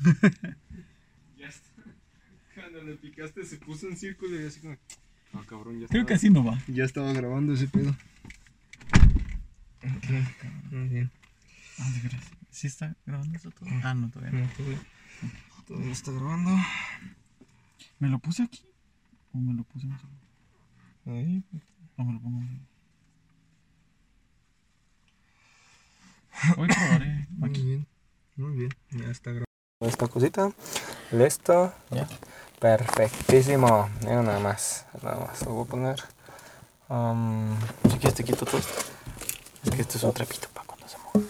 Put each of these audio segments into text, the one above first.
ya está. Cuando le picaste se puso en círculo y así como. Ah, cabrón, ya Creo estaba- que así no va. Ya estaba grabando ese pedo. Ok, muy bien. Ah, veras. ¿Sí está grabando eso todo? Ah, no, todavía no. No, todavía, todavía está grabando. ¿Me lo puse aquí? ¿O me lo puse más? Ahí. ¿O me lo pongo abajo? Hoy probaré Muy aquí. bien, muy bien. Ya está grabando. Esta cosita. Listo. Ya. Perfectísimo. Mira nada más. Nada más. Lo voy a poner. um, si quieres te quito todo esto. Es que esto es un trapito para cuando se mueve.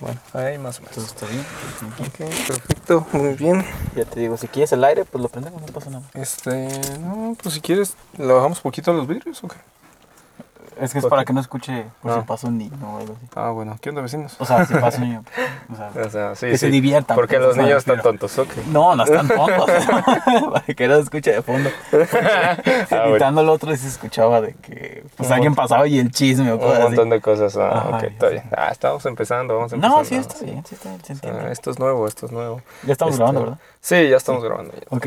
Bueno, ahí más o menos. Todo está bien. Ok, perfecto, muy bien. Ya te digo, si quieres el aire, pues lo prendemos, no pasa nada. Este, no, pues si quieres, ¿le bajamos poquito a los vidrios o qué? Es que es ¿Por para que no escuche por Ah. si pasa un niño o algo así. Ah, bueno, ¿qué onda, vecinos? O sea, si pasa un niño. O sea, O sea, sí, que sí. se diviertan. Porque pues, los niños están tontos, ok. No, no están tontos. para que no escuche de fondo. Ah. Editando el otro y se escuchaba de que pues Un alguien pasaba y el chisme o Un cosas así. montón de cosas. Ah, Ajá, ok, está bien. Ah, estamos empezando, vamos empezando. No, sí está bien, sí está bien, se Ah, esto es nuevo, esto es nuevo. Ya estamos Este, grabando, ¿verdad? Sí, ya estamos grabando. ya. Ok.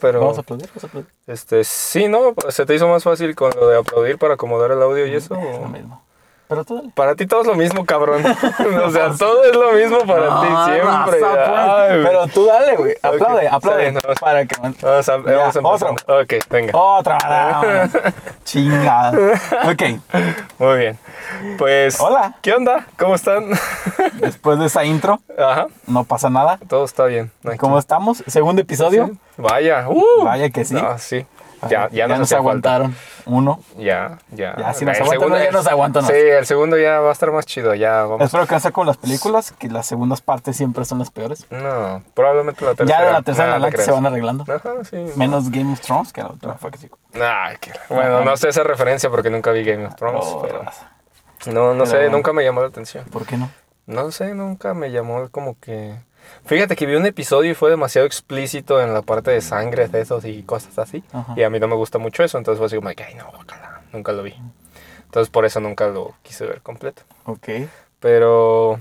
Pero- Vamos a aplaudir, vamos a aplaudir. Este, sí, ¿no? ¿Se te hizo más fácil con lo de aplaudir para acomodar el audio y eso? Es o? lo mismo. Pero. Para ti todo es lo mismo, cabrón. o sea, todo es lo mismo para ti siempre. raza, pues. Ay. Pero tú dale, güey. Aplaude, Ok, aplaude. para que... Vamos a, Ya, vamos a otro. Ok, venga. Otra. Chingada. Ok. Muy bien. Pues. Hola. ¿Qué onda? ¿Cómo están? Después de esa intro, Ajá. no pasa nada. Todo está bien. Aquí. ¿Cómo estamos? Segundo episodio. Sí. Vaya. Uh. Vaya que sí. Ah, sí. Ya, ya, nos nos falta. Uno. Ya, ya. Ya, si nos El aguantan, segundo- ya nos aguantan. Sí, el segundo ya va a estar más chido. Ya vamos. Espero que no sea como las películas, que las segundas partes siempre son las peores. No, probablemente la tercera. Ya de la tercera en Nah, no adelante se creas. van arreglando. Ajá, sí. Menos Game of Thrones, que la otra fue que sí. Bueno, no sé esa referencia porque nunca vi Game of Thrones. Oh, pero... No, no sé, nunca me llamó la atención. ¿Por qué no? No sé, nunca me llamó como que... Fíjate que vi un episodio y fue demasiado explícito en la parte de sangre, sesos y cosas así. Ajá. Y a mí no me gusta mucho eso, entonces fue así como, que, ay, no, guácala", nunca lo vi. Entonces por eso nunca lo quise ver completo. Ok. Pero...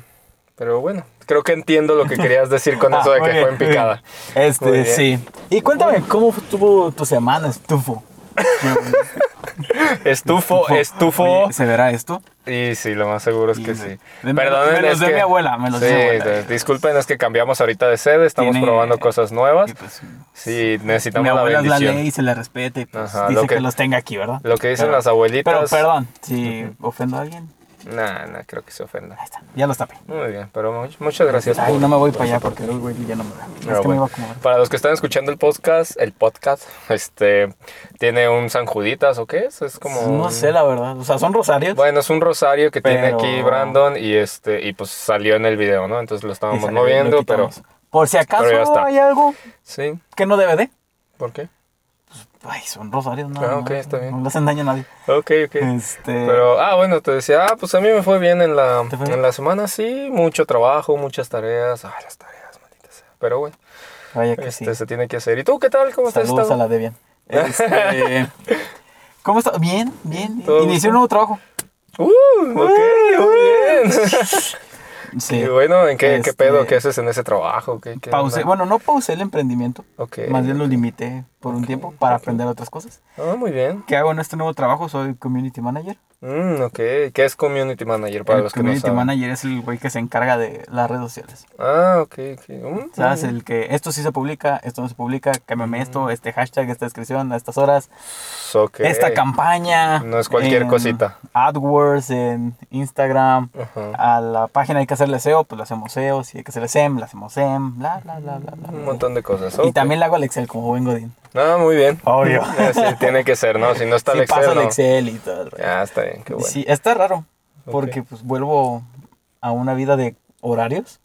Pero bueno, creo que entiendo lo que querías decir con Ah, eso de que bien, fue en picada. Este, sí. Y cuéntame, ¿cómo estuvo tu semana, estufo? Estufo, estufo. Oye, ¿Se verá esto? Y sí, lo más seguro es que Sí, sí. me- Perdonen, me los dio que- mi abuela, me los sí, mi abuela. de- disculpen, es que cambiamos ahorita de sede, estamos Tiene- probando cosas nuevas. Pues, Sí, mi necesitamos la abuela es la bendición. ley y se le respeta y pues Ajá, dice lo que... que- los tenga aquí, ¿verdad? Lo que dicen Pero- las abuelitas. Pero perdón, si ofendo a alguien, Nah, nah, creo que se ofenda. ahí está, ya los tapé. Muy bien, pero much- muchas gracias Ay, por... no me voy para allá porque el güey ya no me. Pero es que bueno, para los que están escuchando el podcast, el podcast, este, tiene un San Juditas, ¿o qué es? Es como... No sé, la verdad. O sea, son rosarios. Bueno, es un rosario que tiene aquí Brandon y este, y pues salió en el video, ¿no? Entonces lo estábamos moviendo, pero... Por si acaso hay algo Sí, que no debe de. ¿por qué? Ay, son rosarios, no. Ah, no, ok, está bien. No le hacen daño a nadie. Ok, ok. Este. Pero, ah, bueno, te decía, ah, pues a mí me fue bien en la, ¿Te fue en la semana, sí, mucho trabajo, muchas tareas, ah, las tareas, maldita sea. Pero bueno, Vaya que este, sí. se tiene que hacer. ¿Y tú qué tal? ¿Cómo estás? Saludos a la Debian. Este, ¿Cómo está? Bien, bien. ¿Todo Inicié un nuevo trabajo. Uh, ok, muy bien. Sí. Y bueno, ¿en qué, qué Este, pedo? ¿Qué haces en ese trabajo? ¿Qué, qué Pausé, bueno, no pausé el emprendimiento. Ok. Más bien lo limité por un tiempo para aprender otras cosas. Ah, muy bien. ¿Qué hago en este nuevo trabajo? Soy community manager. Mm, ok. ¿Qué es Community Manager para el los que no community saben? manager es el güey que se encarga de las redes sociales. Ah, ok, ok. Mm, ¿Sabes? mm. El que esto sí se publica, esto no se publica, cámbiame esto, este hashtag, esta descripción, a estas horas, Ok. esta campaña. No es cualquier en cosita. AdWords, en Instagram. Ajá. A la página hay que hacerle SEO, pues le hacemos SEO. Si hay que hacerle SEM, le hacemos SEM, bla, bla, bla, bla, bla. Un montón de cosas. Y también le hago el Excel como buen Godín. Ah, muy bien. Obvio. Sí, tiene que ser, ¿no? Si no está Sí, el Excel, paso el no. Excel y todo. el. Ya, está bien, qué bueno. Sí, está raro. Porque pues vuelvo a una vida de horarios.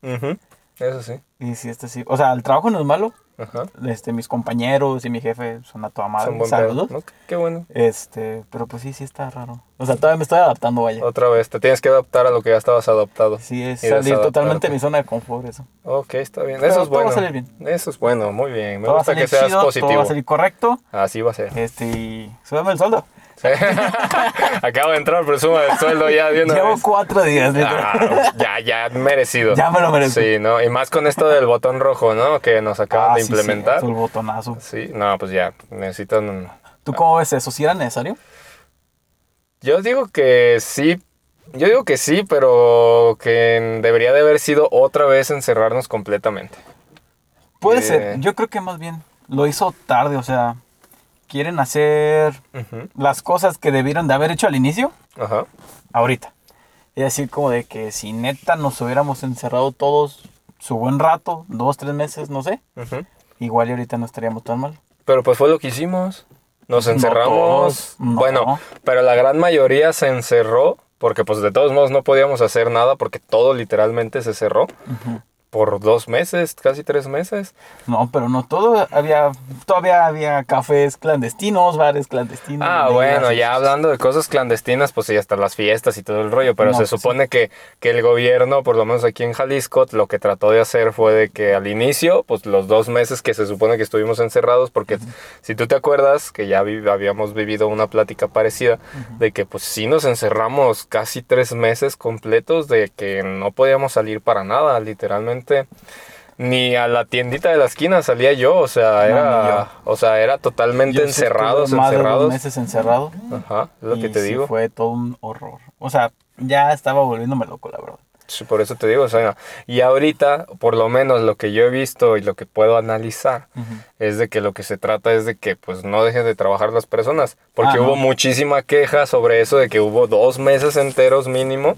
Eso sí. Y sí, este sí. O sea, el trabajo no es malo. Ajá. Este, mis compañeros y mi jefe son a toda madre. Saludos. Qué bueno. Este, pero pues sí, sí está raro. O sea, todavía me estoy adaptando, vaya. Otra vez, te tienes que adaptar a lo que ya estabas adaptado. Sí, es salir totalmente de mi zona de confort eso. Ok, está bien. Pero Eso es todo va a bueno. salir bien. Eso es bueno, muy bien. Me todo gusta que seas chido, todo positivo. va a salir correcto. Así va a ser. Este, y súbeme el sueldo. Acabo de entrar, presuma el sueldo ya de una Llevo vez. cuatro días. Ah, ya, ya merecido. Ya me lo merezco. Sí, ¿no? Y más con esto del botón rojo, ¿no? Que nos acaban Ah, de sí, implementar. cierto, el botonazo. Sí, no, pues ya, necesitan... ¿Tú cómo ves eso? ¿Sí era necesario? Yo digo que sí, yo digo que sí, pero que debería de haber sido otra vez encerrarnos completamente. Puede Eh. ser. Yo creo que más bien lo hizo tarde, o sea, quieren hacer Ujú, las cosas que debieron de haber hecho al inicio, Ajá. ahorita. Y así como de que si neta nos hubiéramos encerrado todos su buen rato, dos, tres meses, no sé, ujú. igual y ahorita no estaríamos tan mal. Pero pues fue lo que hicimos. Nos No encerramos. todos, no. Bueno, pero la gran mayoría se encerró porque pues de todos modos no podíamos hacer nada porque todo literalmente se cerró Ujú. Por dos meses, casi tres meses. No, pero no todo. Había, todavía había cafés clandestinos, bares clandestinos. Ah, bueno, ya hablando de cosas clandestinas, pues sí, hasta las fiestas y todo el rollo, pero No, se pues sí. supone que, que el gobierno, por lo menos aquí en Jalisco, lo que trató de hacer fue de que al inicio, pues los dos meses que se supone que estuvimos encerrados, porque si tú te acuerdas que ya vi- habíamos vivido una plática parecida, de que pues sí nos encerramos casi tres meses completos, de que no podíamos salir para nada, literalmente. Ni a la tiendita de la esquina salía yo, o sea, No, era, ni yo. o sea, era totalmente Yo encerrados, de dos encerrados. meses encerrado. Ajá, es lo y que te sí digo. fue todo un horror. O sea, ya estaba volviéndome loco, la verdad. Sí, Por eso te digo, o sea, y ahorita, por lo menos lo que yo he visto y lo que puedo analizar, es de que lo que se trata es de que pues no dejen de trabajar las personas, porque Ah, hubo no. muchísima queja sobre eso de que hubo dos meses enteros mínimo.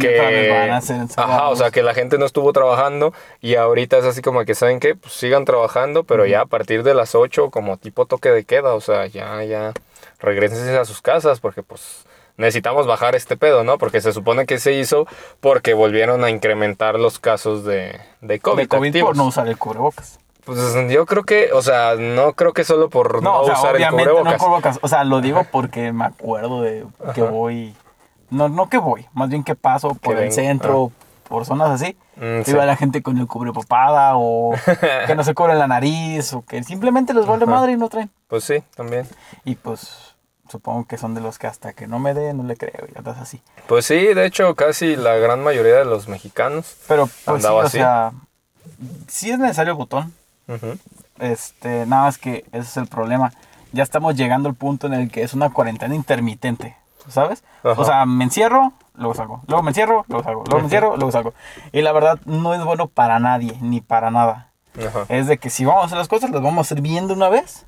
Que, van a ser ajá, o sea, que la gente no estuvo trabajando y ahorita es así como que, ¿saben qué? Pues sigan trabajando, pero ya a partir de las 8 como tipo toque de queda, o sea, ya, ya, regresense a sus casas porque pues necesitamos bajar este pedo, ¿no? Porque se supone que se hizo porque volvieron a incrementar los casos de, de COVID. de COVID activos. por no usar el cubrebocas. Pues yo creo que, o sea, no creo que solo por no, No, o sea, usar el obviamente cubrebocas. no cubrebocas. O sea, lo digo porque me acuerdo de que Ajá. voy. No, no que voy, más bien que paso por el ven- centro, por zonas así. Mm, sí. veo a la gente con el cubrepapada o que no se cubre la nariz o que simplemente les vale Ajá. madre y no traen. Pues sí, también. Y pues supongo que son de los que hasta que no me dé no le creo y andas así. Pues sí, de hecho, casi la gran mayoría de los mexicanos. Pero pues sí, Andaba o así. sea, sí es necesario el botón. Ujú. Este, nada más que ese es el problema. Ya estamos llegando al punto en el que es una cuarentena intermitente, ¿sabes? Ajá. O sea, me encierro, luego salgo. Luego me encierro, luego salgo. Luego me encierro, luego salgo. Y la verdad no es bueno para nadie, ni para nada. Ajá. Es de que si vamos a hacer las cosas, las vamos a hacer bien de una vez.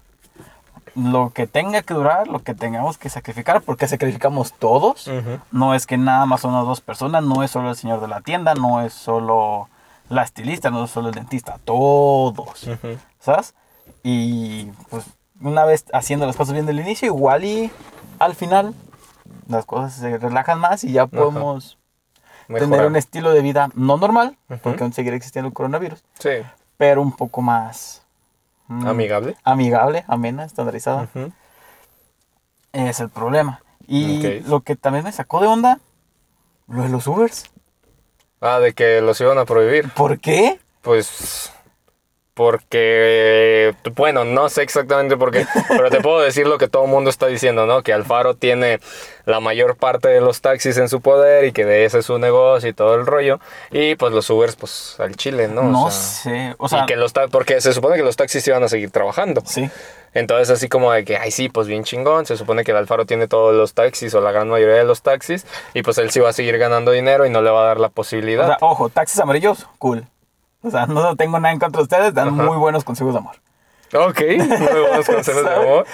Lo que tenga que durar, lo que tengamos que sacrificar, porque sacrificamos todos. No es que nada más son las dos personas, no es solo el señor de la tienda, no es solo la estilista, no es solo el dentista, todos. ¿Sabes? Y pues una vez haciendo las cosas bien del inicio, igual y al final las cosas se relajan más y ya podemos tener un estilo de vida no normal, porque aún seguirá existiendo el coronavirus, Sí, pero un poco más mm, amigable. amigable, amena, estandarizada. Es el problema. Y lo que también me sacó de onda, lo de los Ubers. Ah, de que los iban a prohibir. ¿Por qué? Pues porque, bueno, no sé exactamente por qué, pero te puedo decir lo que todo el mundo está diciendo, ¿no? Que Alfaro tiene la mayor parte de los taxis en su poder y que de ese es su negocio y todo el rollo. Y pues los Ubers, pues al Chile, ¿no? O No, sea, sé. O sea, y que los porque se supone que los taxis iban a seguir trabajando. sí. Entonces así como de que, ay sí, pues bien chingón, se supone que el Alfaro tiene todos los taxis o la gran mayoría de los taxis y pues él sí va a seguir ganando dinero y no le va a dar la O posibilidad. sea, ojo, taxis amarillos, cool. O sea, no tengo nada en contra de ustedes, dan Ajá. muy buenos consejos de amor. ok, muy buenos consejos de amor.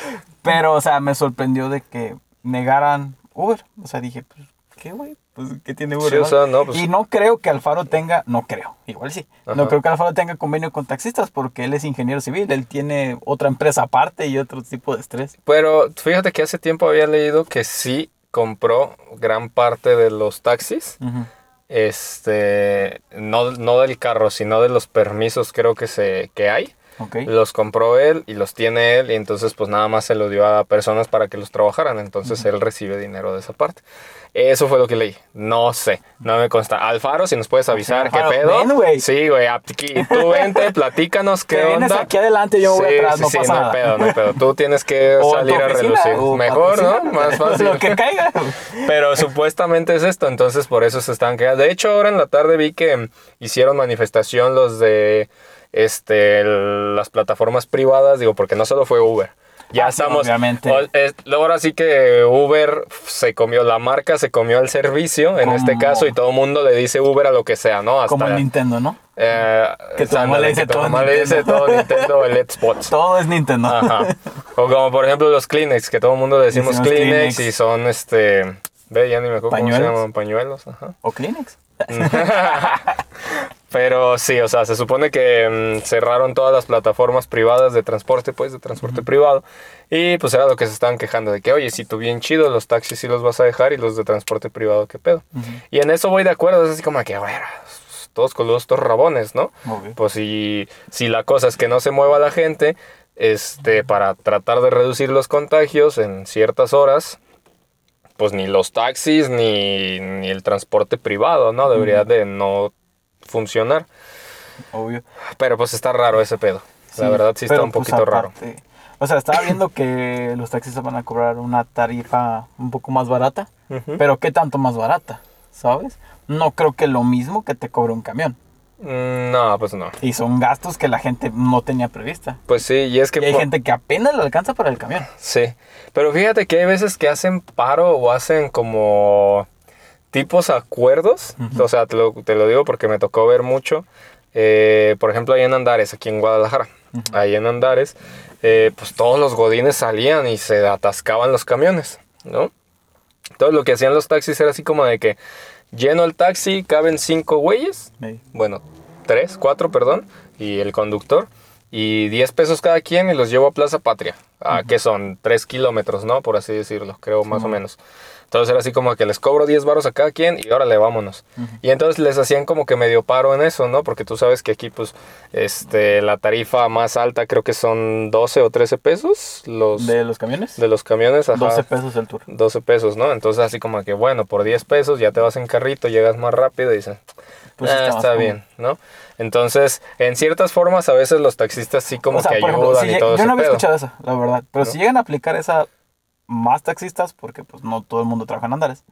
Pero, o sea, me sorprendió de que negaran Uber. O sea, dije, pues, ¿qué, güey? Pues, ¿qué tiene Uber? Sí, o sea, no, pues- Y no creo que Alfaro tenga, no creo, igual sí. Ajá. No creo que Alfaro tenga convenio con taxistas porque él es ingeniero civil, él tiene otra empresa aparte y otro tipo de estrés. Pero fíjate que hace tiempo había leído que sí compró gran parte de los taxis. Este, no, no del carro, sino de los permisos creo que, se, que hay. Los compró él y los tiene él y entonces pues nada más se los dio a personas para que los trabajaran. Entonces él recibe dinero de esa parte. Eso fue lo que leí. No sé, no me consta. Alfaro, si nos puedes avisar Alfaro, qué pedo. ven. Sí, güey, aquí tú vente, platícanos qué Te vienes onda. aquí adelante, yo voy Sí, atrás, sí, no sí, pasa no nada. pedo, no pedo. Tú tienes que O salir a relucir. o Mejor, ¿no? Más fácil. Lo que caiga. Pero supuestamente es esto, entonces por eso se están quedando. De hecho, ahora en la tarde vi que hicieron manifestación los de este las plataformas privadas, digo, porque no solo fue Uber. Ya Ah, sí, estamos. obviamente. o- es- ahora sí que Uber se comió, la marca se comió el servicio en este caso y todo el mundo le dice Uber a lo que sea, ¿no? Hasta, Como el Nintendo, ¿no? eh, Que tu mamá le dice todo mamá le dice Nintendo. todo Nintendo, el Xbox. Todo es Nintendo. Ajá. O como por ejemplo los Kleenex, que todo el mundo decimos Decimos Kleenex, Kleenex. y son este. Ve, ya ni me acuerdo cómo se ¿Pañuelos? llaman pañuelos. Ajá. O Kleenex. Pero sí, o sea, se supone que mm, cerraron todas las plataformas privadas de transporte, pues, de transporte privado. Y pues era lo que se estaban quejando, de que, oye, si tú bien chido, los taxis sí los vas a dejar y los de transporte privado, ¿qué pedo? Y en eso voy de acuerdo, es así como que, bueno, todos coludos, todos rabones, ¿no? Ok. Pues si, si la cosa es que no se mueva la gente, este, para tratar de reducir los contagios en ciertas horas, pues ni los taxis ni, ni el transporte privado, ¿no? Debería de no funcionar. Obvio. Pero pues está raro ese pedo. la verdad sí está un pues, poquito raro. aparte, O sea, estaba viendo que los taxistas van a cobrar una tarifa un poco más barata. Pero ¿qué tanto más barata? ¿Sabes? No creo que lo mismo que te cobre un camión. Mm, No, pues no. Y son gastos que la gente no tenía prevista. Pues sí, y es que... Y hay gente que apenas le alcanza para el camión. Sí, pero fíjate que hay veces que hacen paro o hacen como tipos acuerdos. O sea, te lo, te lo digo porque me tocó ver mucho. Eh, por ejemplo, ahí en Andares, aquí en Guadalajara. Ahí en Andares, eh, pues todos los godines salían y se atascaban los camiones, ¿no? Entonces lo que hacían los taxis era así como de que lleno el taxi, caben cinco güeyes, Ey. bueno, tres, cuatro, perdón, y el conductor, y 10 pesos cada quien y los llevo a Plaza Patria, a que son 3 kilómetros, ¿no? Por así decirlo, creo más o Simón. menos. Entonces era así como que les cobro 10 varos a cada quien y órale, vámonos. Y entonces les hacían como que medio paro en eso, ¿no? Porque tú sabes que aquí, pues, este, la tarifa más alta creo que son 12 o 13 pesos los, de, ¿De los camiones? los camiones. Ajá. 12 pesos el tour. 12 pesos, ¿no? Entonces así como que, bueno, por 10 pesos ya te vas en carrito, llegas más rápido y dices, Pues "Ah, está está cómodo". bien, ¿no? Entonces, en ciertas formas a veces los taxistas sí como O sea, que ayudan ejemplo, si y todo yo no había pedo. escuchado esa, la verdad. Pero ¿No? si llegan a aplicar esa más taxistas, porque pues no todo el mundo trabaja en Andares,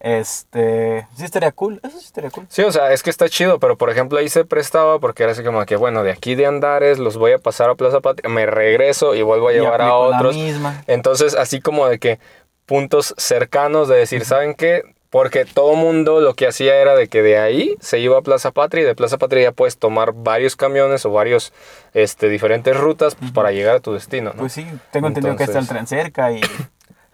este, sí estaría cool. Eso sí estaría cool. Sí, o sea, es que está chido, pero por ejemplo ahí se prestaba porque era así como que, bueno, de aquí de Andares los voy a pasar a Plaza Patria, me regreso y vuelvo a llevar a otros. misma. Entonces, así como de que puntos cercanos de decir, ¿saben qué? Porque todo mundo lo que hacía era de que de ahí se iba a Plaza Patria y de Plaza Patria ya puedes tomar varios camiones o varios este, diferentes rutas para llegar a tu destino. ¿no? Pues sí, tengo entendido que está el tren cerca y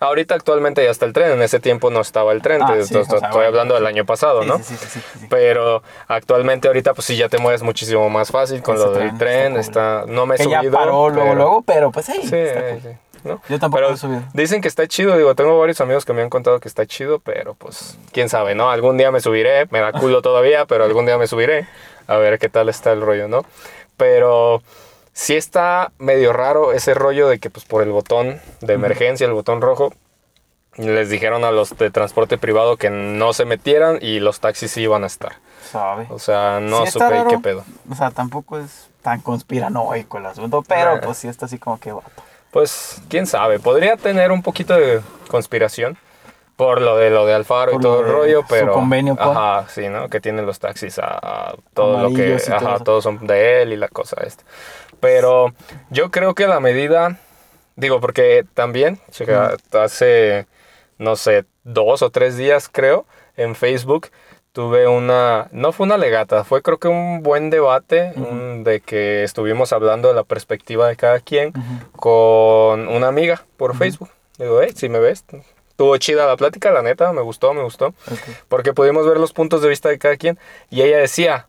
Ahorita actualmente ya está el tren, en ese tiempo no estaba el tren, Ah, te- sí, te- o sea, estoy bueno, hablando del año pasado, Sí, ¿no? sí. Pero actualmente ahorita pues sí ya te mueves muchísimo más fácil con Ese lo del tren tren, está está, no me he que subido. ya paró luego, luego, pero pues Sí, está cool. sí, ¿no? Yo tampoco Pero he subido. dicen que está chido, digo, tengo varios amigos que me han contado que está chido, pero pues quién sabe, ¿no? Algún día me subiré, me da culo todavía, pero algún día me subiré a ver qué tal está el rollo, ¿no? Pero sí está medio raro ese rollo de que pues por el botón de emergencia, el botón rojo, les dijeron a los de transporte privado que no se metieran y los taxis sí iban a estar. Sabe. O sea, no Sí supe raro. qué pedo. O sea, tampoco es tan conspiranoico el asunto, pero Nah. pues sí está así como que vato. Pues quién sabe, podría tener un poquito de conspiración por lo de lo de Alfaro y todo el rollo, su pero convenio con- ajá, sí, ¿no? Que tienen los taxis a, a todo lo que ajá, todos son de él y la cosa esta. Pero yo creo que la medida digo porque también checa, hace no sé, dos o tres días creo en Facebook tuve una, no fue una legata, fue creo que un buen debate un- de que estuvimos hablando de la perspectiva de cada quien con una amiga por Facebook. Digo, hey, si me ves, estuvo chida la plática, la neta, me gustó, me gustó. Ok. Porque pudimos ver los puntos de vista de cada quien y ella decía,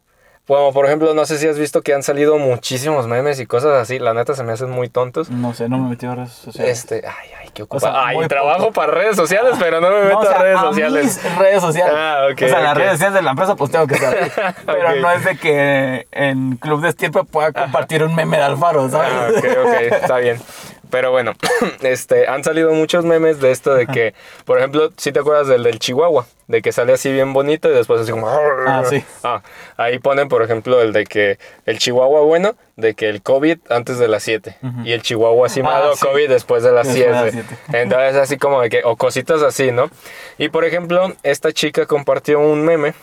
Como por ejemplo, no sé si has visto que han salido muchísimos memes y cosas así. La neta se me hacen muy tontos. No sé, no me metí a redes sociales. Este, ay, ay, qué O ocupado. sea, ay, trabajo poco. para redes sociales, pero no me meto No, o sea, a redes a sociales. mis redes sociales. Ah, ok, O sea, las redes sociales de la empresa, pues tengo que estar. Pero no es de que en Club de Estirpe pueda compartir un meme de Alfaro, ¿sabes? Ah, ok, ok, está bien. Pero bueno, este, han salido muchos memes de esto de que, por ejemplo, si te acuerdas del del Chihuahua, de que sale así bien bonito y después así como... Ah, sí. Ah, ahí ponen, por ejemplo, el de que el Chihuahua bueno, de que el COVID antes de las 7 y el Chihuahua así Ah, malo sí. COVID después de las Después de 7. las siete. Entonces así como de que, o cositas así, ¿no? Y por ejemplo, esta chica compartió un meme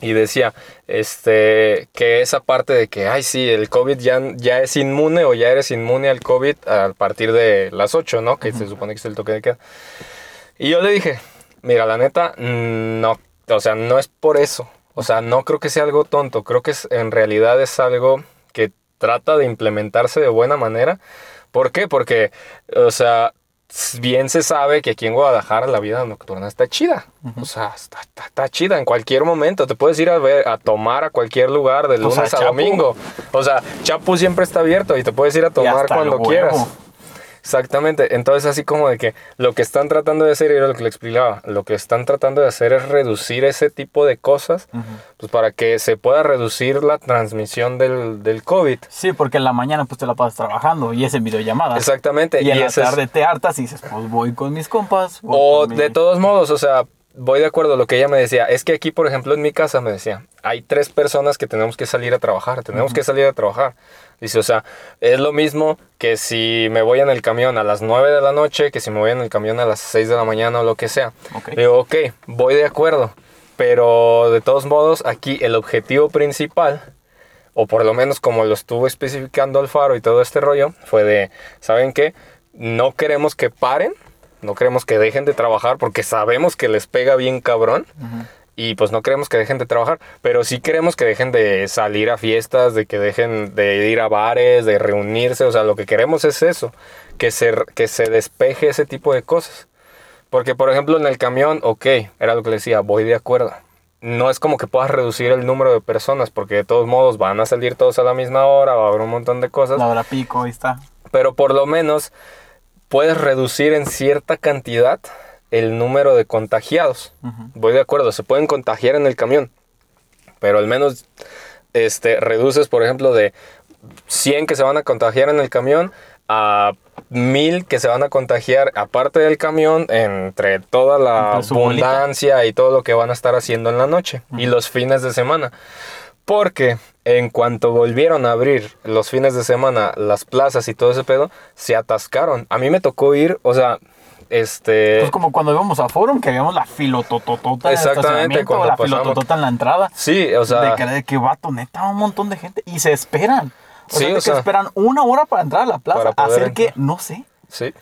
y decía este que esa parte de que ay sí el covid ya, ya es inmune o ya eres inmune al covid a partir de las 8 no que se supone que es el toque de queda y yo le dije mira la neta no o sea no es por eso o sea no creo que sea algo tonto creo que es, en realidad es algo que trata de implementarse de buena manera ¿por qué? porque o sea bien se sabe que aquí en Guadalajara la vida nocturna está chida. O sea, está, está- está chida en cualquier momento. Te puedes ir a ver, a tomar a cualquier lugar de lunes a, Chapu. domingo. O sea, Chapu siempre está abierto y te puedes ir a tomar cuando huevo. Exactamente. Entonces, así como de que lo que están tratando de hacer, y era lo que le explicaba, lo que están tratando de hacer es reducir ese tipo de cosas, pues para que se pueda reducir la transmisión del, del COVID. Sí, porque en la mañana pues te la pasas trabajando y es en videollamada. Exactamente. Y en la ese es- tarde te hartas y dices, pues voy con mis compas. O mi- de todos modos, o sea, voy de acuerdo a lo que ella me decía. Es que aquí, por ejemplo, en mi casa me decía, hay tres personas que tenemos que salir a trabajar, tenemos que salir a trabajar. Dice, o sea, es lo mismo que si me voy en el camión a las 9 de la noche, que si me voy en el camión a las 6 de la mañana o lo que sea. Ok. Digo, ok, voy de acuerdo. Pero de todos modos, aquí el objetivo principal, o por lo menos como lo estuvo especificando Alfaro y todo este rollo, fue de, ¿saben qué? No queremos que paren, no queremos que dejen de trabajar porque sabemos que les pega bien cabrón. Ujú. Y pues no queremos que dejen de trabajar, pero sí queremos que dejen de salir a fiestas, de que dejen de ir a bares, de reunirse, o sea, lo que queremos es eso, que se, que se despeje ese tipo de cosas. Porque, por ejemplo, en el camión, ok, era lo que le decía, voy de acuerdo. No es como que puedas reducir el número de personas, porque de todos modos van a salir todos a la misma hora, va a haber un montón de cosas, La hora pico, ahí está. pero por lo menos puedes reducir en cierta cantidad el número de contagiados. Voy de acuerdo, se pueden contagiar en el camión, pero al menos este, reduces, por ejemplo, de 100 que se van a contagiar en el camión a 1000 que se van a contagiar aparte del camión entre toda la abundancia y todo lo que van a estar haciendo en la noche y los fines de semana. Porque en cuanto volvieron a abrir los fines de semana las plazas y todo ese pedo, se atascaron. A mí me tocó ir, o sea, este... Pues como cuando íbamos a Forum, que veíamos la filotototota Exactamente, cuando la pasamos. filototota en la entrada. sí, o sea... de que, de que vato, neta, un montón de gente. Y se esperan. O Sí, sea, o que sea, esperan una hora para entrar a la plaza. Hacer que, entrar. no sé. Sí.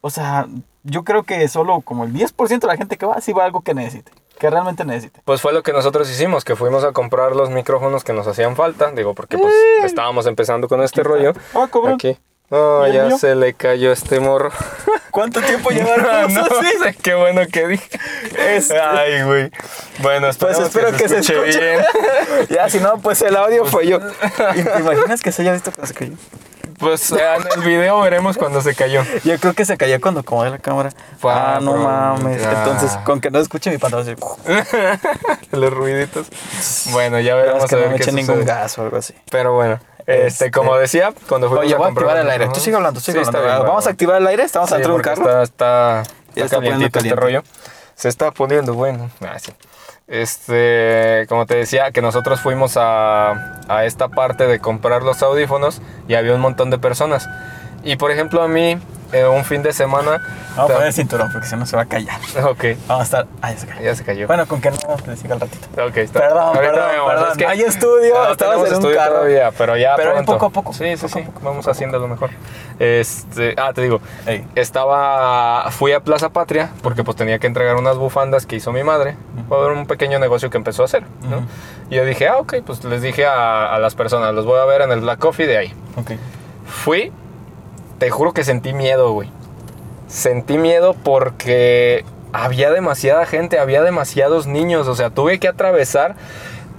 O sea, yo creo que solo como el 10% de la gente que va, sí va a algo que necesite. Que realmente necesite. Pues fue lo que nosotros hicimos, que fuimos a comprar los micrófonos que nos hacían falta, digo, porque pues estábamos empezando con este rollo. Ah, cabrón. Aquí. No, ¿Y el ya mío? se le cayó este morro. ¿Cuánto tiempo no, llevaron no sé, qué bueno que dije. Este- Ay, güey. Bueno, Pues espero que se escuche. bien. ya, si no, pues el audio fue yo. ¿Y ¿Te imaginas que se haya visto cuando se cayó? Pues eh, en el video veremos cuando se cayó. Yo creo que se cayó cuando acomodé la cámara. Ah, Ah, no mames. Ah. Entonces, con que no escuche mi pantalón, así, Los ruiditos. Bueno, ya es veremos que a no me qué ningún gas o algo así. Pero bueno, este, Este- como decía, cuando fuimos Oye, a voy a activar el aire. Tú sigue hablando, sigue Sí, hablando. bien, Vamos a bueno. activar el aire. Estamos Sí, de un carro. Está, está, Ya está calientito este rollo. Se está poniendo bueno. Ah, sí. Este, como te decía, que nosotros fuimos a, a esta parte de comprar los audífonos y había un montón de personas. Y por ejemplo, a mí, eh, un fin de semana. Vamos a poner el cinturón porque si no se va a callar. Ok, Vamos a estar. Ah, ya se cayó. ya se cayó. Bueno, con que no le siga al ratito. Ok, está. Perdón, Ahorita perdón, vemos, perdón. es que Hay estudio, no estamos en un carro. todavía, pero ya Pero pronto. poco a poco, Sí, sí, poco sí. poco. Vamos haciendo lo mejor. Este, ah, te digo, Ey. estaba, fui a Plaza Patria porque pues tenía que entregar unas bufandas que hizo mi madre por un pequeño negocio que empezó a hacer, ¿no? Ujú. Y yo dije, ah, ok, pues les dije a, a las personas, los voy a ver en el Black Coffee de ahí. Ok. Fui, te juro que sentí miedo, güey. Sentí miedo porque había demasiada gente, había demasiados niños, o sea, tuve que atravesar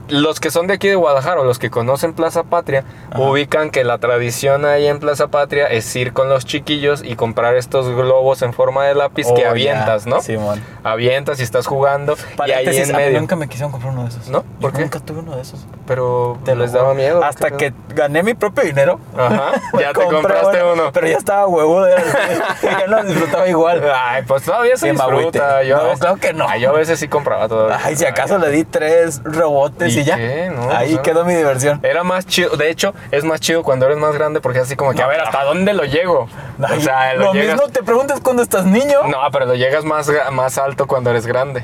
los que son de aquí de Guadalajara o los que conocen Plaza Patria Ajá. ubican que la tradición ahí en Plaza Patria es ir con los chiquillos y comprar estos globos en forma de lápiz Oh, que ya. avientas, ¿no? Simón. Avientas y estás jugando y ahí en a mí medio. nunca me quisieron comprar uno de esos. ¿No? Yo ¿Por qué? Nunca tuve uno de esos. Pero Te les daba miedo. Hasta ¿qué que gané mi propio dinero. Ajá, ya te compraste uno. Pero ya estaba huevo. De... ya no disfrutaba igual. Ay, pues todavía se disfruta. Yo No, veces- claro que no. Ay, yo a veces sí compraba todavía. Ay, si acaso le di tres rebotes y, ¿Y ya. qué? No, Ahí quedó mi diversión. Era más chido, de hecho, es más chido cuando eres más grande porque así como que, No, a ver. ¿hasta dónde lo llego? O sea, lo lo, llegas... mismo te preguntas cuando estás niño. No, pero lo llegas más, más alto cuando eres grande.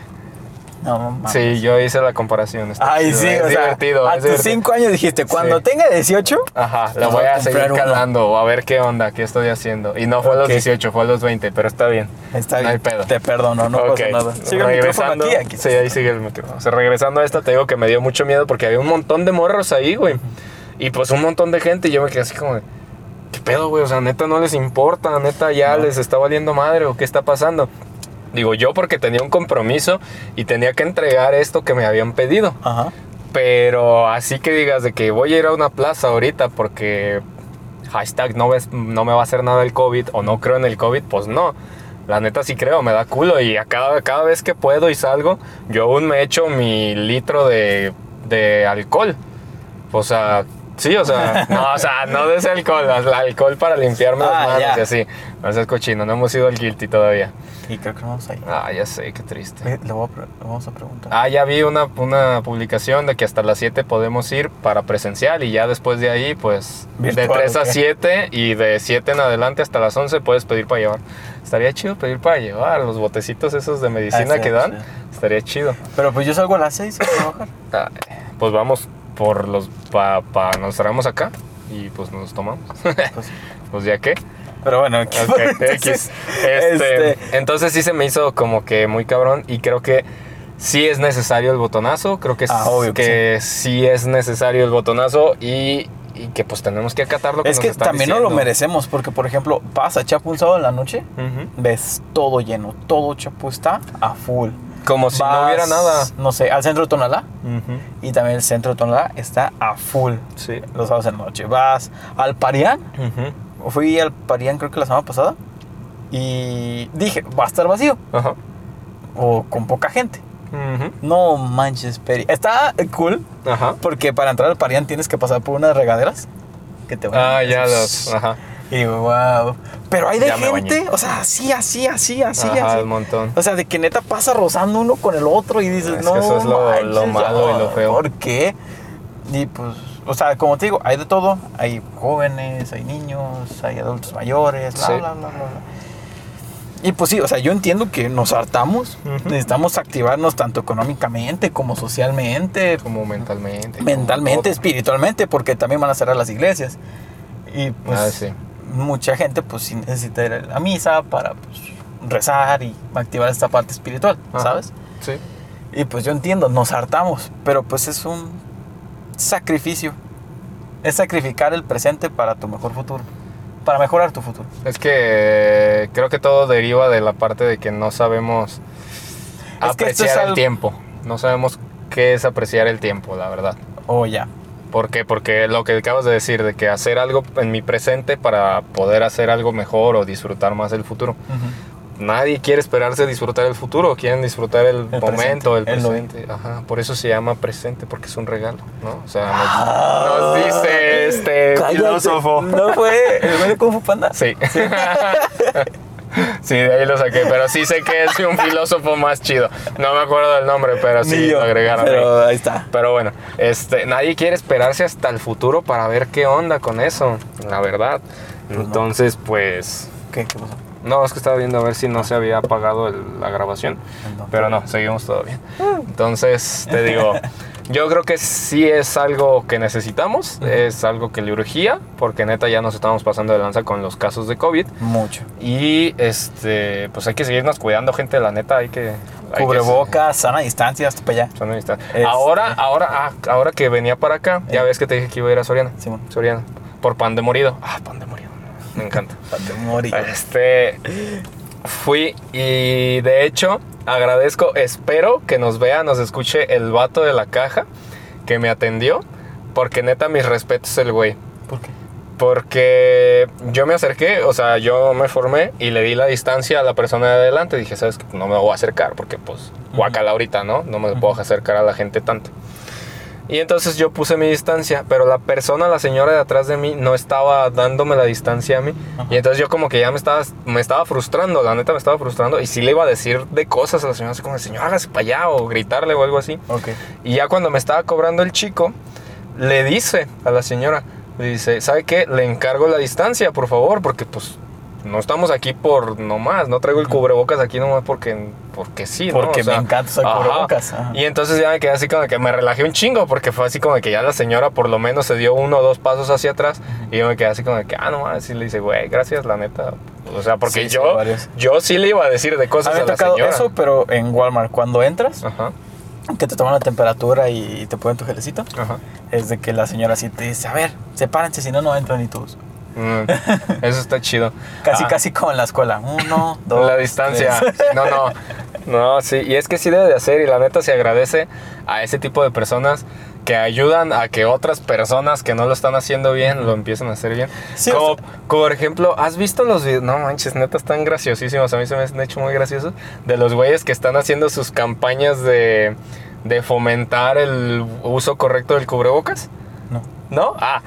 No, mames. Sí, yo hice la comparación. Ay, chido, sí, es o sea, divertido. a es tus divertido. 5 años dijiste, cuando Sí. tenga 18, Ajá, lo voy voy a seguir uno. calando o a ver qué onda, qué estoy haciendo. Y no fue a los Ok. 18, fue a los 20, pero está bien. está no bien. hay pedo. Te perdono, no Ok, pasa nada. Sigue el micrófono regresando. aquí, aquí. Sí, ahí sigue el micrófono. O sea, regresando a esta, te digo que me dio mucho miedo porque había un montón de morros ahí, güey. Y pues un montón de gente. Y yo me quedé así como, de, ¿qué pedo, güey? O sea, neta no les importa, neta ya No. les está valiendo madre o qué está pasando. Digo yo porque tenía un compromiso y tenía que entregar esto que me habían pedido. Ajá. Pero así que digas de que voy a ir a una plaza ahorita porque hashtag no, ves, no me va a hacer nada el COVID o no creo en el COVID, pues no. La neta sí creo, me da culo y a cada, cada vez que puedo y salgo, yo aún me echo mi litro de, de alcohol. O sea, sí, o sea, no, o sea, no de ese alcohol, el alcohol para limpiarme Ah, las manos ya. y así. No seas cochino, no hemos ido al guilty todavía. Y creo que no vamos ahí. Ah, ya sé, qué triste. Le, voy a le vamos a preguntar. Ah, ya vi una, una publicación de que hasta las 7 podemos ir para presencial y ya después de ahí, pues Virtual, de 3 a ¿o qué? 7 y de 7 en adelante hasta las 11 puedes pedir para llevar. Estaría chido pedir para llevar los botecitos esos de medicina Ah, sí, que dan. sí. Estaría chido. Pero pues yo salgo a las 6 a trabajar. Ah, pues vamos por los, pa, pa- nos traemos acá y pues nos tomamos. Pues, pues ya qué. pero bueno, aquí- Ok, X. Este, Este- Entonces sí se me hizo como que muy cabrón y creo que sí es necesario el botonazo, creo que, Ah, que que sí. es necesario el botonazo y, y que pues tenemos que acatar lo que es que están también no lo diciendo. merecemos porque, por ejemplo, vas a Chapu un sábado en la noche, Ujú. ves todo lleno, todo Chapu está a full. Como si no hubiera nada. No sé, al centro de Tonalá Ujú. y también el centro de Tonalá está a full Sí. los sábados en la noche. Vas al Parián, Ujú. fui al Parián creo que la semana pasada y dije, va a estar vacío Ajá. o con poca gente. No manches, Peri. Está cool porque para entrar al Parián tienes que pasar por unas regaderas que te van Ah, ya los. Ajá. Y digo, wow. Pero hay de Ya gente, o sea, así, así, así, así, Ajá, así. un montón. O sea, de que neta pasa rozando uno con el otro y dices, Es que no. eso es lo- manches, lo malo y lo feo. ¿Por qué? Y pues, o sea, como te digo, hay de todo. Hay jóvenes, hay niños, hay adultos mayores, bla, Sí. bla, bla, bla, bla. Y pues sí, o sea, yo entiendo que nos hartamos. Necesitamos activarnos tanto económicamente como socialmente, Como mentalmente. mentalmente, espiritualmente, porque también van a cerrar las iglesias. Y pues Ah, sí. Mucha gente pues sí necesita ir a la misa para pues, rezar y activar esta parte espiritual, Ajá. ¿sabes? Sí. Y pues yo entiendo, nos hartamos, pero pues es un sacrificio. Es sacrificar el presente para tu mejor futuro, para mejorar tu futuro. Es que creo que todo deriva de la parte de que no sabemos Es apreciar es el tiempo. No sabemos qué es apreciar el tiempo, la verdad. Oh, ya. ¿Por qué? Porque lo que acabas de decir, de que hacer algo en mi presente para poder hacer algo mejor o disfrutar más el futuro. Nadie quiere esperarse disfrutar el futuro, quieren disfrutar el, El momento, presente, el presente. Ajá, por eso se llama presente, porque es un regalo, ¿no? O sea, nos, Ah. nos dice este Cállate. filósofo. ¿No fue el Kung Fu Panda? Sí. Sí, de ahí lo saqué, pero sí sé que es un filósofo más chido. No me acuerdo del nombre, pero sí yo, lo agregaron. Pero ahí está. Pero bueno, este, nadie quiere esperarse hasta el futuro para ver qué onda con eso, la verdad. Pues no. Entonces, pues, ¿Qué? ¿Qué pasó? No, es que estaba viendo a ver si no se había apagado el- la grabación, No. pero no, seguimos todo bien. Entonces, te digo, yo creo que sí es algo que necesitamos, es algo que le urgía, porque neta ya nos estamos pasando de lanza con los casos de COVID. Mucho. Y este, pues hay que seguirnos cuidando, gente, la neta, hay que... Cubrebocas, sana distancia, hasta para allá. Son amistad. Este- Ahora, ahora, ah, ahora que venía para acá, ya Eh. ves que te dije que iba a ir a Soriana. Simón. Soriana. Por pan de morido. Ah, pan de morido. Me encanta. Para te morir. Este. Fui y de hecho agradezco, espero que nos vea, nos escuche el vato de la caja que me atendió, porque neta mis respetos el güey. ¿Por qué? Porque yo me acerqué, o sea, yo me formé y le di la distancia a la persona de adelante. Dije, ¿sabes qué? No me voy a acercar porque, pues, guacala ahorita, ¿no? No me puedo acercar a la gente tanto. Y entonces yo puse mi distancia, pero la persona, la señora de atrás de mí, no estaba dándome la distancia a mí. Ajá. Y entonces yo como que ya me estaba, me estaba frustrando, la neta me estaba frustrando. Y sí le iba a decir de cosas a la señora, así como, señor, hágase para allá o gritarle o algo así. Ok. Y ya cuando me estaba cobrando el chico, le dice a la señora, le dice, ¿sabe qué? Le encargo la distancia, por favor, porque pues no estamos aquí por nomás, no traigo el cubrebocas aquí nomás porque, porque sí, ¿no? Porque O sea, me encanta usar cubrebocas. ajá. Y entonces ya me quedé así como que me relajé un chingo porque fue así como que ya la señora por lo menos se dio uno o dos pasos hacia atrás y yo me quedé así como que, ah, no más, y le dice, güey, gracias, la neta. O sea, porque Sí, sí, yo, yo sí le iba a decir de A cosas mí a, ha la tocado señora. eso, pero en Walmart, cuando entras, Ajá, que te toman la temperatura y te ponen tu gelecito, ajá. es de que la señora sí te dice, a ver, sepárense, si no, no entran ni todos. Mm, eso está chido. Casi, Ah. casi como en la escuela. Uno, dos, la distancia. tres. No, no. No, sí. Y es que sí debe de hacer. Y la neta se agradece a ese tipo de personas que ayudan a que otras personas que no lo están haciendo bien lo empiecen a hacer bien. Sí, como, o sea- como por ejemplo, ¿has visto los videos? No manches, neta están graciosísimos. A mí se me han hecho muy graciosos. De los güeyes que están haciendo sus campañas de, de fomentar el uso correcto del cubrebocas. No. ¿No? Ah,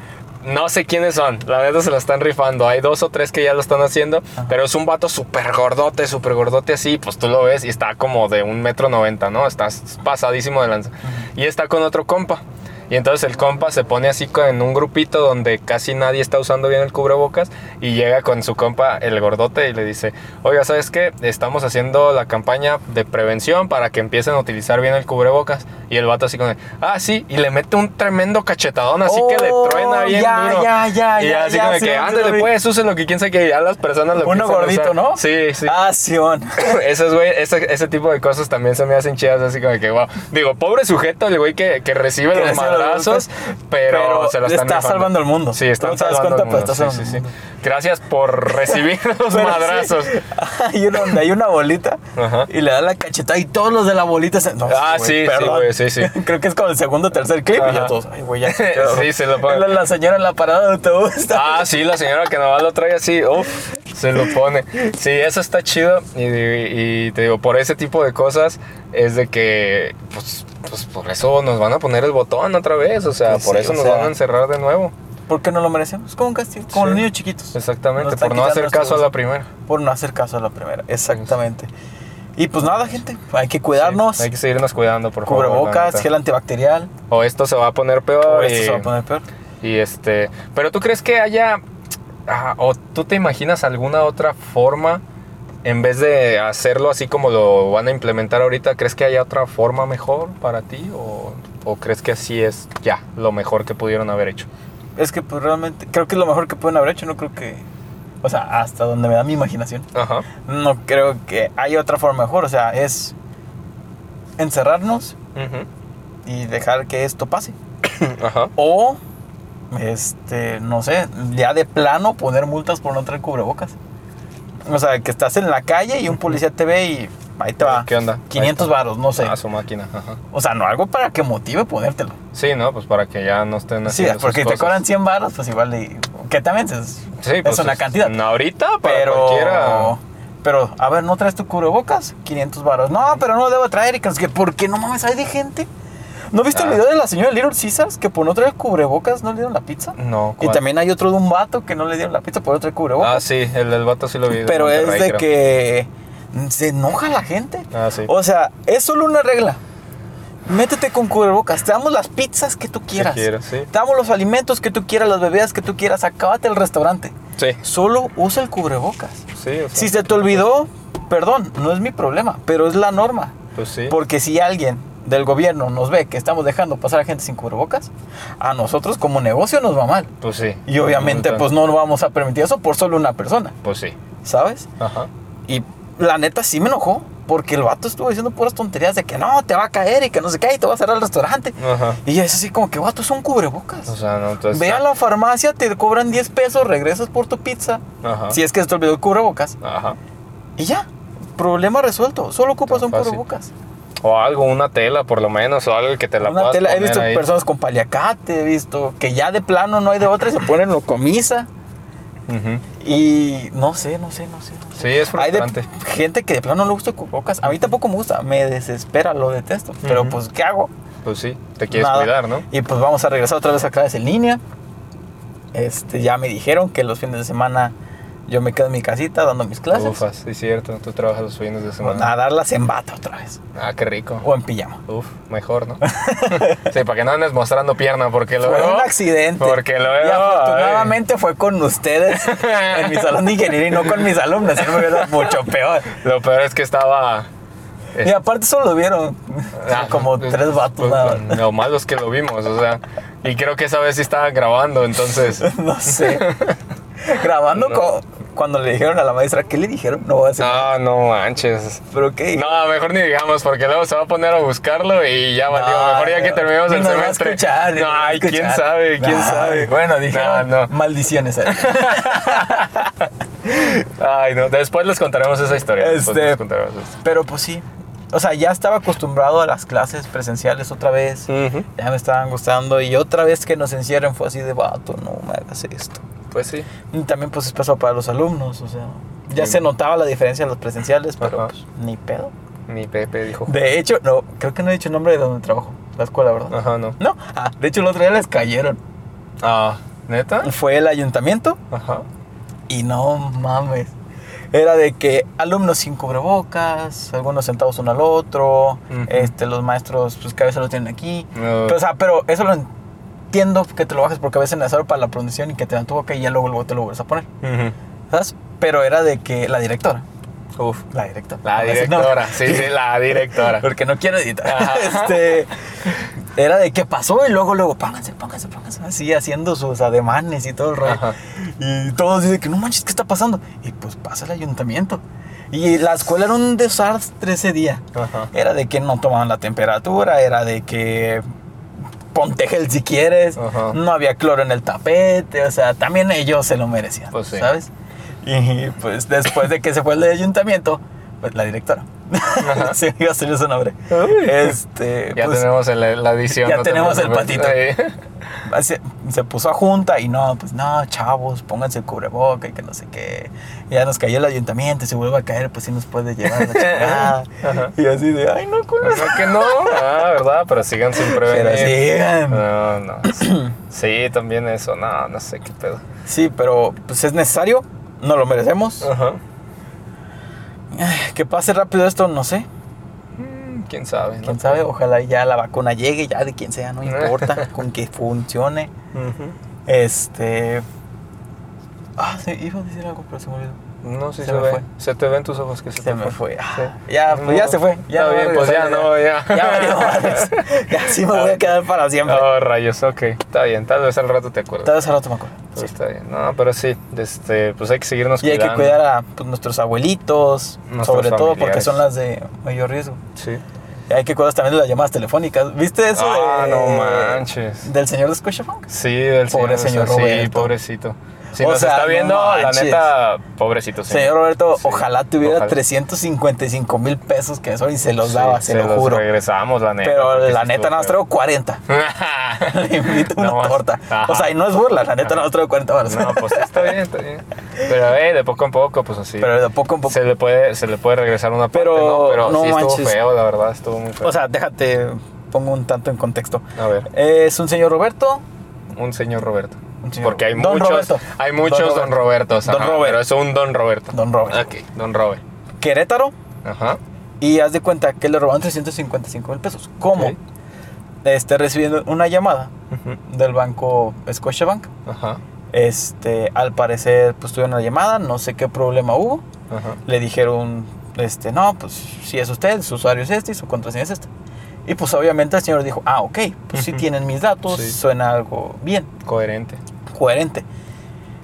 no sé quiénes son. La neta se la están rifando. Hay dos o tres que ya lo están haciendo. Pero es un vato súper gordote, súper gordote así. Pues tú lo ves y está como de un metro noventa, ¿no? Está pasadísimo de lanza. Y está con otro compa. Y entonces el compa se pone así en un grupito donde casi nadie está usando bien el cubrebocas y llega con su compa el gordote y le dice, oiga, ¿sabes qué? Estamos haciendo la campaña de prevención para que empiecen a utilizar bien el cubrebocas. Y el vato así con, ah, sí, y le mete un tremendo cachetadón así que le Oh, truena bien ya, duro. ya, ya, Y ya, así ya, como sí, que, ándale pues, usen lo que quién sabe que ya las personas lo Uno gordito, usar. ¿no? Sí, sí. Ah, Sion. Esos, güey, ese, ese tipo de cosas también se me hacen chidas, así como que, wow. Digo, pobre sujeto, el güey que, que recibe Que los recibe madrazos, pero, pero se la están está salvando el mundo. Sí, están No das salvando cuenta, el mundo. pero está sí, salvando sí, el sí. mundo. Gracias por recibir los madrazos. sí, hay uno donde hay una bolita Ajá. y le da la cachetada y todos los de la bolita se. No, Ah, sí, sí, perdón. güey, sí, sí. Creo que es como el segundo o tercer clip y Ajá. ya todos. Ay, güey, ya. Sí, se lo pone. La, la señora en la parada de autobús. Ah, sí, la señora que nomás lo trae así, uff, se lo pone. Sí, eso está chido. Y, y te digo, por ese tipo de cosas es de que, pues, pues por eso nos van a poner el botón otra vez. O sea, Pues por eso nos sea, van a encerrar de nuevo. ¿Por qué no lo merecemos? Como un castigo. Como Sí. los niños chiquitos. Exactamente, por no hacer caso a la primera. Por no hacer caso a la primera. Exactamente. Y pues nada, gente. Hay que cuidarnos. Sí, hay que seguirnos cuidando, por favor. Cubrebocas, gel antibacterial. O esto se va a poner peor. O y, esto se va a poner peor. y este. Pero tú crees que haya. Ah, o tú te imaginas alguna otra forma. En vez de hacerlo así como lo van a implementar ahorita, ¿crees que haya otra forma mejor para ti? ¿O, o crees que así es ya lo mejor que pudieron haber hecho? Es que pues realmente creo que es lo mejor que pueden haber hecho. No creo que... O sea, hasta donde me da mi imaginación. Ajá. No creo que haya otra forma mejor. O sea, es encerrarnos y dejar que esto pase. Ajá. O, este, no sé, ya de plano poner multas por no traer cubrebocas. O sea, que estás en la calle y un policía te ve y ahí te va. ¿Qué onda? 500 Ahí está. varos, no sé. Ah, su máquina. Ajá. O sea, no algo para que motive ponértelo. Sí, ¿no? Pues para que ya no estén Sí, haciendo sus porque te cosas. cobran 100 varos, pues igual, y- que también es, Sí, es pues una es- cantidad. no, ahorita, para pero, cualquiera. pero, a ver, ¿no traes tu cubrebocas? 500 varos. No, pero no lo debo traer. Y que, ¿por qué no mames hay de gente? ¿No viste el Ah. video de la señora Little Caesars que por no traer cubrebocas no le dieron la pizza? No, Y ¿cuál? también hay otro de un vato que no le dieron la pizza por no traer Ah, cubrebocas. sí, el del vato sí lo vi. pero es de creo. que se enoja la gente. Ah, sí. O sea, es solo una regla. Métete con cubrebocas. Te damos las pizzas que tú quieras. quieras, sí. Te damos los alimentos que tú quieras, las bebidas que tú quieras. Acábate el restaurante. Sí, Solo usa el cubrebocas. sí, o sea, Si se te olvidó, perdón, no es mi problema, pero es la norma. pues sí. Porque si alguien del gobierno nos ve que estamos dejando pasar a gente sin cubrebocas, a nosotros como negocio nos va mal. Pues sí. Y obviamente pues no vamos a permitir eso por solo una persona, Pues sí. ¿sabes? Ajá. Y la neta sí me enojó, porque el vato estuvo diciendo puras tonterías de que no, te va a caer y que no sé qué, y te va a cerrar el restaurante. Ajá. Y es así como que, vato, son cubrebocas. O sea, no, entonces. Ve a la farmacia, te cobran 10 pesos, regresas por tu pizza. Ajá. Si es que se te olvidó el cubrebocas. Ajá. Y ya, problema resuelto. Solo ocupas Tan un fácil. cubrebocas. O algo, una tela por lo menos, o algo que te la Una puedas tela, he visto ahí. personas con paliacate, he visto que ya de plano no hay de otra y se ponen lo comisa. Y no sé, no sé, no sé. no sé. Sí, es Hay de frustrante. gente que de plano no le gusta cubrebocas. A mí tampoco me gusta, me desespera, lo detesto. Pero pues, ¿qué hago? Pues sí, te quieres Nada. cuidar, ¿no? Y pues vamos a regresar otra vez a clases en línea. Este, ya me dijeron que los fines de semana yo me quedo en mi casita dando mis clases. Ufas, sí, cierto. Tú trabajas los fines de semana. a darlas en bata otra vez. Ah, qué rico. O en pijama. Uf, mejor, ¿no? sí, para que no andes mostrando pierna, porque Fue luego... un accidente. Porque luego... Y afortunadamente fue con ustedes en mi salón de ingeniería y no con mis alumnos. No me hubiera mucho peor. Lo peor es que estaba... Y aparte solo lo vieron Ah, como pues, tres vatos. pues, nada más. Lo malo es que lo vimos, o sea... Y creo que esa vez sí estaban grabando, entonces... No sé. Grabando No. co- cuando le dijeron a la maestra, ¿qué le dijeron? No voy a nada. No, no manches. ¿Pero qué? No, mejor ni digamos, porque luego se va a poner a buscarlo y ya valió. No, mejor ya que terminemos el semestre. escuchar, no, ay, quién sabe, quién sabe. Bueno, dijeron No, maldiciones. ahí. Ay, no, después les contaremos esa historia. después Este- les contaremos eso. Pero pues sí. O sea, ya estaba acostumbrado a las clases presenciales otra vez. Ya me estaban gustando. Y otra vez que nos encierren fue así de vato, no me hagas esto. Pues sí. Y también pues es peso para los alumnos. O sea, ya Sí. se notaba la diferencia en los presenciales, pero Ajá. pues ni pedo. Mi Pepe dijo. De hecho, no, creo que no he dicho el nombre de donde trabajo. La escuela, ¿verdad? Ajá, no. No, ah, de hecho el otro día les cayeron. Ah, ¿neta? Fue el ayuntamiento Ajá. y no mames. Era de que alumnos sin cubrebocas, algunos sentados uno al otro, Ujú. este, los maestros, pues que a veces lo tienen aquí. No. Pero, o sea, pero eso lo entiendo que te lo bajes porque a veces es necesario para la pronunciación y que te dan tu boca y ya luego, luego te lo vuelves a poner. Ujú. ¿Sabes? Pero era de que la directora. Uf. La directora. La A veces no. directora, sí, sí, la directora. Porque no quiero editar. Este, era de qué pasó y luego, luego, pónganse, pónganse, pónganse. Así haciendo sus ademanes y todo el rollo. Ajá. Y todos dicen que no manches, ¿qué está pasando? Y pues pasa el ayuntamiento. Y la escuela era un desastre ese día. Ajá. Era de que no tomaban la temperatura, era de que ponte gel si quieres, Ajá. no había cloro en el tapete, o sea, también ellos se lo merecían, Pues sí. ¿sabes? Y pues después de que se fue el ayuntamiento, pues la directora. Se iba a salir su nombre. Este, Ya pues, tenemos el- la edición. ya no te tenemos el patito. Se, se puso a junta y no, pues no, chavos, pónganse el cubreboca y que no sé qué. Ya nos cayó el ayuntamiento y se vuelve a caer, pues sí nos puede llevar la chingada. Y así de, ay, no, No, que no. Ah, ¿verdad? Pero sigan sin prevenir. Pero sigan. No, no. Sí, Sí, también eso. No, no sé qué pedo. Sí, pero pues es necesario, no lo merecemos. Ajá. Que pase rápido esto, no sé. Mm, ¿Quién sabe? no? Quién sabe, ojalá ya la vacuna llegue, ya de quien sea, no importa, con que funcione. Este. Ah, sí, iba a decir algo, pero se me olvidó. No, sí Se se, me ve. fue. Se te ven tus ojos que se, Se te me fue. Ah, Sí. Ya, Ni pues ya se fue. Ya no bien, pues ya regresar, no, ya. Ya valió. Ya sí me voy a quedar para siempre. Oh, rayos, ok. Está bien, tal vez al rato te acuerdas. Tal vez al rato me acuerdo. Pero Sí. Está bien. No, pero sí, este, pues hay que seguirnos Y hay que cuidando. cuidar a pues, nuestros abuelitos, Nuestros sobre todo porque son las de mayor riesgo. Sí. Y hay que cuidar también de las llamadas telefónicas. ¿Viste eso Ah, de, no manches. del señor de Scotiabank? Sí, del Pobre señor. señor Sí, Roberto. pobrecito. Si O nos sea, está no viendo, la neta, pobrecito. Señor Roberto, Sí, ojalá tuviera ojalá. 355 mil pesos que eso y se los Sí, daba, se, lo los juro. regresamos, la neta. Pero la neta nada más traigo 40. Le invito una No torta. Ajá. O sea, y no es burla, la neta nada más traigo 40 baros. No, pues está bien, está bien. Pero eh, de poco en poco, pues así. Pero de poco en poco. se le puede, se le puede regresar una parte, Pero ¿no? Pero no sí estuvo feo, la verdad, estuvo muy feo. O sea, déjate, pongo un tanto en contexto. a ver, Es un señor Roberto. un señor Roberto. Porque hay Don muchos, Roberto. hay muchos Don Don, Roberto. Robertos. Don ajá, Robert. Pero es un Don Roberto. Don Robert. Ok, Don Robert. Querétaro. Ajá. Y haz de cuenta que le robaron 355 mil pesos. ¿Cómo? Este, recibiendo una llamada del banco Scotiabank. Ajá. Este, al parecer, pues tuvieron una llamada, no sé qué problema hubo. Ajá. Le dijeron, este, no, pues si es usted, su usuario es este y su contraseña es esta. Y pues obviamente el señor dijo, ah, ok, pues si Ujú. tienen mis datos, Sí. suena algo bien, Coherente. coherente.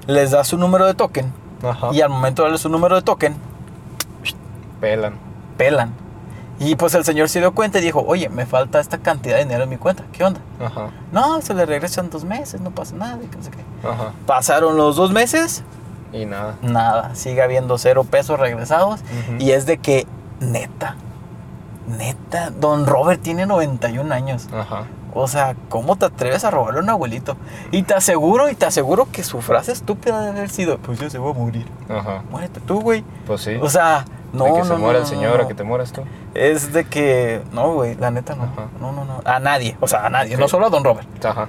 Les da su número de token Ajá. y al momento de darle su número de token, Pelan. pelan. Y pues el señor se dio cuenta y dijo, oye, me falta esta cantidad de dinero en mi cuenta, ¿qué onda? Ajá. No, se le regresan dos meses, no pasa nada, y no sé qué. Ajá. Pasaron los dos meses, Y nada. nada, sigue habiendo cero pesos regresados y es de que neta. Neta, don Robert tiene 91 años. Ajá. O sea, ¿cómo te atreves a robarle a un abuelito? Y te aseguro, y te aseguro que su frase estúpida debe haber sido, pues yo se voy a morir. Ajá. Muérete tú, güey. Pues sí. O sea, no, de que no, se no, muera el señor no. a que te mueras tú. Es de que, no, güey, la neta no. Ajá. No, no, no. A nadie, o sea, a nadie, no solo a don Robert. Ajá.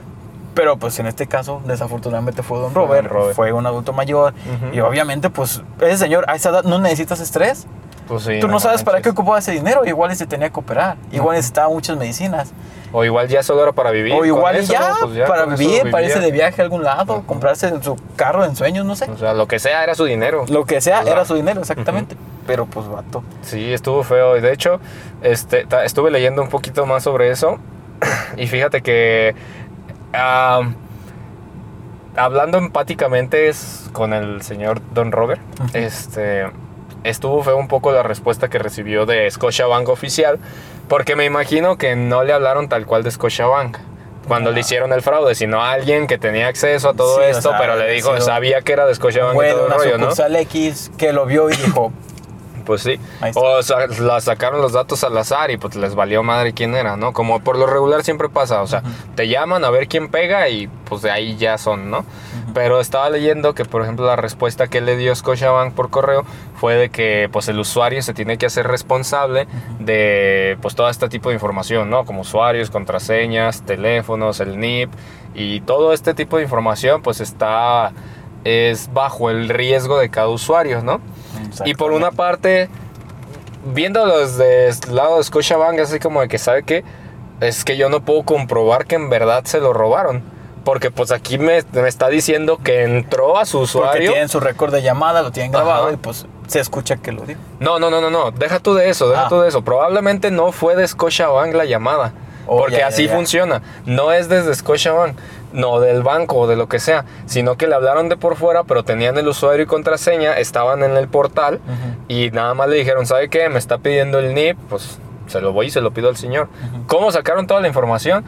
Pero pues en este caso, desafortunadamente fue don Robert, Robert. fue un adulto mayor. Ujú. Y obviamente, pues, ese señor a esa edad no necesitas estrés. Pues sí. Tú no sabes para qué ocupaba ese dinero. Igual y se tenía que operar. Igual necesitaba muchas medicinas. O igual ya solo era para vivir. o igual eso, ya, pues ya para vivir, para irse de viaje a algún lado, comprarse su carro en sueños, no sé. O sea, lo que sea era su dinero. Lo que sea, O sea, era su dinero, exactamente. Pero pues, vato. Sí, estuvo feo. Y de hecho, este, estuve leyendo un poquito más sobre eso. Y fíjate que. hablando empáticamente es con el señor Don Robert, este, estuvo feo un poco la respuesta que recibió de Scotiabank oficial. Porque me imagino que no le hablaron tal cual de Scotiabank. Cuando le Ah. hicieron el fraude, sino a alguien que tenía acceso a todo Sí, o esto, sea, pero le dijo, sabía que era de Scotiabank y Güey, de todo el rollo, ¿no? X que lo vio y dijo, Pues sí. O sa- la sacaron los datos al azar y pues les valió madre quién era, ¿no? Como por lo regular siempre pasa, o sea, te llaman a ver quién pega y pues de ahí ya son, ¿no? Pero estaba leyendo que, por ejemplo, la respuesta que le dio Scotiabank por correo fue de que pues el usuario se tiene que hacer responsable de pues todo este tipo de información, ¿no? Como usuarios, contraseñas, teléfonos, el NIP y todo este tipo de información pues está es bajo el riesgo de cada usuario, ¿no? Y por una parte, viéndolo desde el lado de Scotiabank, así como de que, ¿sabe qué? Es que yo no puedo comprobar que en verdad se lo robaron. Porque pues aquí me, me está diciendo que entró a su Porque usuario. tienen su récord de llamada, lo tienen grabado Ajá. y pues se escucha que lo dio. No, no, no, no, no. Deja tú de eso, deja Ah. tú de eso. Probablemente no fue de Scotiabank la llamada. Oh, porque ya, ya, así ya. funciona. No es desde Scotiabank, no del banco o de lo que sea, sino que le hablaron de por fuera, pero tenían el usuario y contraseña, estaban en el portal y nada más le dijeron, ¿sabe qué? Me está pidiendo el NIP, pues se lo voy y se lo pido al señor. ¿Cómo sacaron toda la información?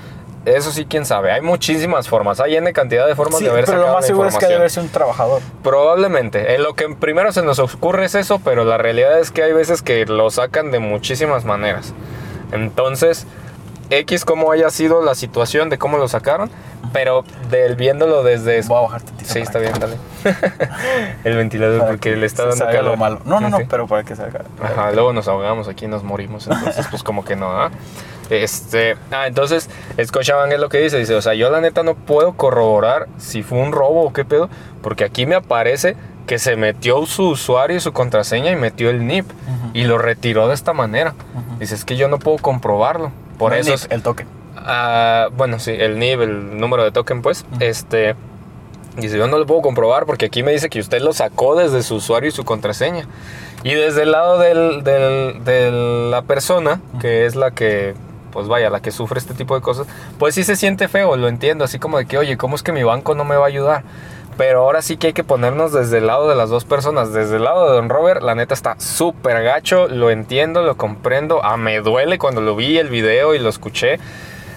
Eso sí, quién sabe. Hay muchísimas formas. Hay N cantidad de formas Sí, de haber pero sacado lo más la seguro es que debe sido un trabajador. Probablemente. En lo que primero se nos ocurre es eso, pero la realidad es que hay veces que lo sacan de muchísimas maneras. Entonces, X como haya sido la situación de cómo lo sacaron, pero del viéndolo desde... Voy a bajar tantito Sí, para está acá. bien, dale. El ventilador Para porque que le está dando calor. lo malo. No, no, no, Sí. pero para que salga. Ajá, luego nos ahogamos aquí y nos morimos, entonces pues como que no, ¿ah? Este, ah, entonces Scotiabank es lo que dice, dice, o sea, yo la neta no puedo corroborar si fue un robo o qué pedo, porque aquí me aparece que se metió su usuario y su contraseña y metió el NIP Ujú. y lo retiró de esta manera. Ujú. Dice, es que yo no puedo comprobarlo. Por No, eso ni es- el toque. Ah, bueno, sí, el NIB, el número de token, pues, Ujú. este, dice, yo no lo puedo comprobar porque aquí me dice que usted lo sacó desde su usuario y su contraseña. Y desde el lado del, del- de la persona, que es la que, pues vaya, la que sufre este tipo de cosas, pues sí se siente feo, lo entiendo, así como de que, oye, ¿cómo es que mi banco no me va a ayudar? Pero ahora sí que hay que ponernos desde el lado de las dos personas. Desde el lado de Don Robert, la neta está súper gacho. Lo entiendo, lo comprendo. Ah, me duele cuando lo vi el video y lo escuché.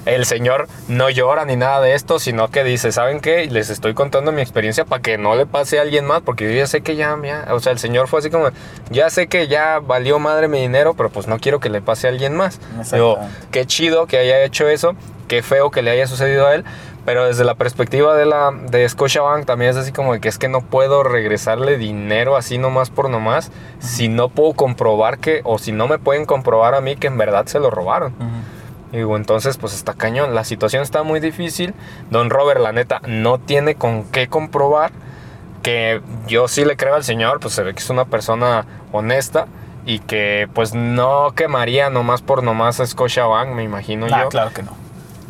El señor no llora ni nada de esto, sino que dice, ¿saben qué? Les estoy contando mi experiencia para que no le pase a alguien más, porque yo ya sé que ya, ya, o sea, el señor fue así como, ya sé que ya valió madre mi dinero, pero pues no quiero que le pase a alguien más. Digo, qué chido que haya hecho eso, qué feo que le haya sucedido a él, pero desde la perspectiva de la de Scotiabank también es así como de que es que no puedo regresarle dinero así nomás por nomás si no puedo comprobar que o si no me pueden comprobar a mí que en verdad se lo robaron. Y Digo, entonces pues está cañón, la situación está muy difícil. Don Robert, la neta, no tiene con qué comprobar que yo sí le creo al señor, pues se ve que es una persona honesta y que pues no quemaría nomás por nomás a Scotiabank, me imagino Ah, yo. claro que no.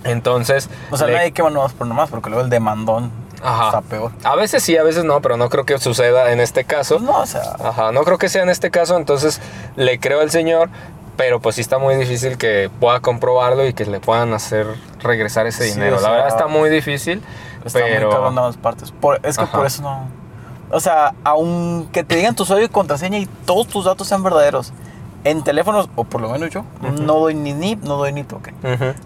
Entonces, O sea, le- nadie quema nomás por nomás, porque luego el demandón Ajá. está peor. a veces sí, a veces no, pero no creo que suceda en este caso. Pues no, o sea, Ajá, no creo que sea en este caso, entonces le creo al señor, pero pues sí está muy difícil que pueda comprobarlo y que le puedan hacer regresar ese Sí, dinero. o la sea, verdad está muy difícil, está pero muy partes. Por- es que Ajá. por eso no. O sea, aunque te digan tu usuario y contraseña y todos tus datos sean verdaderos, en teléfonos, o por lo menos yo, no doy ni NIP, no doy ni token.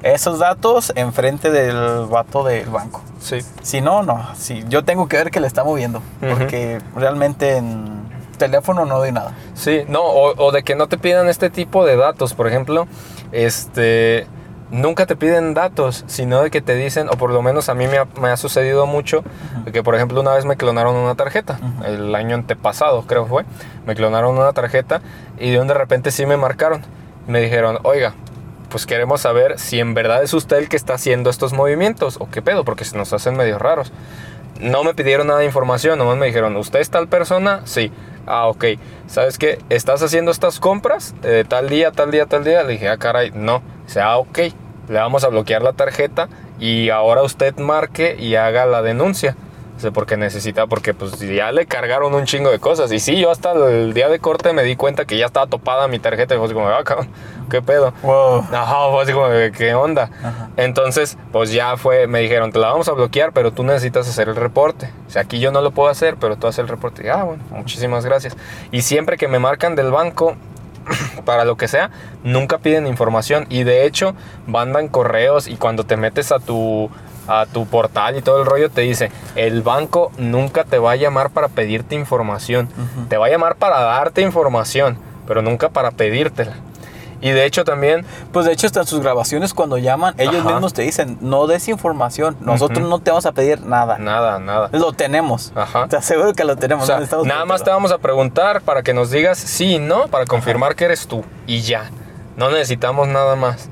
Esos datos enfrente del vato del banco. sí. Si no, no. Si yo tengo que ver que le está moviendo. Ujú. Porque realmente en teléfono no doy nada. Sí, no, o, o de que no te pidan este tipo de datos. Por ejemplo, este, nunca te piden datos, sino de que te dicen, o por lo menos a mí me ha, me ha sucedido mucho, que por ejemplo una vez me clonaron una tarjeta, el año antepasado creo fue, me clonaron una tarjeta y de un de repente sí me marcaron. Me dijeron, oiga, pues queremos saber si en verdad es usted el que está haciendo estos movimientos o qué pedo, porque se nos hacen medio raros. No me pidieron nada de información, nomás me dijeron, ¿usted es tal persona? Sí. Ah, ok. ¿Sabes qué? ¿Estás haciendo estas compras de tal día, tal día, tal día? Le dije, ah, caray, no. Dice, ah, ok. Le vamos a bloquear la tarjeta y ahora usted marque y haga la denuncia. Dice, porque necesita, porque pues ya le cargaron un chingo de cosas. Y sí, yo hasta el día de corte me di cuenta que ya estaba topada mi tarjeta y fue así como, ah, cabrón, ¿qué pedo? Wow. Ajá, fue así como, ¿qué onda? Ajá. Entonces, pues ya fue, me dijeron, te la vamos a bloquear, pero tú necesitas hacer el reporte. O sea, aquí yo no lo puedo hacer, pero tú haces el reporte. Y, ah, bueno, muchísimas gracias. Y siempre que me marcan del banco, para lo que sea, nunca piden información. Y de hecho, mandan correos y cuando te metes a tu, a tu portal y todo el rollo, te dice, el banco nunca te va a llamar para pedirte información. Te va a llamar para darte información, pero nunca para pedírtela. Y de hecho también Pues de hecho, hasta sus grabaciones, cuando llaman, ellos Ajá. mismos te dicen: No des información, nosotros no te vamos a pedir nada. Nada, nada. Lo tenemos. Ajá. Te aseguro que lo tenemos. O sea, no nada más te vamos a preguntar para que nos digas sí y no, para confirmar que eres tú. Y ya. No necesitamos nada más.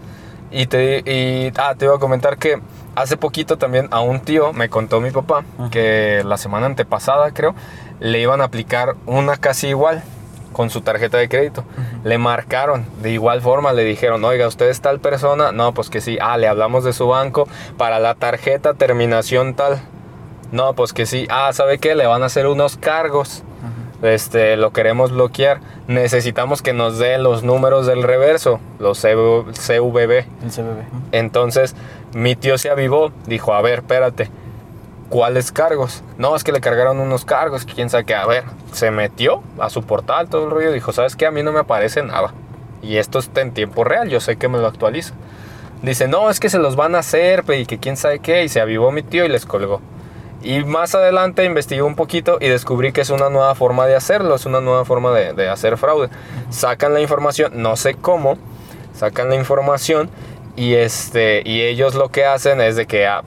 Y te, y, ah, te iba a comentar que hace poquito también a un tío me contó mi papá que la semana antepasada, creo, le iban a aplicar una casi igual con su tarjeta de crédito. Le marcaron de igual forma, le dijeron, oiga, ¿usted es tal persona? No, pues que sí. Ah, le hablamos de su banco para la tarjeta terminación tal. No, pues que sí. Ah, ¿sabe qué? Le van a hacer unos cargos. Este, lo queremos bloquear. Necesitamos que nos den los números del reverso, los CV CVB. El. Ujú. Entonces, mi tío se avivó, dijo, a ver, espérate, ¿cuáles cargos? No, es que le cargaron unos cargos, quién sabe qué. A ver, se metió a su portal, todo el rollo, dijo, ¿sabes qué? A mí no me aparece nada. Y esto está en tiempo real, yo sé que me lo actualiza. Dice, no, es que se los van a hacer, y que quién sabe qué. Y se avivó mi tío y les colgó. Y más adelante investigué un poquito y descubrí que es una nueva forma de hacerlo, es una nueva forma de, de hacer fraude. Sacan la información, no sé cómo, sacan la información y, este, y ellos lo que hacen es de que ah,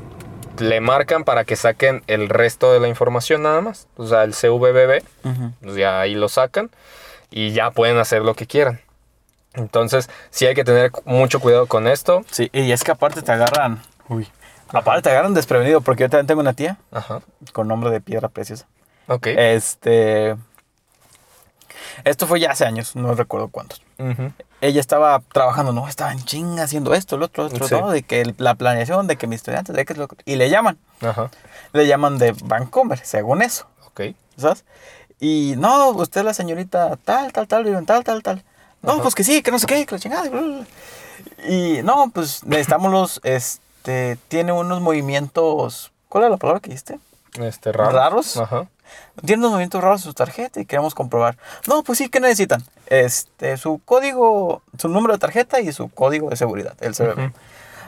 le marcan para que saquen el resto de la información nada más. O sea, el CVBB, Ujú. pues ya ahí lo sacan y ya pueden hacer lo que quieran. Entonces, sí hay que tener mucho cuidado con esto. Sí, y es que aparte te agarran. Uy. Aparte te agarran desprevenido, porque yo también tengo una tía Ajá. con nombre de piedra preciosa. Ok. Este. Esto fue ya hace años, no recuerdo cuántos. Ujú. Ella estaba trabajando, no, estaba en chinga haciendo esto, lo otro, lo otro, Sí. ¿no? De que el- la planeación, de que mis estudiantes, de que es lo Y le llaman, Ajá. le llaman de Vancomer, según eso, Ok. ¿sabes? Y no, usted es la señorita tal, tal, tal, vive en tal, tal, tal. No, Ajá. pues que sí, que no sé qué, que la chingada. Y no, pues necesitamos los, este, tiene unos movimientos, ¿cuál es la palabra que dijiste? Este, raros. ¿Raros? Ajá. Tiene unos movimientos raros en su tarjeta y queremos comprobar. No, pues sí, ¿qué necesitan? Este, su código, su número de tarjeta y su código de seguridad, el CVV. Ujú.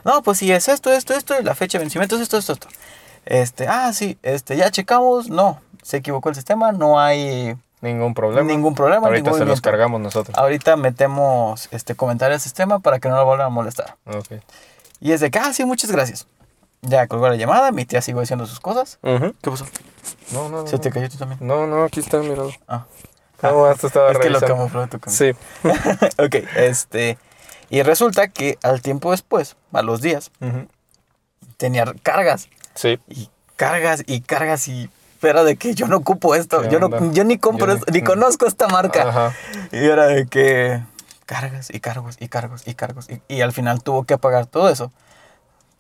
No, pues sí, es esto, esto, esto, y la fecha de vencimiento es esto, esto, esto. Este, ah, sí, este, ya checamos, no, se equivocó el sistema, no hay Ningún problema. ningún problema, Ahorita ningún se los cargamos nosotros. Ahorita metemos este comentario al sistema para que no lo vuelvan a molestar. Ok. Y es de que, ah, sí, muchas gracias. Ya colgó la llamada, mi tía siguió haciendo sus cosas. Ujú. ¿Qué pasó? No, no, no. ¿Se te cayó tú también? No, no, aquí está, míralo. Ah. No, esto estaba es que lo revisando. camufló tu. Sí. ok, este. Y resulta que al tiempo después, a los días, Ujú. tenía cargas. Sí. Y cargas y cargas y. Pero de que yo no ocupo esto. ¿Qué Yo, no, yo ni compro Yo ni- esto, ni conozco esta marca. Ajá. Y era de que. Cargas y cargos y cargos y cargos. Y, y al final tuvo que pagar todo eso.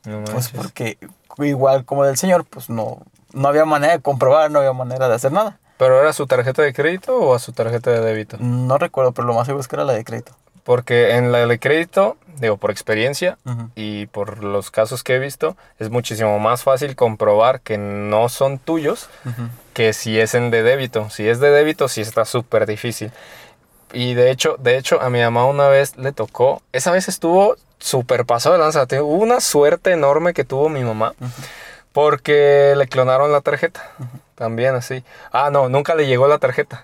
No Pues porque, igual como del señor, pues no, no había manera de comprobar, no había manera de hacer nada. ¿Pero era su tarjeta de crédito o a su tarjeta de débito? No recuerdo, pero lo más seguro es que era la de crédito. Porque en la de crédito, digo, por experiencia y por los casos que he visto, es muchísimo más fácil comprobar que no son tuyos que si es en de débito. Si es de débito, sí está súper difícil. Y de hecho, de hecho, a mi mamá una vez le tocó, esa vez estuvo súper pasado de lanza. Tuvo una suerte enorme que tuvo mi mamá. Porque le clonaron la tarjeta. También así. Ah, no, nunca le llegó la tarjeta.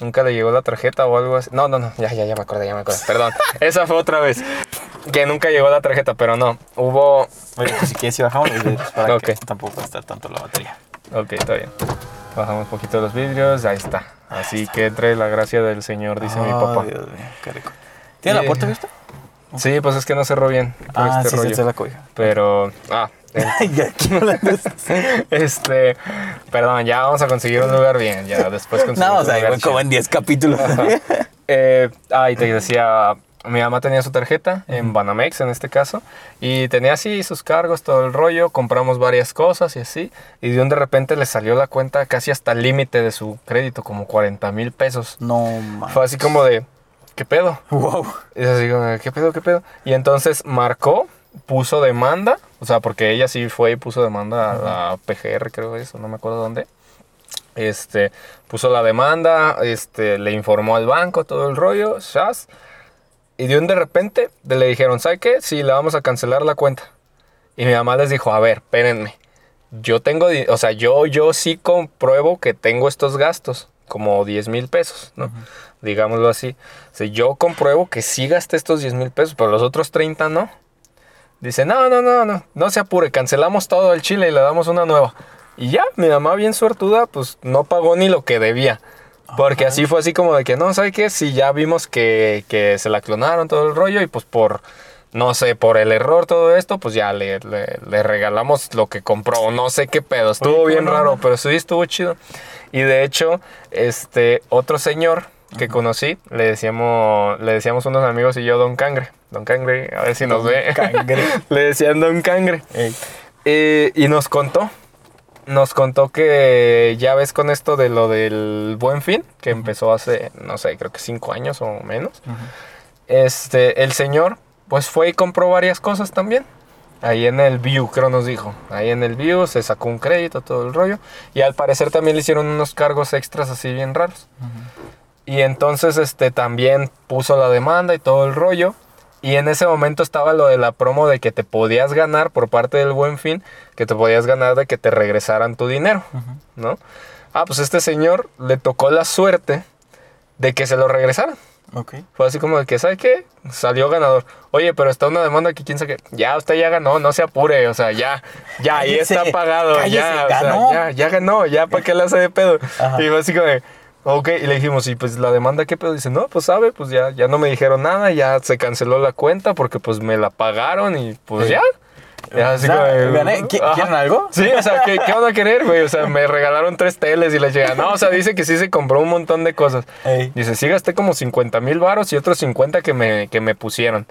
Nunca le llegó la tarjeta o algo así. No, no, no, ya, ya, ya me acordé, ya me acordé. Perdón, esa fue otra vez. Que nunca llegó la tarjeta, pero no. Hubo. Oye, pues si quieres, si bajamos los vidrios para Ok. que tampoco estar tanto la batería. Ok, está bien. Bajamos un poquito los vidrios, ahí está. Así que entre la gracia del Señor, dice mi papá. Dios mío, qué rico. ¿Tiene la Eh, puerta abierta? Sí, pues es que no cerró bien Ah, este sí, rollo. se la cobija. Pero. Ah, este. Perdón, ya vamos a conseguir un lugar bien. Ya después conseguimos No, o sea, igual como en 10 capítulos. Eh, ah, y te decía, mi mamá tenía su tarjeta en Banamex en este caso, y tenía así sus cargos, todo el rollo, compramos varias cosas y así, y de un de repente le salió la cuenta casi hasta el límite de su crédito, como 40 mil pesos. No, man. Fue así como de, ¿qué pedo? Wow. Es así como, ¿qué pedo, qué pedo? Y entonces marcó, puso demanda, o sea, porque ella sí fue y puso demanda a la PGR, creo eso, no me acuerdo dónde. Este, puso la demanda, este, le informó al banco todo el rollo, shas. Y de un de repente le dijeron, ¿sabe qué? Sí, le vamos a cancelar la cuenta. Y mi mamá les dijo, a ver, espérenme. Yo tengo, o sea, yo, yo sí compruebo que tengo estos gastos, como 10 mil pesos, ¿no? Digámoslo así. O sea, yo compruebo que sí gasté estos 10 mil pesos, pero los otros 30 no. Dice, no, no, no, no, no se apure, cancelamos todo el chile y le damos una nueva. Y ya, mi mamá bien suertuda, pues no pagó ni lo que debía. Porque así fue así como de que, no, ¿sabe qué? Si ya vimos que, que se la clonaron todo el rollo y pues por, no sé, por el error todo esto, pues ya le, le- le regalamos lo que compró. No sé qué pedo, estuvo Oye, bien raro, onda. pero sí estuvo chido. Y de hecho, este, otro señor que conocí, le decíamos, le decíamos unos amigos y yo Don Cangre. Don Cangre, a ver si nos Don ve. Cangre. le decían Don Cangre. Eh, y nos contó, nos contó que ya ves con esto de lo del buen fin, que empezó hace, no sé, creo que cinco años o menos. Este, el señor, pues fue y compró varias cosas también. Ahí en el View, creo nos dijo. Ahí en el View se sacó un crédito, todo el rollo. Y al parecer también le hicieron unos cargos extras así bien raros. Y entonces este también puso la demanda y todo el rollo. Y en ese momento estaba lo de la promo de que te podías ganar por parte del buen fin, que te podías ganar de que te regresaran tu dinero, ¿no? Ah, pues este señor le tocó la suerte de que se lo regresaran. Fue así como de que, ¿sabe qué? Salió ganador. Oye, pero está una demanda que quién sabe qué. Ya, usted ya ganó, no se apure, o sea, ya, ya, ahí está pagado, cállese, ya, o sea, ganó. ya, ya ganó, ya, ¿para qué le hace de pedo? Ajá. Y fue así como de, ok, y le dijimos, y pues la demanda, ¿qué pedo? Dice, no, pues sabe, pues ya, ya no me dijeron nada, ya se canceló la cuenta porque pues me la pagaron y pues Sí. ya. Así O sea, como de, gané. ¿Qui- ajá. ¿Quieren algo? Sí, o sea, ¿qué, qué van a querer, güey? O sea, me regalaron tres teles y les llega. No, o sea, dice que sí se compró un montón de cosas. Ey. Dice, sí gasté como 50 mil varos y otros 50 que me, que me pusieron.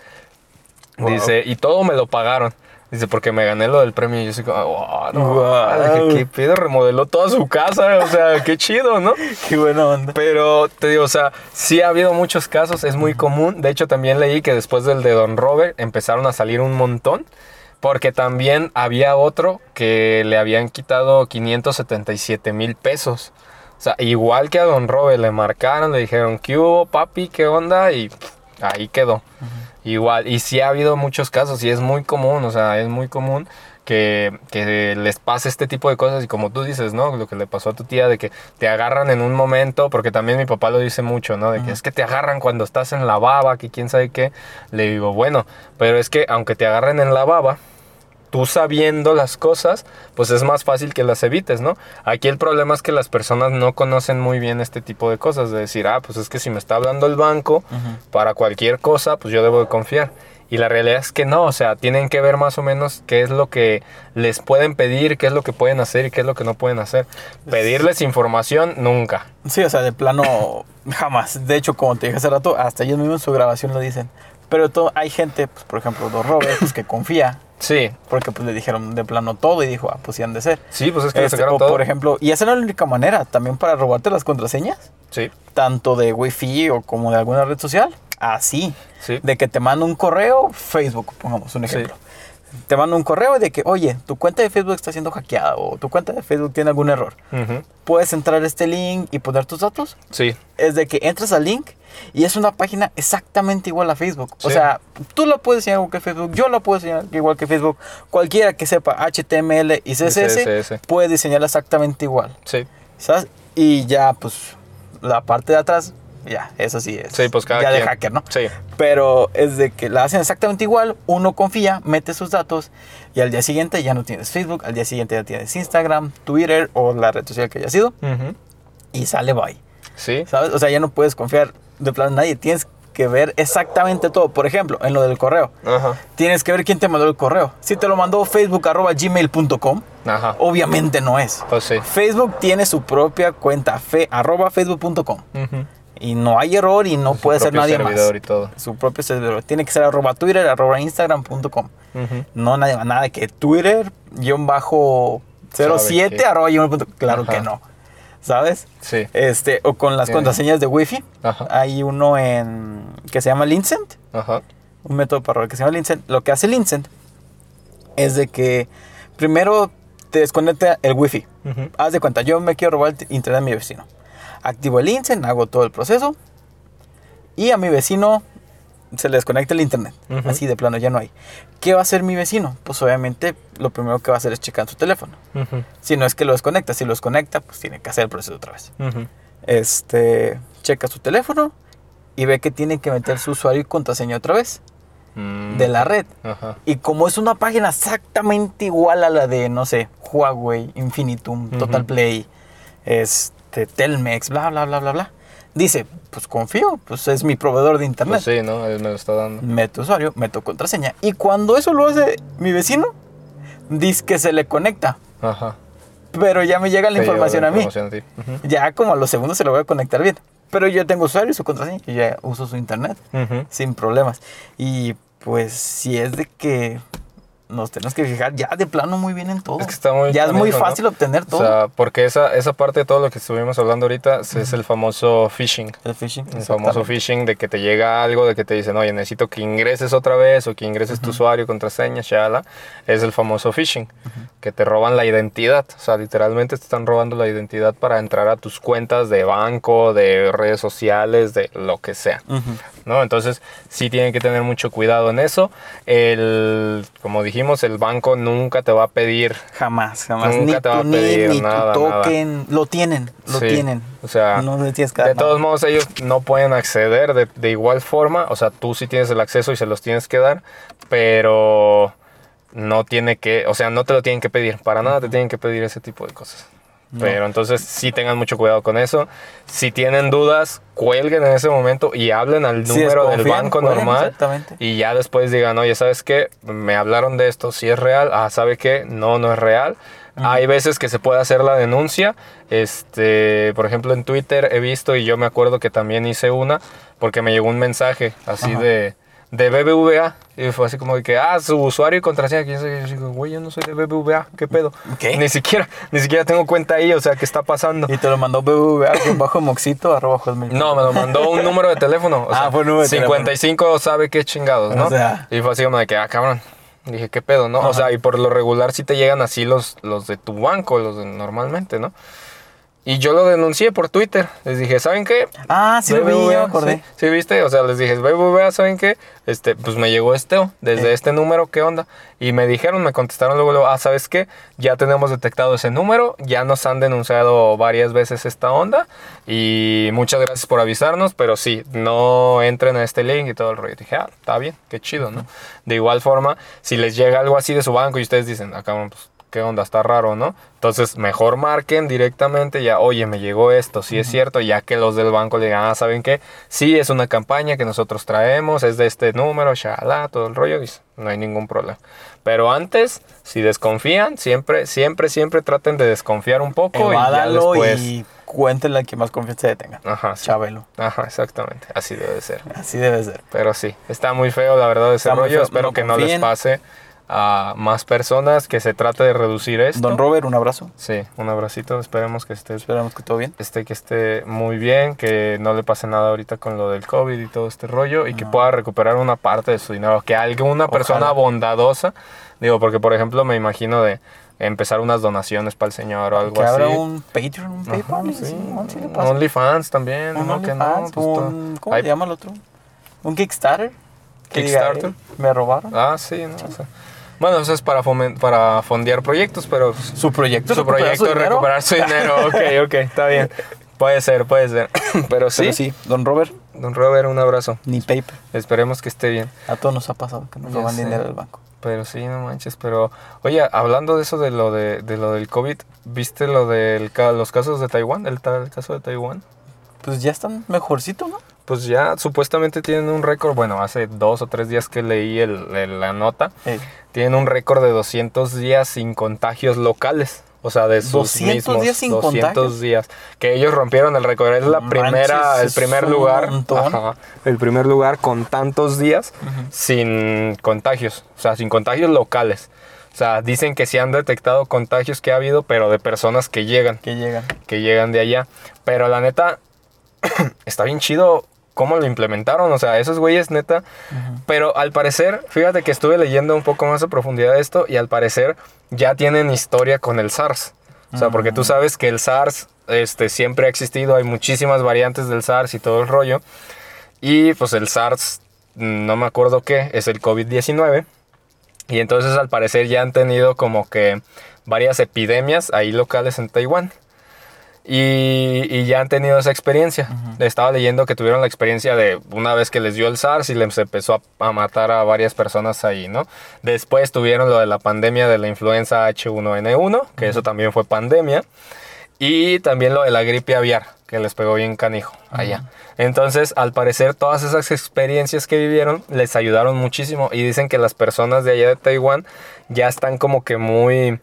Wow. Dice, y todo me lo pagaron. Dice, porque me gané lo del premio. Y yo así como, wow, no. Wow. Dije, ¿Qué pedo? Remodeló toda su casa. O sea, qué chido, ¿no? Qué buena onda. Pero te digo, o sea, sí ha habido muchos casos, es muy común. De hecho, también leí que después del de Don Robert empezaron a salir un montón. Porque también había otro que le habían quitado 577 mil pesos. O sea, igual que a Don Robert le marcaron, le dijeron, ¿qué hubo, papi? ¿Qué onda? Y ahí quedó. Igual, y sí ha habido muchos casos y es muy común, o sea, es muy común que, que les pase este tipo de cosas y como tú dices, ¿no? Lo que le pasó a tu tía de que te agarran en un momento, porque también mi papá lo dice mucho, ¿no? De que es que te agarran cuando estás en la baba, que quién sabe qué. Le digo, bueno, pero es que aunque te agarren en la baba, tú sabiendo las cosas, pues es más fácil que las evites, ¿no? Aquí el problema es que las personas no conocen muy bien este tipo de cosas, de decir, ah, pues es que si me está hablando el banco para cualquier cosa, pues yo debo de confiar. Y la realidad es que no, o sea, tienen que ver más o menos qué es lo que les pueden pedir, qué es lo que pueden hacer y qué es lo que no pueden hacer. Pedirles información, nunca. Sí, o sea, de plano, jamás. De hecho, como te dije hace rato, hasta ellos mismos en su grabación lo dicen. Pero todo, hay gente, pues, por ejemplo, Don Robert, pues, que confía. Sí, Porque pues le dijeron de plano todo y dijo, ah, pues sí han de ser. sí, pues es que Este, o, todo. por ejemplo, y esa no es la única manera, también para robarte las contraseñas, Sí, tanto de Wi-Fi o como de alguna red social, así. sí. De que te manda un correo, Facebook, pongamos un Sí. Te manda un correo de que, oye, tu cuenta de Facebook está siendo hackeada o tu cuenta de Facebook tiene algún error. Puedes entrar a este link y poner tus datos. Sí, Es de que entras al link y es una página exactamente igual a Facebook. O sea, tú la puedes enseñar igual que Facebook, yo la puedo enseñar igual que Facebook. Cualquiera que sepa HTML y CSS CSS. puede diseñarla exactamente igual. sí. ¿Sabes? Y ya, pues, la parte de atrás, ya, eso sí es. Sí, pues cada ya de hacker, ¿no? Sí. Pero es de que la hacen exactamente igual, uno confía, mete sus datos y al día siguiente ya no tienes Facebook, al día siguiente ya tienes Instagram, Twitter o la red social que haya sido Ujú. y sale bye. Sí. ¿Sabes? O sea, ya no puedes confiar de plano en nadie, tienes que ver exactamente todo. Por ejemplo, en lo del correo. Ajá. Tienes que ver quién te mandó el correo. Si te lo mandó facebook arroba gmail.com, obviamente no es. Pues sí. Facebook tiene su propia cuenta, fe, arroba facebook.com. Ujú. Y no hay error y no Su puede ser nadie servidor más. y todo. Su propio servidor. Tiene que ser arroba twitter, arroba instagram.com. Ujú. No nadie más. Nada de que twitter, guion bajo 07, que- arroba gmail.com. Claro Ajá. que no. ¿Sabes? Sí. Este, o con las Tiene- contraseñas de wifi. Ajá. Hay uno en que se llama Lincent. Ajá. Un método para robar que se llama Lincent. Lo que hace Lincent es de que primero te desconecta el wifi. Haz de cuenta, yo me quiero robar el internet de mi vecino. Activo el Lincent, hago todo el proceso. Y a mi vecino se le desconecta el internet. Así de plano, ya no hay. ¿Qué va a hacer mi vecino? Pues obviamente lo primero que va a hacer es checar su teléfono. Si no es que lo desconecta, si lo desconecta, pues tiene que hacer el proceso otra vez. Este, checa su teléfono y ve que tiene que meter su usuario y contraseña otra vez Mm. de la red. Y como es una página exactamente igual a la de, no sé, Huawei, Infinitum. Total Play, este, Telmex, bla, bla, bla, bla, bla. Dice, pues confío, pues es mi proveedor de internet. Pues sí, ¿no? Él me lo está dando. Meto usuario, meto contraseña. Y cuando eso lo hace mi vecino, dice que se le conecta. Ajá. Pero ya me llega la Te información la a mí. información a ti. Ujú. Ya como a los segundos se lo voy a conectar bien. Pero yo tengo usuario y su contraseña. Yo ya uso su internet sin problemas. Y pues si es de que nos tenemos que fijar ya de plano muy bien en todo. Es que está muy ya es muy fácil obtener todo. O sea, porque esa, esa parte de todo lo que estuvimos hablando ahorita es el famoso phishing. el phishing. El famoso phishing de que te llega algo, de que te dicen, oye, necesito que ingreses otra vez o que ingreses tu usuario, contraseña, shala. Es el famoso phishing, que te roban la identidad. O sea, literalmente te están robando la identidad para entrar a tus cuentas de banco, de redes sociales, de lo que sea. ¿No? Entonces sí tienen que tener mucho cuidado en eso. El, como dijimos, el banco nunca te va a pedir Jamás, jamás. Nunca ni te va a pedir ni nada, tu nada. token. Lo tienen, lo Sí, tienen. O sea, no de nada. todos modos ellos no pueden acceder de, de igual forma. O sea, tú sí tienes el acceso y se los tienes que dar, pero no tiene que, o sea, no te lo tienen que pedir. Para nada te tienen que pedir ese tipo de cosas. No. Pero entonces sí tengan mucho cuidado con eso. Si tienen dudas, cuelguen en ese momento y hablen al número del banco normal. Y ya después digan, oye, ¿sabes qué? Me hablaron de esto, si es real, ah, ¿sabe qué? No, no es real. Hay veces que se puede hacer la denuncia. Este, por ejemplo, en Twitter he visto y yo me acuerdo que también hice una porque me llegó un mensaje así de, de BBVA. Y fue así como de que, ah, su usuario y contraseña. Y yo digo, güey, yo no soy de BBVA, ¿qué pedo? ¿Qué? Ni siquiera, ni siquiera tengo cuenta ahí, o sea, ¿qué está pasando? Y te lo mandó BBVA bajo moxito arroba. No, me lo mandó un número de teléfono. O Ah, sea, fue un número de 55 sabe qué chingados, ¿no? O sea. y fue así como de que, ah, cabrón. Dije, ¿qué pedo, no? O sea, y por lo regular sí te llegan así los, los de tu banco, los de normalmente, ¿no? Y yo lo denuncié por Twitter. Les dije, ¿saben qué? Ah, sí lo vi, acordé. Sí, sí, viste, o sea, les dije, BBVA, ¿saben qué? Este, pues me llegó este desde Eh. este número, ¿qué onda? Y me dijeron, me contestaron luego, luego, ah, ¿sabes qué? Ya tenemos detectado ese número, ya nos han denunciado varias veces esta onda y muchas gracias por avisarnos, pero sí, no entren a este link y todo el rollo. Y dije, ah, está bien, qué chido, ¿no? De igual forma, si les llega algo así de su banco y ustedes dicen, acá, pues, ¿qué onda? Está raro, ¿no? Entonces, mejor marquen directamente ya, oye, me llegó esto, sí es cierto, ya que los del banco le digan, ah, ¿saben qué? Sí, es una campaña que nosotros traemos, es de este número, shalá, todo el rollo, y no hay ningún problema. Pero antes, si desconfían, siempre, siempre, siempre traten de desconfiar un poco y ya Evádalo después... y cuéntenle a quien más confianza le tenga. Ajá, sí. Chabelo. Ajá, exactamente, así debe de ser. Así debe ser. Pero sí, está muy feo la verdad ese Está rollo, feo, espero no que no les confíen. pase a más personas, que se trate de reducir esto. Don Robert, un abrazo. Sí, un abracito, esperemos que esté, Esperamos que todo bien. esté, que esté muy bien, que no le pase nada ahorita con lo del COVID y todo este rollo y que No. pueda recuperar una parte de su dinero, que alguna persona Ojalá. bondadosa, digo, porque por ejemplo me imagino de empezar unas donaciones para el señor o algo Que así. abra un Patreon, un PayPal. sí. Sí pasa. OnlyFans también, Un ¿no? Que no, OnlyFans, pues, un, ¿Cómo Hay- se llama el otro? Un Kickstarter. Que diga, Kickstarter. "Ey, me robaron. Ah, sí, no, o sea, bueno, eso es para, para fondear proyectos, pero Su proyecto su proyecto dinero. recuperar su dinero. Ok, ok, está bien. Puede ser, puede ser. Pero sí, Pero sí, don Robert, don Robert, un abrazo. ni paper. Esperemos que esté bien. A todos nos ha pasado que nos Ya roban sé. dinero del banco. Pero sí, no manches. Pero, oye, hablando de eso de lo, de, de lo del COVID, ¿viste lo de los casos de Taiwán? El, el caso de Taiwán. Pues ya están mejorcito, ¿no? Pues ya supuestamente tienen un récord. Bueno, hace dos o tres días que leí el- el- la nota. Ey, Tienen un récord de 200 días sin contagios locales. O sea, de sus 200 mismos días sin 200 contagios. días. Que ellos rompieron el récord. Es la primera, el primer lugar. ajá, el primer lugar con tantos días sin contagios. O sea, sin contagios locales. O sea, dicen que sí han detectado contagios que ha habido, pero de personas que llegan, que llegan. que llegan de allá. Pero la neta, está bien chido cómo lo implementaron. O sea, esos güeyes, neta, pero al parecer, fíjate que estuve leyendo un poco más a profundidad de esto y al parecer ya tienen historia con el SARS. O sea, porque tú sabes que el SARS este, siempre ha existido, hay muchísimas variantes del SARS y todo el rollo. Y pues el SARS, no me acuerdo qué, es el COVID-19. Y entonces al parecer ya han tenido como que varias epidemias ahí locales en Taiwán. Y, y ya han tenido esa experiencia. Estaba leyendo que tuvieron la experiencia de una vez que les dio el SARS y les empezó a, a matar a varias personas ahí, ¿no? Después tuvieron lo de la pandemia de la influenza H1N1, que eso también fue pandemia. Y también lo de la gripe aviar, que les pegó bien canijo allá. Entonces, al parecer, todas esas experiencias que vivieron les ayudaron muchísimo. Y dicen que las personas de allá de Taiwán ya están como que muy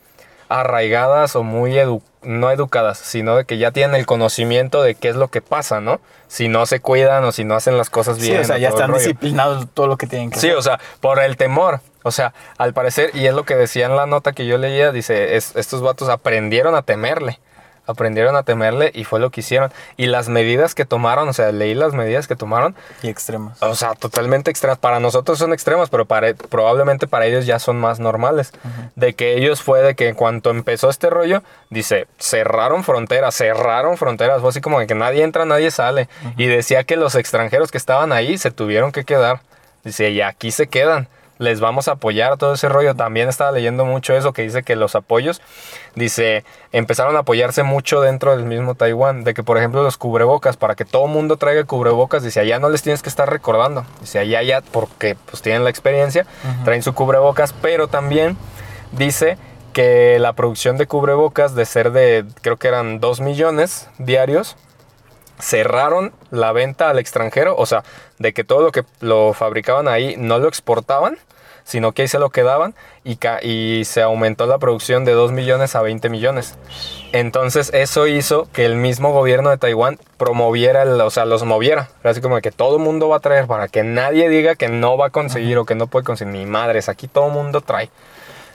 arraigadas o muy edu- no educadas, sino de que ya tienen el conocimiento de qué es lo que pasa, ¿no? Si no se cuidan o si no hacen las cosas Sí, bien. o sea, o ya están disciplinados todo lo que tienen que Sí, hacer. o sea, por el temor. O sea, al parecer, y es lo que decía en la nota que yo leía, dice, es- estos vatos aprendieron a temerle. Aprendieron a temerle y fue lo que hicieron. Y las medidas que tomaron, o sea, leí las medidas que tomaron, Y extremos. o sea, totalmente extremas. Para nosotros son extremas, pero para, probablemente para ellos ya son más normales. De que ellos fue de que en cuanto empezó este rollo, dice, cerraron fronteras, cerraron fronteras. Fue así como de que nadie entra, nadie sale. Y decía que los extranjeros que estaban ahí se tuvieron que quedar. Dice, y aquí se quedan. Les vamos a apoyar todo ese rollo. También estaba leyendo mucho eso que dice que los apoyos, dice, empezaron a apoyarse mucho dentro del mismo Taiwán. De que, por ejemplo, los cubrebocas, para que todo mundo traiga cubrebocas, dice, allá no les tienes que estar recordando. Dice, allá ya, porque pues tienen la experiencia, traen su cubrebocas, pero también dice que la producción de cubrebocas, de ser de, creo que eran 2 millones diarios, cerraron la venta al extranjero, o sea, de que todo lo que lo fabricaban ahí no lo exportaban, sino que ahí se lo quedaban y, ca- y se aumentó la producción de 2 millones a 20 millones. Entonces eso hizo que el mismo gobierno de Taiwán promoviera, el- o sea, los moviera. Era Así como que todo el mundo va a traer para que nadie diga que no va a conseguir o que no puede conseguir. Ni madres, aquí todo el mundo trae.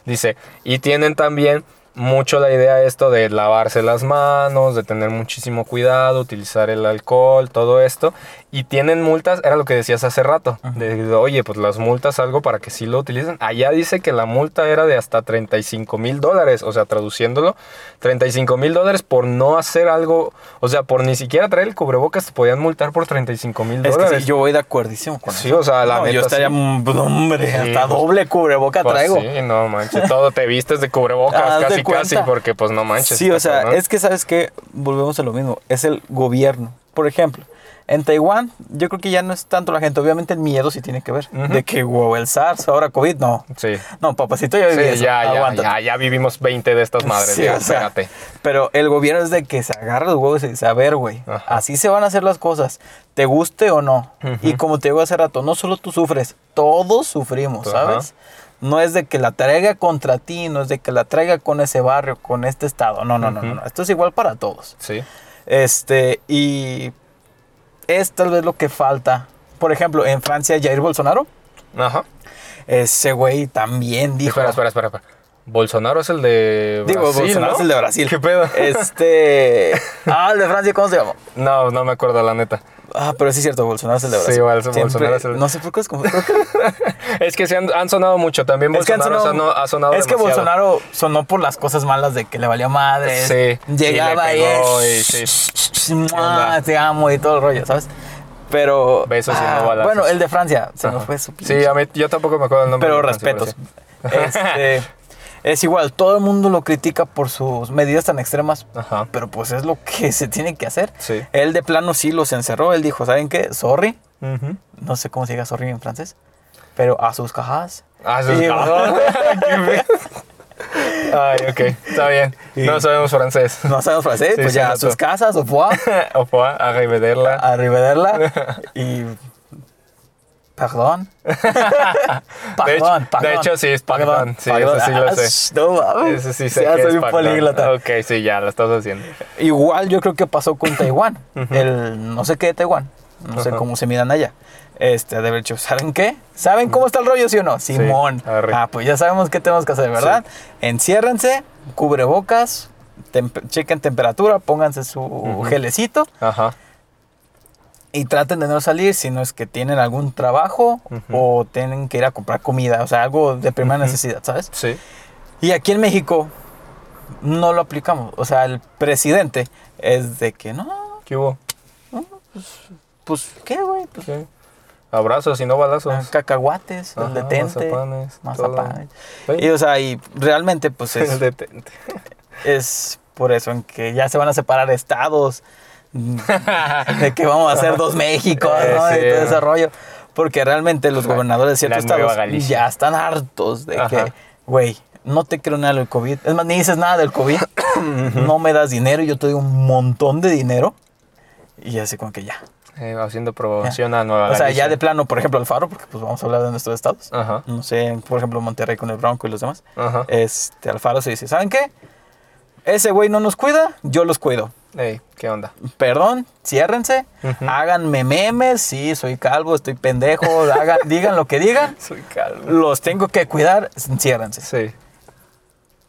Dice, y tienen también mucho la idea esto de lavarse las manos, de tener muchísimo cuidado, utilizar el alcohol, todo esto. Y tienen multas, era lo que decías hace rato, de, oye, pues las multas algo para que sí lo utilicen. Allá dice que la multa era de hasta 35 mil dólares, o sea, traduciéndolo, 35 mil dólares por no hacer algo, o sea, por ni siquiera traer el cubrebocas te podían multar por 35 mil que dólares. sí, yo voy de acuerdísimo con Sí, eso. o sea, la No, neta, yo estaría, sí. mm, pues, hombre, Sí, hasta pues, doble cubreboca Pues traigo. Sí, no manches, todo te vistes de cubrebocas casi casi porque pues no manches. Sí, o sea, cabrón. es que sabes que volvemos a lo mismo, es el gobierno. Por ejemplo, en Taiwán, yo creo que ya no es tanto la gente, obviamente el miedo sí tiene que ver. De que, wow, el SARS, ahora COVID, no. Sí. No, papacito, ya Sí, eso, ya, ya, ya, ya vivimos 20 de estas madres, Sí, ya, o sea, espérate. Pero el gobierno es de que se agarra los huevos y dice, a ver, güey, así se van a hacer las cosas, te guste o no. Y como te digo hace rato, no solo tú sufres, todos sufrimos. ¿sabes? No es de que la traiga contra ti, no es de que la traiga con ese barrio, con este estado. No, no, no, no, no. Esto es igual para todos. Sí. Este, y es tal vez lo que falta. Por ejemplo, en Francia, Jair Bolsonaro, Ajá. ese güey también dijo. Espera, espera, espera, espera. Bolsonaro es el de Digo, Bolsonaro ¿no? es el de Brasil. ¿Qué pedo? Este. Ah, el de Francia, ¿cómo se llama? No, no me acuerdo la neta. Ah, pero sí es cierto, Bolsonaro es el de Sí, Brasil. igual, Siempre- Bolsonaro es el- No sé por qué es como. Es que se han, han sonado mucho. También es Bolsonaro sonado- ha sonado Es que. Bolsonaro sonó por las cosas malas de que le valía madre. Sí, Llegaba y y, sí. ¡Mua! Te amo y todo el rollo, ¿sabes? Pero. ah, Besos y no balazos. Bueno, el de Francia. Se Ajá. fue su Sí, a mí, yo tampoco me acuerdo el nombre. pero de respetos. Este, Es igual, todo el mundo lo critica por sus medidas tan extremas, Ajá. pero pues es lo que se tiene que hacer. Sí. Él de plano sí los encerró, él dijo, ¿saben qué? Sorry, no sé cómo se diga sorry en francés, pero a sus cajas. Y- Qué feo. Ay, ok, está bien. No sabemos francés. No sabemos francés, Sí, pues ya a sus casas, o fue O fue a arrivederla. a revederla y... Perdón. De hecho, perdón, perdón. de hecho, sí es perdón. Sí, perdón. eso sí lo Ah, sé. No mames. Ese sí sé Ya que soy es un políglota. Ok, sí, ya lo estás haciendo. Igual yo creo que pasó con Taiwán. El no sé qué de Taiwán. No sé cómo se miran allá. Este, de haber dicho, ¿saben qué? ¿Saben cómo está el rollo, sí o no? Simón. ah, pues ya sabemos qué tenemos que hacer, ¿verdad? Enciérrense, cubrebocas, temp- chequen temperatura, pónganse su gelecito Ajá. Y traten de no salir si no es que tienen algún trabajo o tienen que ir a comprar comida, o sea, algo de primera necesidad, ¿sabes? Sí. Y aquí en México no lo aplicamos. O sea, el presidente es de que no, ¿Qué hubo? pues, ¿qué, güey? Pues. Abrazos y no balazos. ah, cacahuates, el Ajá, detente, mazapanes, mazapanes. Y, o sea, y realmente, pues, El es, detente. es por eso en que ya se van a separar estados, de que vamos a hacer dos Méxicos, ¿no? Y sí. todo ese rollo. Porque realmente los gobernadores de ciertos estados ya están hartos de Ajá. que, güey, no te creo nada del COVID. Es más, ni dices nada del COVID. no me das dinero y yo te doy un montón de dinero. Y así como que ya. Eh, haciendo promoción a Nueva O sea, Galicia. ya de plano, por ejemplo, Alfaro, porque pues vamos a hablar de nuestros estados. Ajá. No sé, por ejemplo, Monterrey con el Bronco y los demás. Ajá. Este, Alfaro se dice, ¿saben qué? Ese güey no nos cuida, yo los cuido. Ey, ¿qué onda? Perdón, ciérrense, háganme memes, sí, soy calvo, estoy pendejo, hagan, digan lo que digan, Soy calvo. los tengo que cuidar, ciérrense. Sí.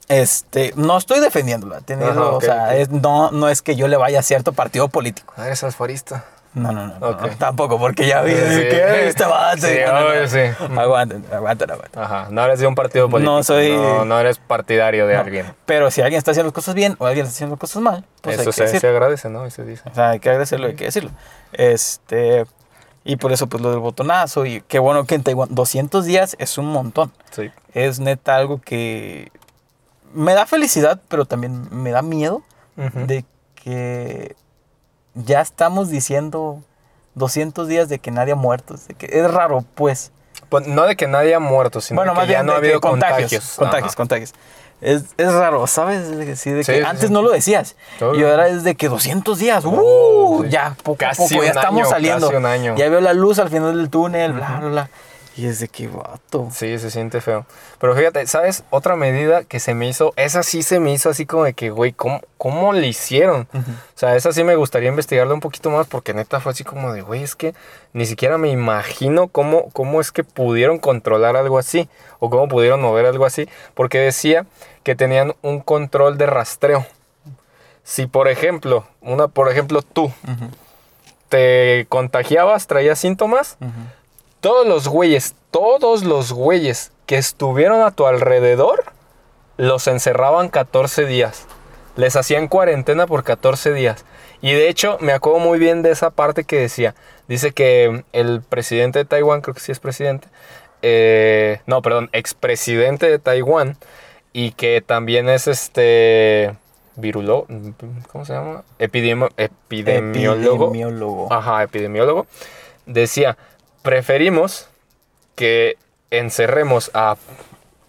Este, no estoy defendiéndola, teniendo, Ajá, o sea, es- no, no es que yo le vaya a cierto partido político. Ah, eres alfarista. No, no, no, tampoco, porque ya vi Sí. que este vato. Sí, no, no, sí. Aguanten, aguanten, aguanten. Ajá. No eres de un partido político. No soy- No, no eres partidario de alguien. Pero si alguien está haciendo las cosas bien o alguien está haciendo las cosas mal, pues hay Eso que se, decir. se agradece, ¿no? Y se dice. O sea, hay que agradecerlo, hay que decirlo. Este, y por eso, pues lo del botonazo. Y qué bueno que en Taiwán 200 días es un montón. Sí. Es neta algo que me da felicidad, pero también me da miedo de que ya estamos diciendo 200 días de que nadie ha muerto. De que es raro, pues. Pues, no de que nadie ha muerto, sino bueno, de que más ya no ha habido contagios. contagios. Contagios, contagios. Es, es raro, ¿sabes? De que sí, de Sí, que sí, antes no lo decías. Todo. Y ahora es de que 200 días. ¡Uh! Oh, sí. Ya, poco Casi a poco, ya un estamos año, saliendo. casi un año. Ya veo la luz al final del túnel, bla, bla, bla. Y es de que, vato. Sí, se siente feo. Pero fíjate, ¿sabes? Otra medida que se me hizo, esa sí se me hizo así como de que, güey, ¿cómo, cómo le hicieron? O sea, esa sí me gustaría investigarla un poquito más porque neta fue así como de, güey, es que ni siquiera me imagino cómo, cómo es que pudieron controlar algo así o cómo pudieron mover algo así. Porque decía que tenían un control de rastreo. Si, por ejemplo, una, por ejemplo, tú te contagiabas, traías síntomas, ujú. Todos los güeyes, todos los güeyes que estuvieron a tu alrededor, los encerraban 14 días. Les hacían cuarentena por 14 días. Y de hecho, me acuerdo muy bien de esa parte que decía. Dice que el presidente de Taiwán, creo que sí es presidente, eh, no, perdón, expresidente de Taiwán, y que también es este virulo, ¿cómo se llama? Epidemiólogo. Epidemiólogo. Ajá, epidemiólogo. Decía, preferimos que encerremos a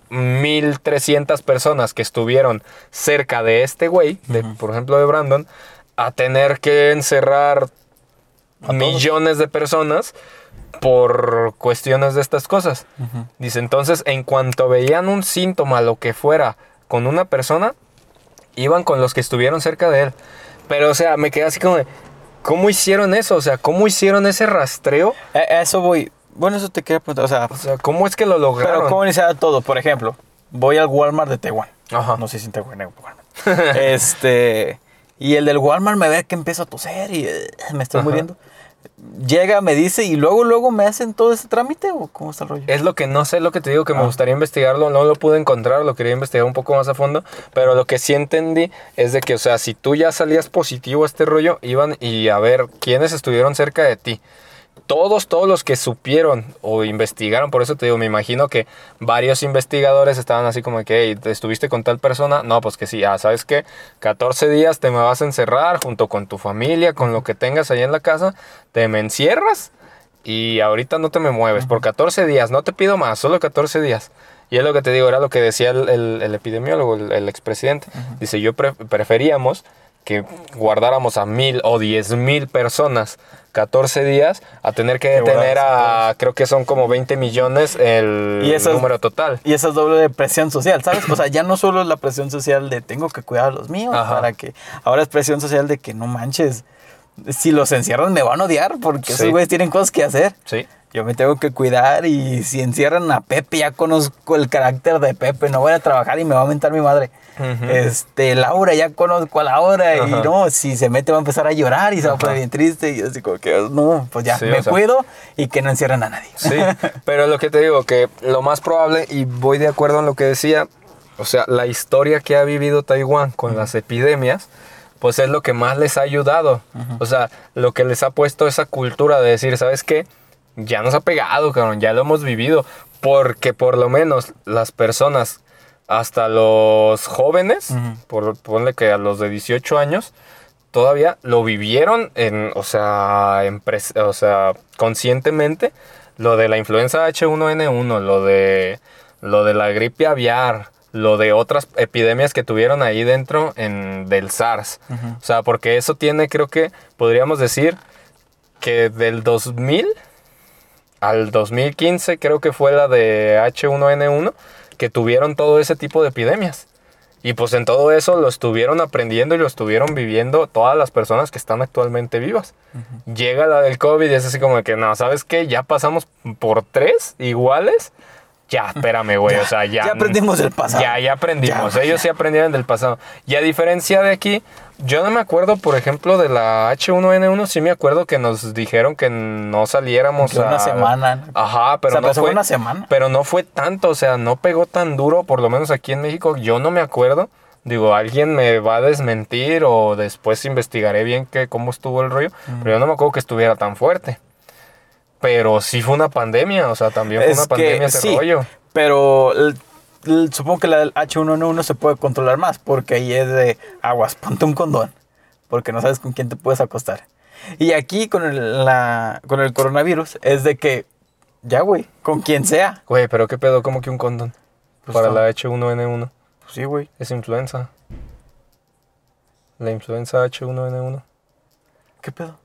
1300 personas que estuvieron cerca de este güey, de, por ejemplo de Brandon, a tener que encerrar millones de personas por cuestiones de estas cosas. Dice, entonces, en cuanto veían un síntoma, lo que fuera, con una persona, iban con los que estuvieron cerca de él. Pero, o sea, me quedé así como de, ¿cómo hicieron eso? O sea, ¿cómo hicieron ese rastreo? A eso voy. Bueno, eso te quería preguntar. O sea, O sea, ¿cómo es que lo lograron? pero ¿cómo iniciaba todo? Por ejemplo, voy al Walmart de Taiwán. Ajá. No sé si en Taiwán hay un Walmart. este. Y el del Walmart me ve que empiezo a toser y eh, me estoy Ajá. muriendo. Llega, me dice y luego, luego me hacen todo ese trámite o cómo está el rollo. Es lo que no sé, lo que te digo que me Ah. gustaría investigarlo, no lo pude encontrar, lo quería investigar un poco más a fondo, pero lo que sí entendí es de que, o sea, si tú ya salías positivo a este rollo, iban y a ver quiénes estuvieron cerca de ti. Todos, todos los que supieron o investigaron, por eso te digo, me imagino que varios investigadores estaban así como que, hey, ¿estuviste con tal persona? No, pues que sí, ah, ¿sabes qué? 14 días te me vas a encerrar junto con tu familia, con lo que tengas ahí en la casa, te me encierras y ahorita no te me mueves por 14 días, no te pido más, solo 14 días. Y es lo que te digo, era lo que decía el, el- el epidemiólogo, el, el expresidente. Dice, yo pre- preferíamos que guardáramos a mil o diez mil personas 14 días a tener que detener a, creo que son como 20 millones el Y eso número total. Y esa es doble de presión social, ¿sabes? O sea, ya no solo es la presión social de tengo que cuidar a los míos Ajá. para que. Ahora es presión social de que no manches. Si los encierran me van a odiar porque esos Sí. güeyes tienen cosas que hacer. Sí. Yo me tengo que cuidar y si encierran a Pepe, ya conozco el carácter de Pepe, no voy a trabajar y me va a mentar mi madre. Este, Laura, ya conozco a Laura y no, si se mete va a empezar a llorar y se va a poner bien triste y así como que no, pues ya, Sí, me o sea. cuido y que no encierren a nadie. Sí, pero lo que te digo, que lo más probable, y voy de acuerdo en lo que decía, o sea, la historia que ha vivido Taiwán con las epidemias, pues es lo que más les ha ayudado. O sea, lo que les ha puesto esa cultura de decir, ¿sabes qué? Ya nos ha pegado, cabrón, ya lo hemos vivido. Porque por lo menos las personas, hasta los jóvenes, por, ponle que a los de 18 años, todavía lo vivieron en, o sea, en o sea, conscientemente lo de la influenza H1N1, lo de lo de la gripe aviar, lo de otras epidemias que tuvieron ahí dentro en del SARS. O sea, porque eso tiene creo que podríamos decir que del 2000 al 2015 creo que fue la de H1N1 que tuvieron todo ese tipo de epidemias. Y pues en todo eso lo estuvieron aprendiendo y lo estuvieron viviendo todas las personas que están actualmente vivas. Llega la del COVID y es así como que, no, ¿sabes qué? Ya pasamos por tres iguales. Ya, espérame, güey, o sea, ya... Ya aprendimos del pasado. Ya, ya aprendimos. Ya, Ellos sí aprendieron del pasado. Y a diferencia de aquí, yo no me acuerdo, por ejemplo, de la H1N1, sí me acuerdo que nos dijeron que no saliéramos Que una semana. Ajá, pero O sea, no pasó fue una semana. Pero no fue tanto, o sea, no pegó tan duro, por lo menos aquí en México, yo no me acuerdo. Digo, alguien me va a desmentir o después investigaré bien que, cómo estuvo el rollo, pero yo no me acuerdo que estuviera tan fuerte. Pero sí fue una pandemia, o sea, también fue Es una pandemia ese sí, rollo. Pero el- el- supongo que la del H1N1 se puede controlar más porque ahí es de aguas, ponte un condón porque no sabes con quién te puedes acostar. Y aquí con el, la, con el coronavirus es de que ya, güey, con quien sea. Güey, pero qué pedo, como que un condón Pues para no. la H1N1. Pues sí, güey. Es influenza. La influenza H1N1. ¿Qué pedo?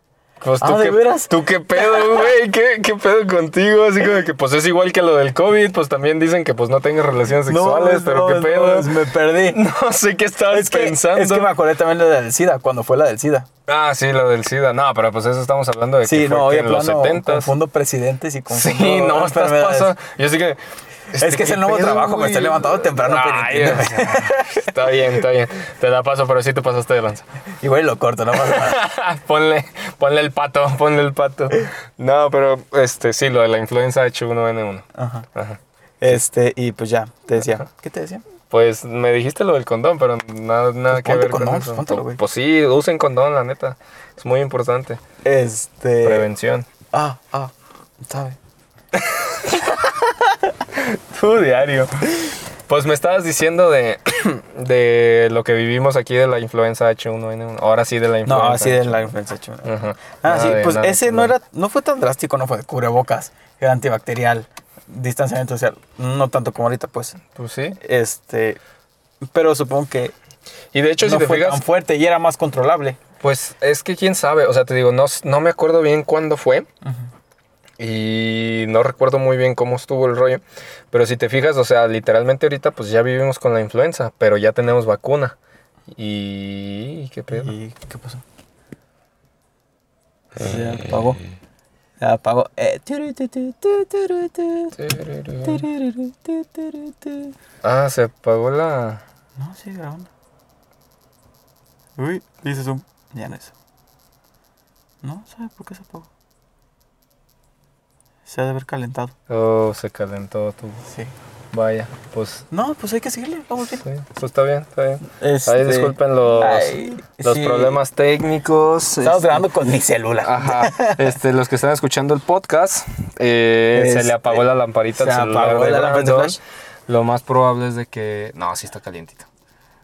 Pues Ah, tú, ¿de qué, veras? tú qué pedo, güey, ¿Qué, qué pedo contigo, así como que pues es igual que lo del COVID, pues también dicen que pues no tengas relaciones sexuales, pero no, qué pedo. no, me perdí. No sé qué estabas Es que, pensando. es que me acordé también de la del SIDA, cuando fue la del SIDA. Ah, sí, lo del SIDA. No, pero pues eso estamos hablando de Sí, que fue no, que oye, en los plano, 70 confundo presidentes y confundo Sí, no, estás pasando. Yo sí que. Este, Es que es el ¿qué nuevo pedo, trabajo, me estoy levantando temprano, pero Ay, entiéndeme. o sea, está bien, está bien. Te la paso, pero sí te pasaste de lanza. Igual lo corto, no pasa nada. ponle, ponle el pato, ponle el pato. No, pero este, sí, lo de la influenza H1N1. Ajá. Ajá. Este, y pues ya, te decía. ¿Qué te decía? Pues me dijiste lo del condón, pero nada, nada Pues que ponte ver condón, con pues eso. póntelo, güey. Pues sí, usen condón, la neta. Es muy importante. Este. Prevención. Ah, ah, ¿sabe? Tu diario. Pues me estabas diciendo de, de lo que vivimos aquí de la influenza H1N1. Ahora sí de la influenza. No, así de la influenza chuna. Ajá. Ah, Nada sí, de- pues nada ese no era, no fue tan drástico, no fue de cubrebocas, era antibacterial, distanciamiento social, no tanto como ahorita, pues. Pues sí. Este, pero supongo que Y de hecho, no si te fue fijas, tan fuerte y era más controlable. pues es que quién sabe. O sea, te digo, no, no me acuerdo bien cuándo fue. Y no recuerdo muy bien cómo estuvo el rollo. Pero si te fijas, o sea, literalmente ahorita pues ya vivimos con la influenza, pero ya tenemos vacuna. Y... ¿Qué pedo? ¿Y qué pasó? Se apagó. Se apagó. Eh. Ah, se apagó la... No, sigue grabando. Uy, dice zoom. Ya no es. No, ¿sabe por qué se apagó? Se ha de haber calentado. Oh, se calentó tu... Sí. Vaya, pues. No, pues hay que seguirle, vamos bien. Sí, pues está bien, está bien. Este, Ahí disculpen los, ay, los sí. problemas técnicos. Estamos este, grabando con mi celular. Ajá, este, los que están escuchando el podcast, eh, se Este, le apagó la lamparita se al celular apagó de la Brandon. flash. Lo más probable es de que... No, sí está calientito.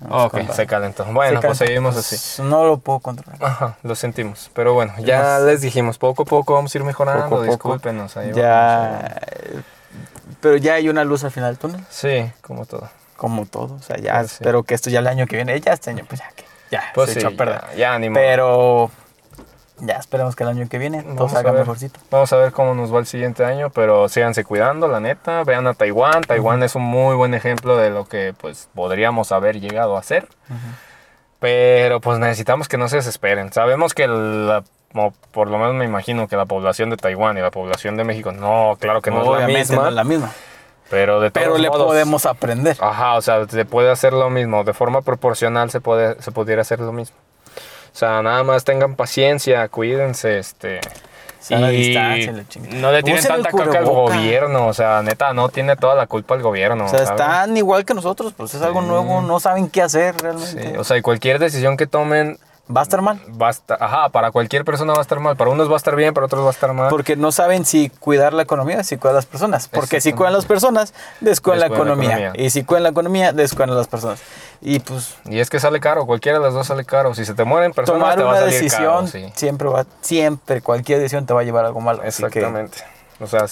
Ok, se calentó. Bueno, Se pues seguimos pues, así. No lo puedo controlar. Ajá, lo sentimos. Pero bueno, ya les dijimos, poco a poco vamos a ir mejorando. Poco a poco. Discúlpenos. ahí Ya. Pero ya hay una luz al final del túnel. Sí, como todo. como todo. O sea, ya Pues sí. espero que esto ya el año que viene, ya este año, pues ya que. Ya, Pues se sí, echó a perder. ya, ya. Pero. Ya esperemos que el año que viene todo salga mejorcito. Vamos a ver cómo nos va el siguiente año, pero síganse cuidando, la neta. Vean a Taiwán. Taiwán es un muy buen ejemplo de lo que pues podríamos haber llegado a hacer. Pero pues necesitamos que no se desesperen. Sabemos que la, o por lo menos me imagino que la población de Taiwán y la población de México, no, claro que no Obviamente es la misma. no es la misma. Pero de todos Pero le modos- podemos aprender. Ajá, o sea, se puede hacer lo mismo. De forma proporcional se, puede, se pudiera hacer lo mismo. O sea, nada más tengan paciencia, cuídense, este... La chingada. no le tienen tanta caca al gobierno, o sea, neta, no tiene toda la culpa el gobierno. O sea, ¿sabes? están igual que nosotros, pues es algo Sí. nuevo, no saben qué hacer realmente. Sí, o sea, y cualquier decisión que tomen Va a estar mal. va a estar, ajá, para cualquier persona va a estar mal, para unos va a estar bien, para otros va a estar mal. Porque no saben si cuidar la economía, si cuidar las personas. Porque si cuidan las personas, descuidan la Descuidan la economía. economía. Y si cuidan la economía, descuidan a las personas. Y pues Y es que sale caro, cualquiera de las dos sale caro. Si se te mueren personas, tomar te va a una salir decisión caro, sí. siempre va, siempre, cualquier decisión te va a llevar a algo malo. Que Exactamente. O sea,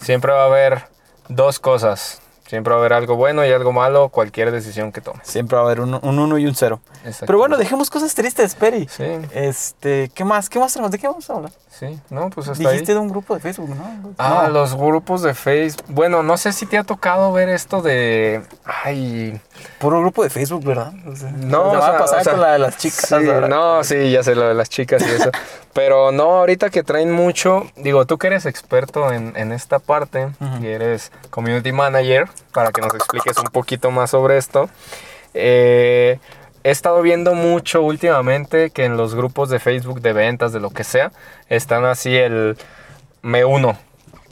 siempre va a haber dos cosas. Siempre va a haber algo bueno y algo malo, cualquier decisión que tomes. siempre va a haber un, un uno y un cero. Pero bueno, dejemos cosas tristes, Peri. Sí, Este, ¿qué más? ¿Qué más tenemos? ¿De qué vamos a hablar? Sí, no, pues hasta Dijiste ahí. de un grupo de Facebook, ¿no? Ah, No. los grupos de Facebook. Bueno, no sé si te ha tocado ver esto de. Ay. Puro grupo de Facebook, ¿verdad? O sea, No, o va a pasar o sea, con la de las chicas. Sí, no, sí, ya sé lo de las chicas y eso. Pero no, ahorita que traen mucho, digo, tú que eres experto en, en esta parte, que eres community manager, para que nos expliques un poquito más sobre esto. eh, he estado viendo mucho últimamente que en los grupos de Facebook de ventas, de lo que sea, están así el me uno.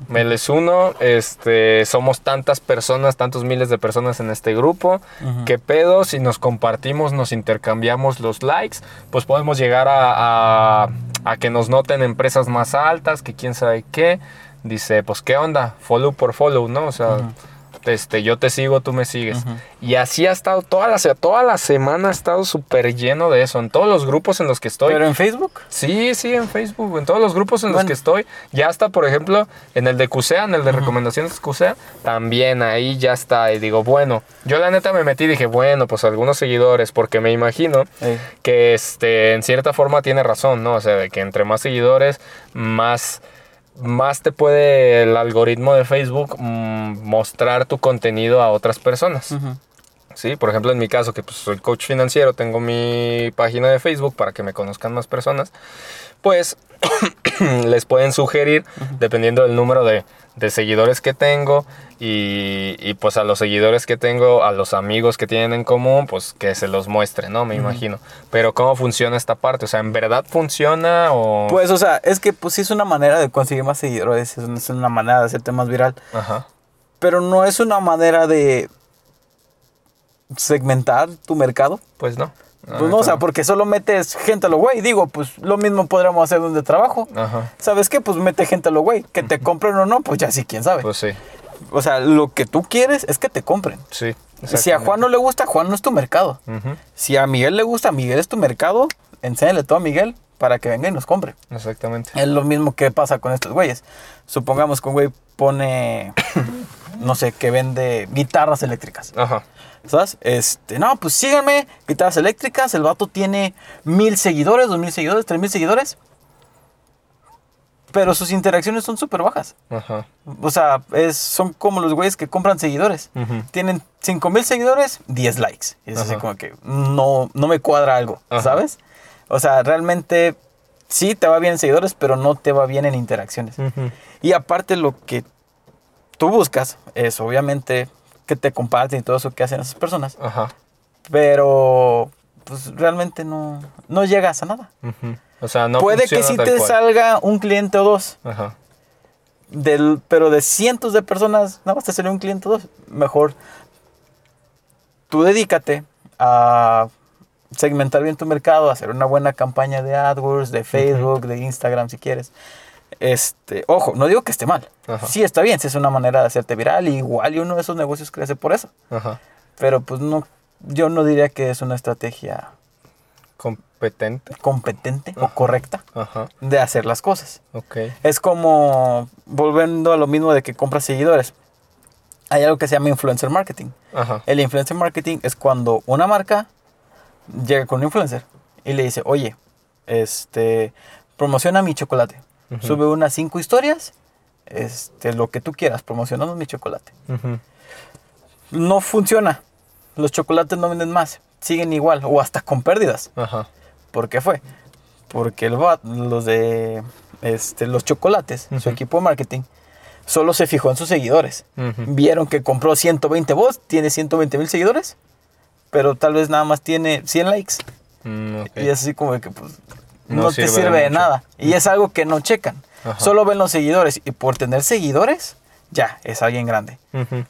Me les uno, este, somos tantas personas, tantos miles de personas en este grupo. Ujú. ¿Qué pedo? Si nos compartimos, nos intercambiamos los likes, pues podemos llegar a, a- a que nos noten empresas más altas, que quién sabe qué. Dice, pues qué onda, follow por follow, ¿no? O sea. Este, yo te sigo, tú me sigues. Y así ha estado toda la, toda la semana, ha estado súper lleno de eso. En todos los grupos en los que estoy. Pero en Facebook. Sí, sí, en Facebook, en todos los grupos en los que estoy. Ya está, por ejemplo, en el de CUSEA, en el de recomendaciones CUSEA, también ahí ya está. Y digo, bueno, yo la neta me metí y dije, bueno, pues algunos seguidores, porque me imagino eh, que este, en cierta forma tiene razón, ¿no? O sea, de que entre más seguidores, más, más te puede el algoritmo de Facebook mm, mostrar tu contenido a otras personas. Sí, por ejemplo, en mi caso, que pues, soy coach financiero, tengo mi página de Facebook para que me conozcan más personas, pues les pueden sugerir, dependiendo del número de, de seguidores que tengo y, y, pues a los seguidores que tengo, a los amigos que tienen en común, pues que se los muestre, ¿no? Me imagino. Pero ¿cómo funciona esta parte? O sea, ¿en verdad funciona o...? Pues, o sea, es que pues sí es una manera de conseguir más seguidores, es una- es una manera de hacerte más viral, Ajá. pero no es una manera de segmentar tu mercado. Pues no. Pues no, o sea, porque solo metes gente a lo güey. Digo, pues lo mismo podríamos hacer donde trabajo. Ajá. ¿Sabes qué? Pues mete gente a lo güey. Que te compren o no, pues ya sí, quién sabe. Pues sí. o sea, lo que tú quieres es que te compren. Sí. Si a Juan no le gusta, Juan no es tu mercado. Si a Miguel le gusta, Miguel es tu mercado. Enséñale todo a Miguel para que venga y nos compre. Exactamente. Es lo mismo que pasa con estos güeyes. Supongamos que un güey pone, no sé, que vende guitarras eléctricas. Ajá. ¿Sabes? Este, no, pues síganme, guitarras eléctricas. El vato tiene mil seguidores, dos mil seguidores, tres mil seguidores. Pero sus interacciones son súper bajas. Ajá. O sea, es, son como los güeyes que compran seguidores. Tienen 5 mil seguidores, 10 likes. Y es así como que no, no me cuadra algo, Ajá. ¿sabes? O sea, realmente sí te va bien en seguidores, pero no te va bien en interacciones. Y aparte lo que tú buscas es obviamente que te comparten y todo eso que hacen esas personas. Ajá. Pero pues realmente no, no llegas a nada. O sea, no Puede que sí te cual. salga un cliente o dos, Ajá. del, pero de cientos de personas, nada más te salió un cliente o dos. Mejor tú dedícate a segmentar bien tu mercado, hacer una buena campaña de AdWords, de Facebook, de Instagram si quieres. Este, ojo, no digo que esté mal. Ajá. Sí está bien, si es una manera de hacerte viral, igual y uno de esos negocios crece por eso. Ajá. Pero pues no, yo no diría que es una estrategia Competente. competente o correcta Ajá. de hacer las cosas. Ok. Es como volviendo a lo mismo de que compras seguidores. Hay algo que se llama influencer marketing. Ajá. El influencer marketing es cuando una marca llega con un influencer y le dice, oye, este, promociona mi chocolate. Sube unas cinco historias, este, lo que tú quieras, promocionando mi chocolate. No funciona. Los chocolates no venden más. Siguen igual o hasta con pérdidas. Ajá. ¿Por qué fue? Porque el los de este, los chocolates, su equipo de marketing, solo se fijó en sus seguidores. Vieron que compró 120 bots, tiene 120 mil seguidores, pero tal vez nada más tiene 100 likes. Mm. Y es así como que pues, No no, te sirve de sirve nada. Y es algo que no checan. Ajá. Solo ven los seguidores. Y por tener seguidores, ya, es alguien grande.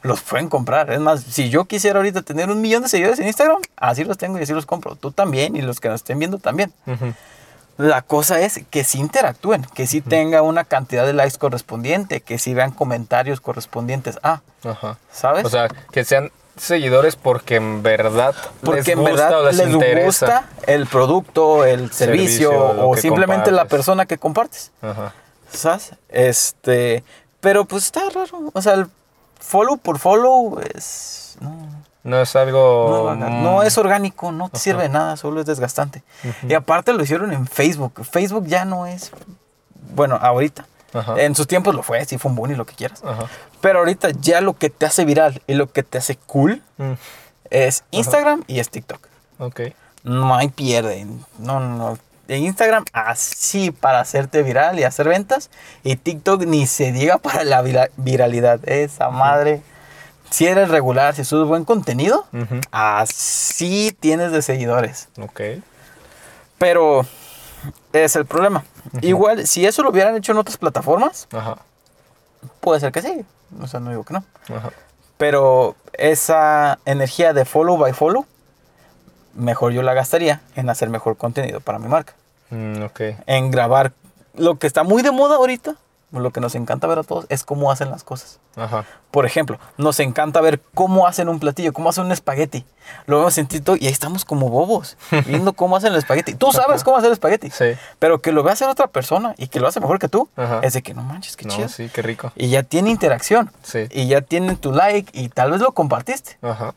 Los pueden comprar. Es más, si yo quisiera ahorita tener un millón de seguidores en Instagram, así los tengo y así los compro. Tú también y los que nos estén viendo también. La cosa es que sí interactúen, que sí tenga una cantidad de likes correspondiente, que sí vean comentarios correspondientes. Ah, Ajá. ¿sabes? O sea, que sean seguidores porque en verdad porque les en gusta verdad o les, les, interesa. gusta el producto, el servicio, o simplemente la persona que compartes. Ajá. ¿Sabes? Este, pero pues está raro. O sea, el follow por follow es no, No es algo. no, mm, no es orgánico, no te Ajá. sirve de nada, solo es desgastante. Y aparte lo hicieron en Facebook. Facebook ya no es bueno, ahorita. Ajá. En sus tiempos lo fue, sí fue un boom y lo que quieras. Ajá. Pero ahorita ya lo que te hace viral y lo que te hace cool Mm, es Instagram y es TikTok. Ok. No hay pierde. No, no, no. En Instagram así para hacerte viral y hacer ventas. Y TikTok ni se diga para la vira- viralidad. Esa madre. Si eres regular, si subes buen contenido, así tienes de seguidores. Ok. Pero es el problema. Igual, si eso lo hubieran hecho en otras plataformas, Ajá. puede ser que sí. O sea, no digo que no. Ajá. Pero esa energía de follow by follow, mejor yo la gastaría en hacer mejor contenido para mi marca. Mm. En grabar. Lo que está muy de moda ahorita, lo que nos encanta ver a todos, es cómo hacen las cosas. Ajá. Por ejemplo, nos encanta ver cómo hacen un platillo, cómo hacen un espagueti. Lo vemos en TikTok y ahí estamos como bobos, viendo cómo hacen el espagueti. Tú sabes cómo hacer el espagueti, Sí. pero que lo vea hacer otra persona y que lo hace mejor que tú, Ajá. es de que no manches, qué no, chido. sí, qué rico. Y ya tiene interacción. Sí. Y ya tienen tu like y tal vez lo compartiste. Ajá.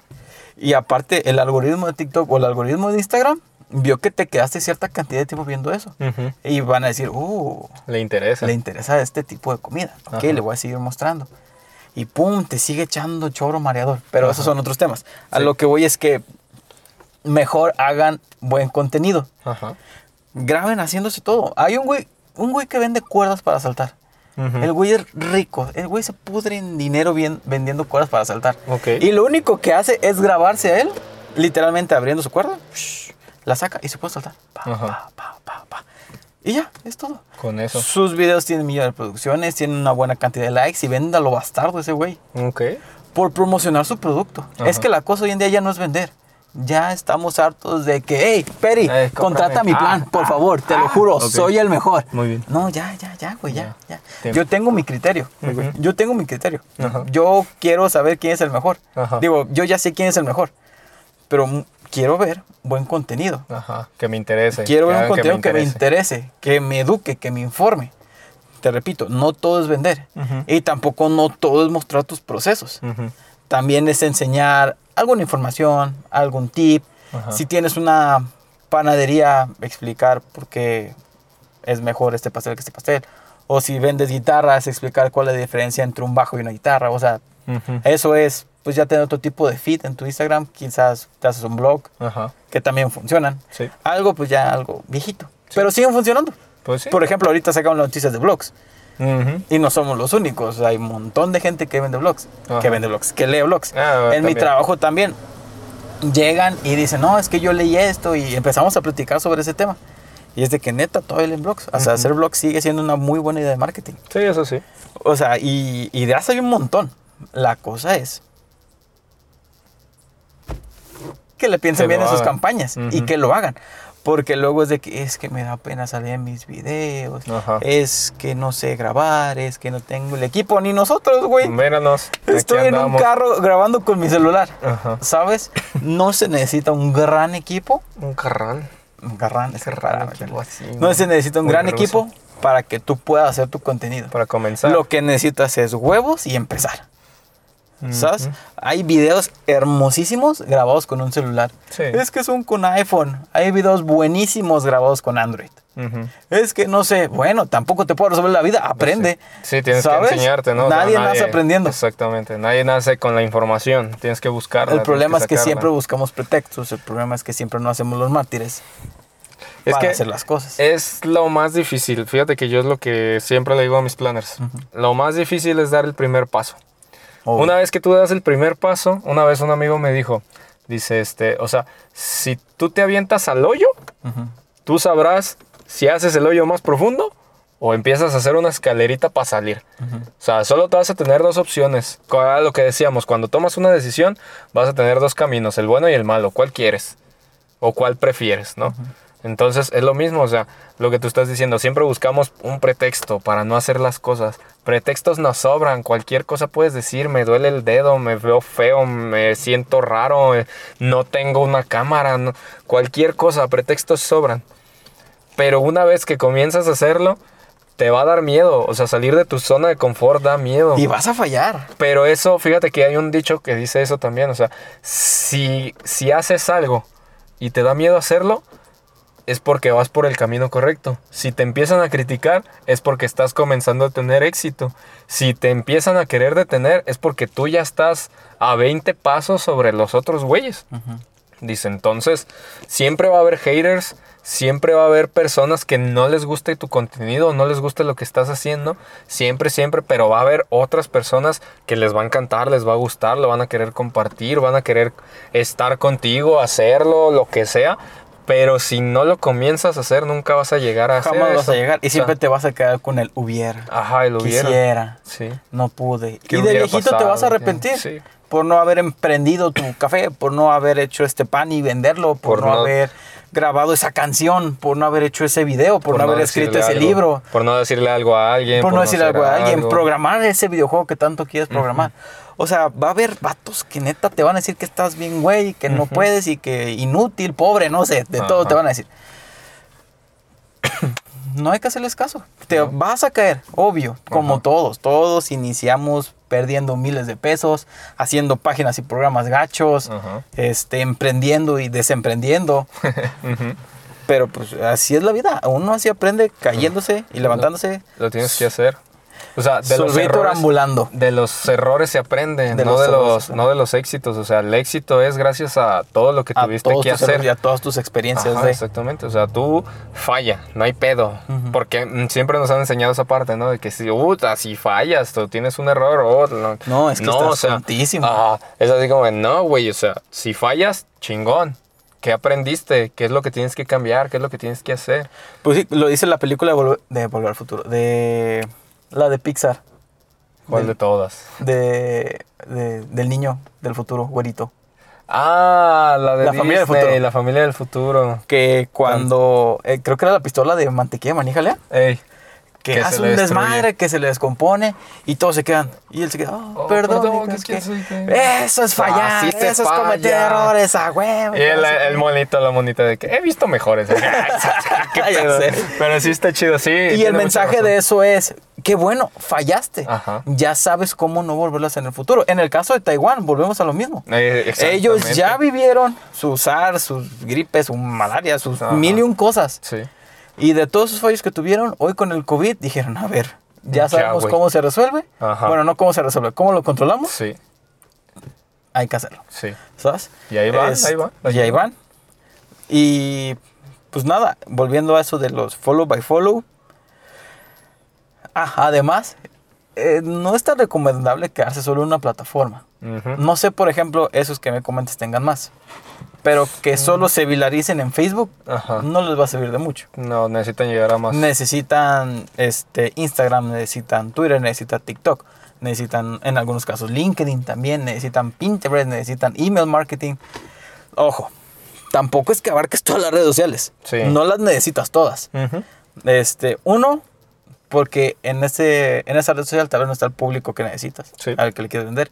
Y aparte, el algoritmo de TikTok o el algoritmo de Instagram vio que te quedaste cierta cantidad de tiempo viendo eso. Y van a decir, uh, Le interesa. le interesa este tipo de comida. Ok, Ajá. le voy a seguir mostrando. Y pum, te sigue echando choro mareador. Pero esos son otros temas. A Sí. lo que voy es que mejor hagan buen contenido. Ajá. Graben haciéndose todo. Hay un güey, un güey que vende cuerdas para saltar. El güey es rico. El güey se pudre en dinero bien, vendiendo cuerdas para saltar. Ok. Y lo único que hace es grabarse a él, literalmente abriendo su cuerda, shh, la saca y se puede saltar. Pa, pa, pa, pa, pa. Y ya, es todo. Con eso. Sus videos tienen millones de reproducciones, tienen una buena cantidad de likes y vende a lo bastardo ese güey. Ok. Por promocionar su producto. Ajá. Es que la cosa hoy en día ya no es vender. Ya estamos hartos de que, hey, Peri, Eh, contrata mi plan, Ah, por ah, favor, te lo ah, juro, ok. soy el mejor. Muy bien. No, ya, ya, ya, güey, ya, ya. Tiempo. Yo tengo mi criterio. Ujú. güey. Yo tengo mi criterio. Ajá. Yo quiero saber quién es el mejor. Ajá. Digo, yo ya sé quién es el mejor. Pero quiero ver buen contenido. Ajá. Que me interese. Quiero ver un contenido que me, interese, que me eduque, que me informe. Te repito, no todo es vender. Ujú. Y tampoco no todo es mostrar tus procesos. También es enseñar alguna información, algún tip. Si tienes una panadería, explicar por qué es mejor este pastel que este pastel. O si vendes guitarras, explicar cuál es la diferencia entre un bajo y una guitarra. O sea, eso es, pues ya tener otro tipo de feed en tu Instagram. Quizás te haces un blog, Ajá. que también funcionan. Sí. Algo, pues ya algo viejito. Pero siguen funcionando. Pues sí. Por ejemplo, ahorita sacaron las noticias de blogs. Ujú. Y no somos los únicos. Hay un montón de gente que vende blogs. Ajá. Que vende blogs, que lee blogs. Ah, en mi trabajo también. Llegan y dicen, no, es que yo leí esto. Y empezamos a platicar sobre ese tema. Y es de que neta, todavía leen blogs. O sea, hacer blogs sigue siendo una muy buena idea de marketing. Sí, eso sí. O sea, y ideas hay un montón. La cosa es que le piensen Que bien en sus campañas y que lo hagan. Porque luego es de que es que me da pena salir en mis videos, Ajá. es que no sé grabar, es que no tengo el equipo, ni nosotros, güey. Aquí Estoy en un carro grabando con mi celular. Ajá. ¿Sabes? No se necesita un gran equipo. Un carrán. Un gran, es así, No se necesita un gran ruso. equipo para que tú puedas hacer tu contenido. Para comenzar. Lo que necesitas es huevos y empezar. ¿Sabes? Ujú. Hay videos hermosísimos grabados con un celular. Sí. Es que son con iPhone. Hay videos buenísimos grabados con Android. Ujú. Es que no sé, bueno, tampoco te puedo resolver la vida. Aprende. Sí, tienes ¿Sabes? que enseñarte, ¿no? O sea, Nadie nace aprendiendo. Exactamente. Nadie nace con la información. Tienes que buscarla. El problema es tienes que sacarla. siempre buscamos pretextos. El problema es que siempre no hacemos los mártires Es para que hacer las cosas. es lo más difícil. Fíjate que yo es lo que siempre le digo a mis planners. Lo más difícil es dar el primer paso. Oh, Una vez que tú das el primer paso, una vez un amigo me dijo, dice, este, o sea, si tú te avientas al hoyo, tú sabrás si haces el hoyo más profundo o empiezas a hacer una escalerita para salir. O sea, solo te vas a tener dos opciones. Era lo que decíamos, cuando tomas una decisión, vas a tener dos caminos, el bueno y el malo. ¿Cuál quieres? O cuál prefieres, ¿no? Entonces es lo mismo, o sea, lo que tú estás diciendo, siempre buscamos un pretexto para no hacer las cosas. Pretextos nos sobran, cualquier cosa puedes decir, me duele el dedo, me veo feo, me siento raro, eh, no tengo una cámara, no- cualquier cosa, pretextos sobran. Pero una vez que comienzas a hacerlo, te va a dar miedo, o sea, salir de tu zona de confort da miedo. Y vas a fallar. Pero eso, fíjate que hay un dicho que dice eso también. O sea, si, si haces algo y te da miedo hacerlo, es porque vas por el camino correcto. Si te empiezan a criticar, es porque estás comenzando a tener éxito. Si te empiezan a querer detener, es porque tú ya estás a 20 pasos sobre los otros güeyes. Dice, entonces, siempre va a haber haters, siempre va a haber personas que no les guste tu contenido, no les guste lo que estás haciendo, siempre, siempre, pero va a haber otras personas que les va a encantar, les va a gustar, lo van a querer compartir, van a querer estar contigo, hacerlo, lo que sea. Pero si no lo comienzas a hacer, nunca vas a llegar a hacer Jamás vas eso. a llegar. Y O sea, siempre te vas a quedar con el hubiera. Ajá, el hubiera. Quisiera. Sí. No pude. ¿Qué Y de viejito te vas a arrepentir. Sí. Por no haber emprendido tu café, por no haber hecho este pan y venderlo, por, Por no, no- haber grabado esa canción, por no haber hecho ese video, por, no haber escrito ese algo, libro, Por no decirle algo a alguien. por no decirle hacer algo a alguien, programar ese videojuego que tanto quieres programar. O sea, va a haber vatos que neta te van a decir que estás bien, güey, que no puedes y que inútil, pobre, no sé, de todo te van a decir. No hay que hacerles caso. Te No. vas a caer, obvio, como Ajá. todos. Todos iniciamos perdiendo miles de pesos, haciendo páginas y programas gachos, Ajá. este, emprendiendo y desemprendiendo. Pero pues así es la vida. Uno así aprende cayéndose y levantándose. Lo tienes que hacer. O sea, de los, errores, ambulando. de los errores se aprende, De no, los de los, no de los éxitos. O sea, el éxito es gracias a todo lo que A tuviste que hacer. y a todas tus experiencias Ajá, de... Exactamente, o sea, tú falla, no hay pedo. Porque mm, siempre nos han enseñado esa parte, ¿no? De que si, uh, si fallas, tú tienes un error, oh, no, No, es que estás tontísimo. ajá, es así como, no, güey, o sea, si fallas, chingón. ¿Qué aprendiste? ¿Qué es lo que tienes que cambiar? ¿Qué es lo que tienes que hacer? Pues sí, lo dice la película de Volver, de Volver al Futuro. De la de Pixar. ¿Cuál de todas? De, de- del niño del futuro, güerito. Ah, la de La familia del futuro. La familia del futuro. Que cuando... eh, creo que era la pistola de mantequilla de maní jalea. Ey. Que, hace un desmadre, que se le descompone y todos se quedan. Y él se queda, oh, Oh, perdón. perdón, es que eso es fallar, eso es cometer errores, a huevo. Y el, el monito, la monita de que he visto mejores. Pero sí está chido, sí. Y el mensaje de eso es, qué bueno, fallaste. Ajá. Ya sabes cómo no hacer en el futuro. En el caso de Taiwán, volvemos a lo mismo. Eh, Ellos ya vivieron su SARS, sus gripes, su malaria, sus Ajá. mil y un cosas. Sí. Y de todos esos fallos que tuvieron, hoy con el COVID dijeron, a ver, ya Ya, sabemos güey. cómo se resuelve. Ajá. Bueno, no cómo se resuelve, cómo lo controlamos, Sí, hay que hacerlo. sí. ¿Sabes? Y ahí van, Es- ahí van. Y ahí van. Y pues nada, volviendo a eso de los follow by follow. Ah, además, eh, no es tan recomendable quedarse solo en una plataforma. Ujú. No sé, por ejemplo, esos que me comentas tengan más. Pero que solo se viraricen en Facebook Ajá. no les va a servir de mucho. No, necesitan llegar a más. Necesitan este, Instagram, necesitan Twitter, necesitan TikTok, necesitan en algunos casos LinkedIn también, necesitan Pinterest, necesitan email marketing. Ojo, tampoco es que abarques todas las redes sociales. Sí. No las necesitas todas. Este, uno, porque en, ese, en esa red social tal vez no está el público que necesitas, Sí. al que le quieres vender.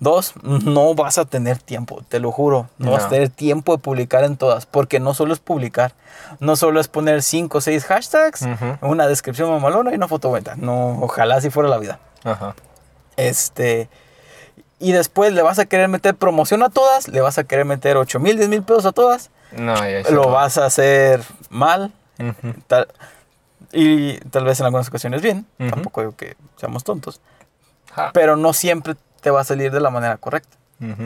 Dos, no vas a tener tiempo, te lo juro. No, vas a tener tiempo de publicar en todas, porque no solo es publicar, no solo es poner cinco o seis hashtags, una descripción mamalona y una foto bonita. No, ojalá así fuera la vida. Ajá. Este, y después le vas a querer meter promoción a todas, le vas a querer meter 8 mil, 10 mil pesos a todas, No, lo va. vas a hacer mal. Tal- y tal vez en algunas ocasiones bien, tampoco digo que seamos tontos, Ja. pero no siempre te va a salir de la manera correcta.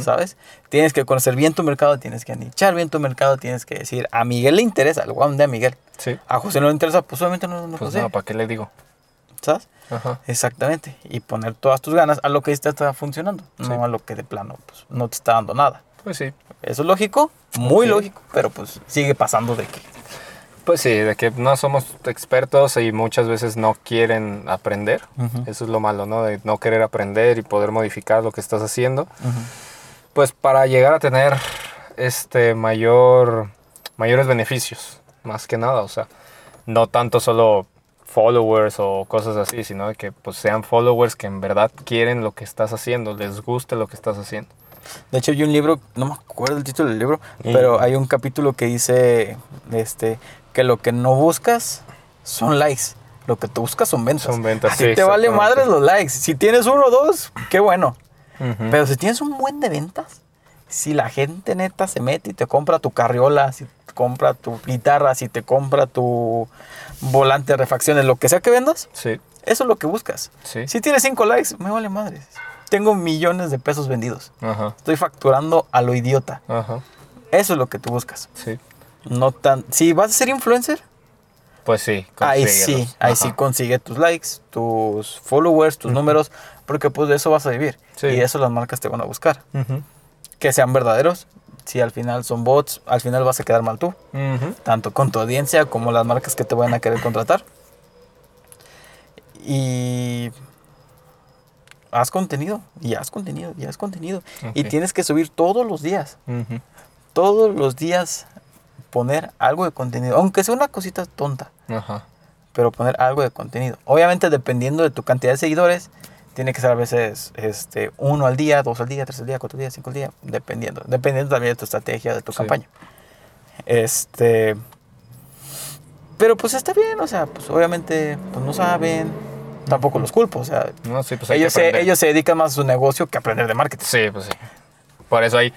¿sabes? Tienes que conocer bien tu mercado, tienes que anichar bien tu mercado, tienes que decir, a Miguel le interesa, el guam de a Miguel, Sí. a José no le interesa, pues obviamente no, no Pues José, no, ¿para qué le digo? ¿sabes? Ajá. Exactamente, y poner todas tus ganas a lo que te está funcionando, Sí. no a lo que de plano pues, no te está dando nada. Pues sí. Eso es lógico, muy lógico, pero pues sigue pasando de que... Pues sí, de que no somos expertos y muchas veces no quieren aprender. Ujú. Eso es lo malo, ¿no? De no querer aprender y poder modificar lo que estás haciendo. Ujú. Pues para llegar a tener este mayor mayores beneficios, más que nada, o sea, no tanto solo followers o cosas así, sino de que pues sean followers que en verdad quieren lo que estás haciendo, les guste lo que estás haciendo. De hecho, hay un libro, no me acuerdo el título del libro, Mm. pero hay un capítulo que dice este, que lo que no buscas son likes. Lo que tú buscas son ventas. Son ventas, sí, te vale madres los likes. Si tienes uno o dos, qué bueno. Pero si tienes un buen de ventas, si la gente neta se mete y te compra tu carriola, si te compra tu guitarra, si te compra tu volante de refacciones, lo que sea que vendas, Sí, eso es lo que buscas. sí. Si tienes cinco likes, me vale madres. Tengo millones de pesos vendidos. Ajá, Estoy facturando a lo idiota. ajá, Eso es lo que tú buscas. sí. No tan. Si vas a ser influencer, Pues sí. ahí sí, ahí Ajá. sí consigue tus likes, tus followers, tus números, porque pues de eso vas a vivir. Sí. Y de eso las marcas te van a buscar. Que sean verdaderos. Si al final son bots, al final vas a quedar mal tú. Tanto con tu audiencia como las marcas que te van a querer contratar. Y haz contenido, y haz contenido, y haz contenido. Y tienes que subir todos los días. Todos los días poner algo de contenido, aunque sea una cosita tonta, Ajá. pero poner algo de contenido. Obviamente dependiendo de tu cantidad de seguidores, tiene que ser a veces este, uno al día, dos al día, tres al día, cuatro al día, cinco al día, dependiendo. Dependiendo también de tu estrategia, de tu Sí. campaña. Este... Pero pues está bien, o sea, pues obviamente pues no saben, tampoco los culpo, o sea, No, sí, pues ellos se, ellos se dedican más a su negocio que a aprender de marketing. Sí, pues sí. Por eso hay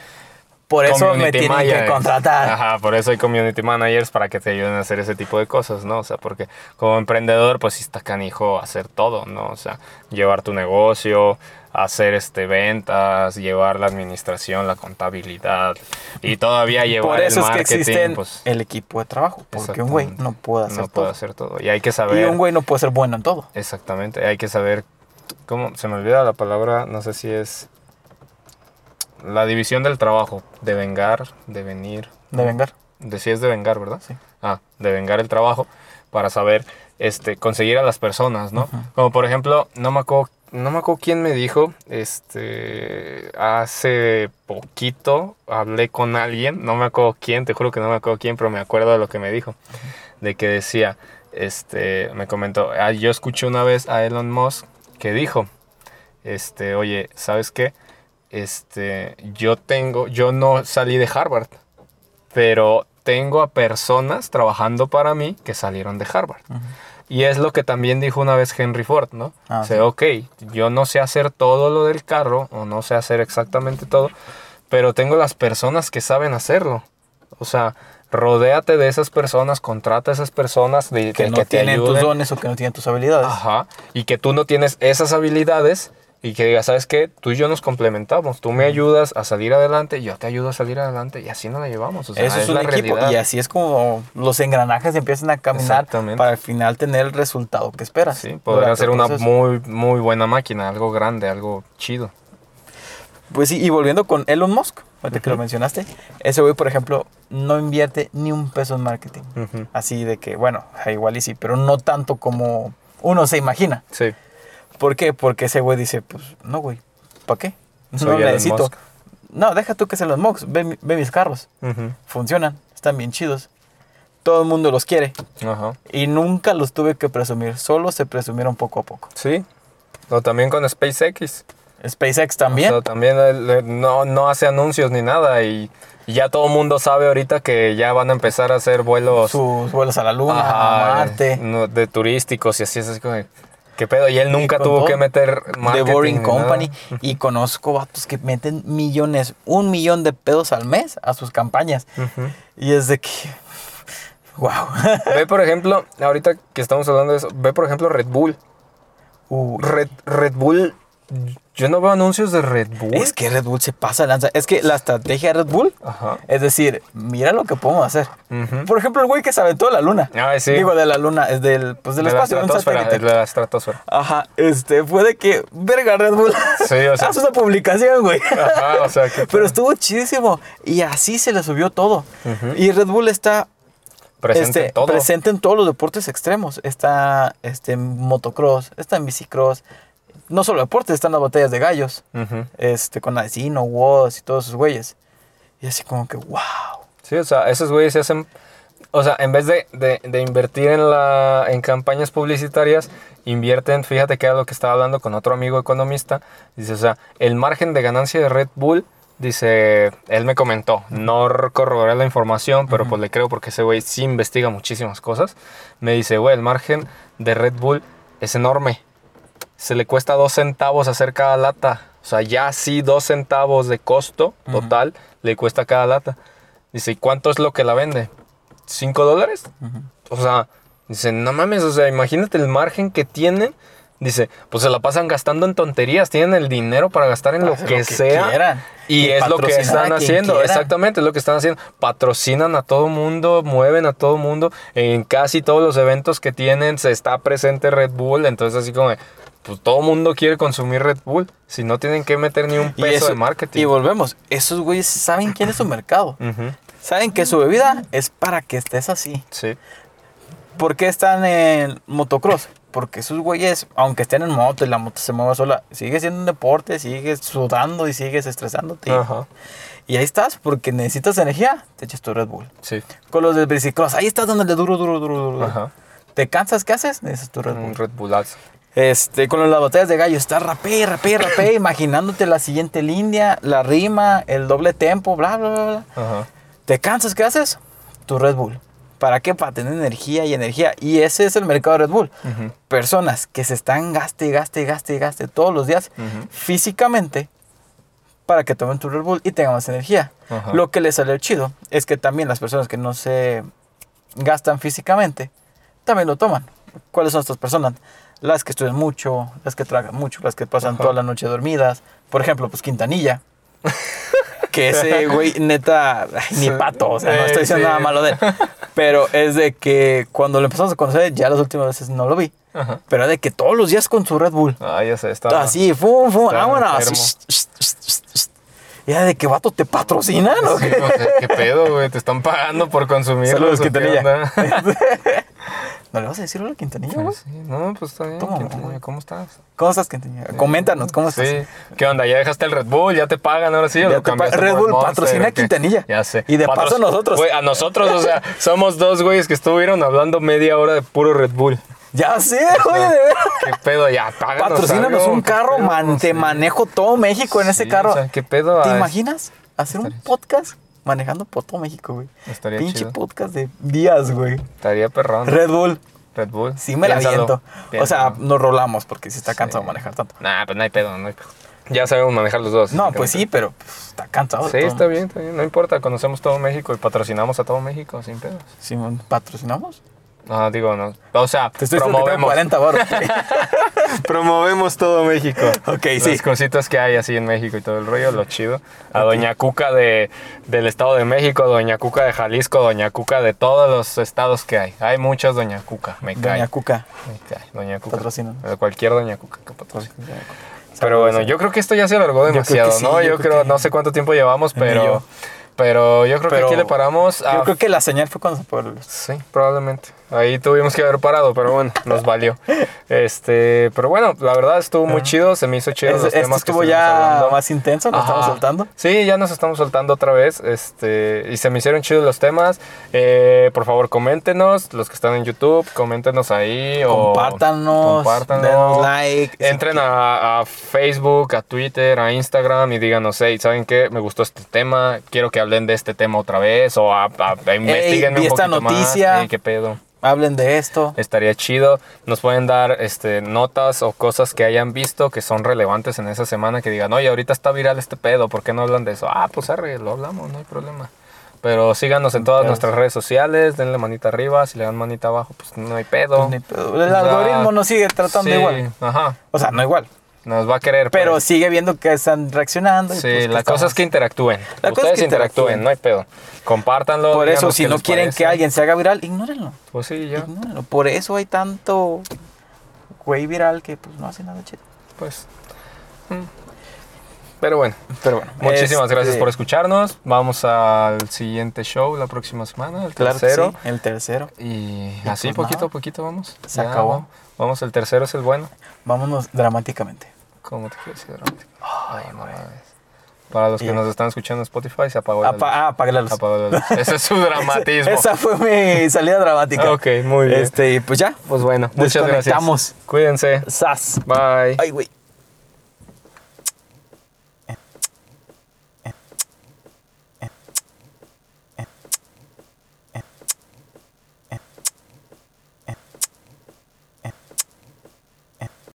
Por eso me tienen que contratar. Ajá, por eso hay community managers para que te ayuden a hacer ese tipo de cosas, ¿no? O sea, porque como emprendedor, pues sí está canijo hacer todo, ¿no? O sea, llevar tu negocio, hacer este ventas, llevar la administración, la contabilidad y todavía llevar Por eso el es que existen pues el equipo de trabajo, porque un güey no puede hacer no todo. puede hacer todo. Y hay que y saber un güey no puede ser bueno en todo. Exactamente, hay que saber cómo se me olvida la palabra, no sé si es la división del trabajo, de vengar, de venir, De vengar. de si es de vengar, ¿verdad? Sí. Ah, de vengar el trabajo para saber este conseguir a las personas, ¿no? Como por ejemplo, no me acuerdo no me acuerdo quién me dijo, este, hace poquito hablé con alguien, no me acuerdo quién, te juro que no me acuerdo quién, pero me acuerdo de lo que me dijo, de que decía, este, me comentó, ah, yo escuché una vez a Elon Musk que dijo, este, oye, ¿sabes qué? Este, yo tengo, yo no salí de Harvard, pero tengo a personas trabajando para mí que salieron de Harvard. Y es lo que también dijo una vez Henry Ford, ¿no? Ah, o sea, ok, yo no sé hacer todo lo del carro, o no sé hacer exactamente todo, pero tengo las personas que saben hacerlo. O sea, rodéate de esas personas, contrata a esas personas de, Que de no que te tienen tus dones o que no tienen tus habilidades. Ajá. Y que tú no tienes esas habilidades Y que diga, ¿sabes qué? Tú y yo nos complementamos. Tú me ayudas a salir adelante yo te ayudo a salir adelante y así nos la llevamos. O sea, Eso es, un la equipo. realidad. Y así es como los engranajes empiezan a caminar para al final tener el resultado que esperas. Sí, hacer el una muy, muy buena máquina, algo grande, algo chido. Pues sí, y volviendo con Elon Musk, ahorita que lo mencionaste, ese güey, por ejemplo, no invierte ni un peso en marketing. Así de que, bueno, igual y sí, pero no tanto como uno se imagina. Sí. ¿Por qué? Porque ese güey dice, pues, no, güey, ¿para qué? Soy no necesito. Musk. No, deja tú que se los Musk, ve, ve mis carros, funcionan, están bien chidos. Todo el mundo los quiere. Y nunca los tuve que presumir, solo se presumieron poco a poco. Sí. O también con SpaceX. SpaceX también. O sea, también eh, no, no hace anuncios ni nada y, ya todo el mundo sabe ahorita que ya van a empezar a hacer vuelos sus vuelos a la luna, ajá, a Marte. no, de turísticos y así es así como ¿qué pedo? Y él nunca tuvo todo. que meter The marketing Boring ni Company. nada. Y conozco vatos que meten millones, un millón de pesos al mes a sus campañas. Y es de que. ¡Wow! Ve, por ejemplo, ahorita que estamos hablando de eso, ve, por ejemplo, Red Bull. Red, Red Bull, yo no veo anuncios de Red Bull. es que Red Bull se pasa lanza. Es que la estrategia de Red Bull Ajá. es decir, mira lo que podemos hacer. Por ejemplo, el güey que se aventó de la luna. Ay, sí. Digo, de la luna, es del, pues del de la espacio, un estratosfera, de la estratosfera. Ajá, este, fue de que, verga, Red Bull. Sí, o sea. Haz una publicación, güey. Ajá, o sea, que Pero estuvo chidísimo. Y así se le subió todo. Y Red Bull está presente este, en todo. presente en todos los deportes extremos. Está este, en motocross, está en bicicross. No solo deportes, están las batallas de gallos. Ujú. Este, con Adesino, Woz y todos esos güeyes. Y así como que, wow. Sí, o sea, esos güeyes se hacen. O sea, en vez de, de- de invertir en, la, en campañas publicitarias, invierten, fíjate que era lo que estaba hablando con otro amigo economista. Dice, o sea, el margen de ganancia de Red Bull, dice, él me comentó, no corroboré la información, pero pues le creo porque ese güey sí investiga muchísimas cosas. Me dice, güey, el margen de Red Bull es enorme. Se le cuesta dos centavos hacer cada lata. O sea, ya sí dos centavos de costo total le cuesta cada lata. Dice, ¿y cuánto es lo que la vende? ¿Cinco dólares? O sea, dice, no mames, o sea, imagínate el margen que tienen. Dice, pues se la pasan gastando en tonterías, tienen el dinero para gastar en lo que, lo que sea. quieran. Y, Y es lo que están haciendo, exactamente, es lo que están haciendo. Patrocinan a todo mundo, mueven a todo mundo. En casi todos los eventos que tienen se está presente Red Bull, entonces así como, de, pues todo mundo quiere consumir Red Bull, si no tienen que meter ni un peso eso- de marketing. y volvemos. Esos güeyes saben quién es su mercado. Ujú, Saben que su bebida es para que estés así. Sí, ¿Por qué están en motocross? Porque esos güeyes, aunque estén en moto y la moto se mueva sola, sigue siendo un deporte, sigues sudando y sigues estresándote. ajá, Y ahí estás, porque necesitas energía, te echas tu Red Bull. sí, Con los del bicicross, ahí estás donde le duro, duro, duro, duro. ajá. ¿Te cansas? ¿Qué haces? Necesitas tu Red Bull. Un Red Bullazo. Este, con las batallas de gallo, estás rapé, rapé, rapé, imaginándote la siguiente línea, la rima, el doble tempo, bla, bla, bla, bla. Ajá. ¿Te cansas? ¿Qué haces? Tu Red Bull. ¿Para qué? Para tener energía y energía. Y ese es el mercado de Red Bull. Ujú. Personas que se están gaste, gaste, gaste, gaste todos los días Ujú. físicamente para que tomen tu Red Bull y tengan más energía. Ajá. Lo que les salió chido es que también las personas que no se gastan físicamente también lo toman. ¿Cuáles son estas personas? Las que estudian mucho, las que trabajan mucho, las que pasan Ajá. toda la noche dormidas. Por ejemplo, pues Quintanilla. que ese güey, neta, ay, ni pato, o sea, no estoy diciendo sí. nada malo de él. Pero es de que cuando lo empezamos a conocer, ya las últimas veces no lo vi. Ajá. Pero de que todos los días con su Red Bull. Ah, ya sé, estaba. Así, fum, fum, vámonos. Y era de que vato te patrocinan o Sí, qué? o sea, ¿Qué pedo, güey? Te están pagando por consumir. Saludos, Quintanilla. ¿No le vas a decir hola, Quintanilla, güey? Sí, no, pues está bien. Toma, Quintanilla, güey. ¿Cómo estás? ¿Cómo estás, Quintanilla? Coméntanos, ¿cómo estás? Sí. ¿Qué onda? ¿Ya dejaste el Red Bull? ¿Ya te pagan ahora sí? ¿O Ya lo te pa- Red Bull Monster patrocina a? Quintanilla. Ya sé. Y de paso a nosotros. Güey, a nosotros, o sea, somos dos güeyes que estuvieron hablando media hora de puro Red Bull. Ya sé, oye, de veras. ¿Qué pedo? Ya, páganos Patrocínanos algo, un ¿qué carro, man. Te Sí. manejo todo México en ese carro. o sea, ¿qué pedo? ¿Te Ah, imaginas hacer un podcast manejando por todo México, güey? Estaría Pinche chido. podcast de días, güey. Estaría perrón. Red Bull. Red Bull. Sí me la Piénsalo, viento. O sea, nos rolamos porque sí está cansado Sí. manejar tanto. Nah, pues no hay pedo, no hay pedo. Ya sabemos manejar los dos. No, pues sí, pero pues, está cansado. Sí, está bien, está bien. No importa, conocemos todo México y patrocinamos a todo México sin pedos. Sí, ¿Patrocinamos? Ah, digo, no. O sea, Te estoy promovemos, 40 baros. promovemos todo México. ok, sí. Las cositas que hay así en México y todo el rollo, lo chido. A Doña Cuca de, del Estado de México, Doña Cuca de Jalisco, Doña Cuca de todos los estados que hay. Hay muchas Doña Cuca, me cae. Doña Cuca. Me cae, Doña Cuca. Patrocínanos. Eh, Cualquier Doña Cuca que patrocine. Pero bueno, yo creo que esto ya se alargó demasiado, sí, ¿no? yo Yo, creo creo, que- no sé cuánto tiempo llevamos, pero, yo. pero yo creo que aquí le paramos. Yo creo que la señal fue cuando se luz. Sí, probablemente. Ahí tuvimos que haber parado, pero bueno, nos valió. Este, pero bueno, la verdad estuvo muy chido, se me hizo chido Es- los Este temas que estuvo estuvimos ya hablando. más intenso, nos estamos soltando. Sí, ya nos estamos soltando otra vez. Este, y se me hicieron chidos los temas. Eh, por favor, coméntenos, los que están en YouTube, coméntenos ahí. o Compártanos, compártanos. like. Entren a, a Facebook, a Twitter, a Instagram y díganos, hey, ¿saben qué? Me gustó este tema, quiero que hablen de este tema otra vez o a, a, a investiguenme vi un esta poquito más. noticia. ¿Qué pedo? Hablen de esto. Estaría chido. Nos pueden dar este, notas o cosas que hayan visto que son relevantes en esa semana. Que digan, oye, ahorita está viral este pedo. ¿Por qué no hablan de eso? Ah, pues arre, lo hablamos, no hay problema. Pero síganos en todas nuestras redes sociales. Denle manita arriba. Si le dan manita abajo, pues no hay pedo. Pues pedo. El O sea, algoritmo nos sigue tratando sí, igual. Ajá. O sea, no igual. Nos va a querer. Pero pues. sigue viendo que están reaccionando. Sí, pues que la cosa es que interactúen. La cosa es Ustedes que interactúen, no hay pedo. Compártanlo. Por eso, si no quieren parece. que alguien se haga viral, ignórenlo. Pues sí, ya. Ignórenlo. Por eso hay tanto güey viral que pues no hace nada chido. Pues. mm. Pero bueno. Pero bueno. Muchísimas este, gracias por escucharnos. Vamos al siguiente show la próxima semana, el Claro tercero. sí, el tercero. Y Y así pues poquito nada. a poquito vamos. Se Ya, acabó. Vamos, el tercero es el bueno. Vámonos dramáticamente. ¿Cómo te quieres decir? dramático? Ay, no mames. Para los que nos están escuchando en Spotify, se apagó la Apa- luz. ah, apague la luz. Apagó la luz. Ese es su dramatismo. Esa fue mi salida dramática. Ok, muy bien. Este, pues ya. Pues bueno, muchas gracias. Cuídense. Sas. Bye. Ay, güey.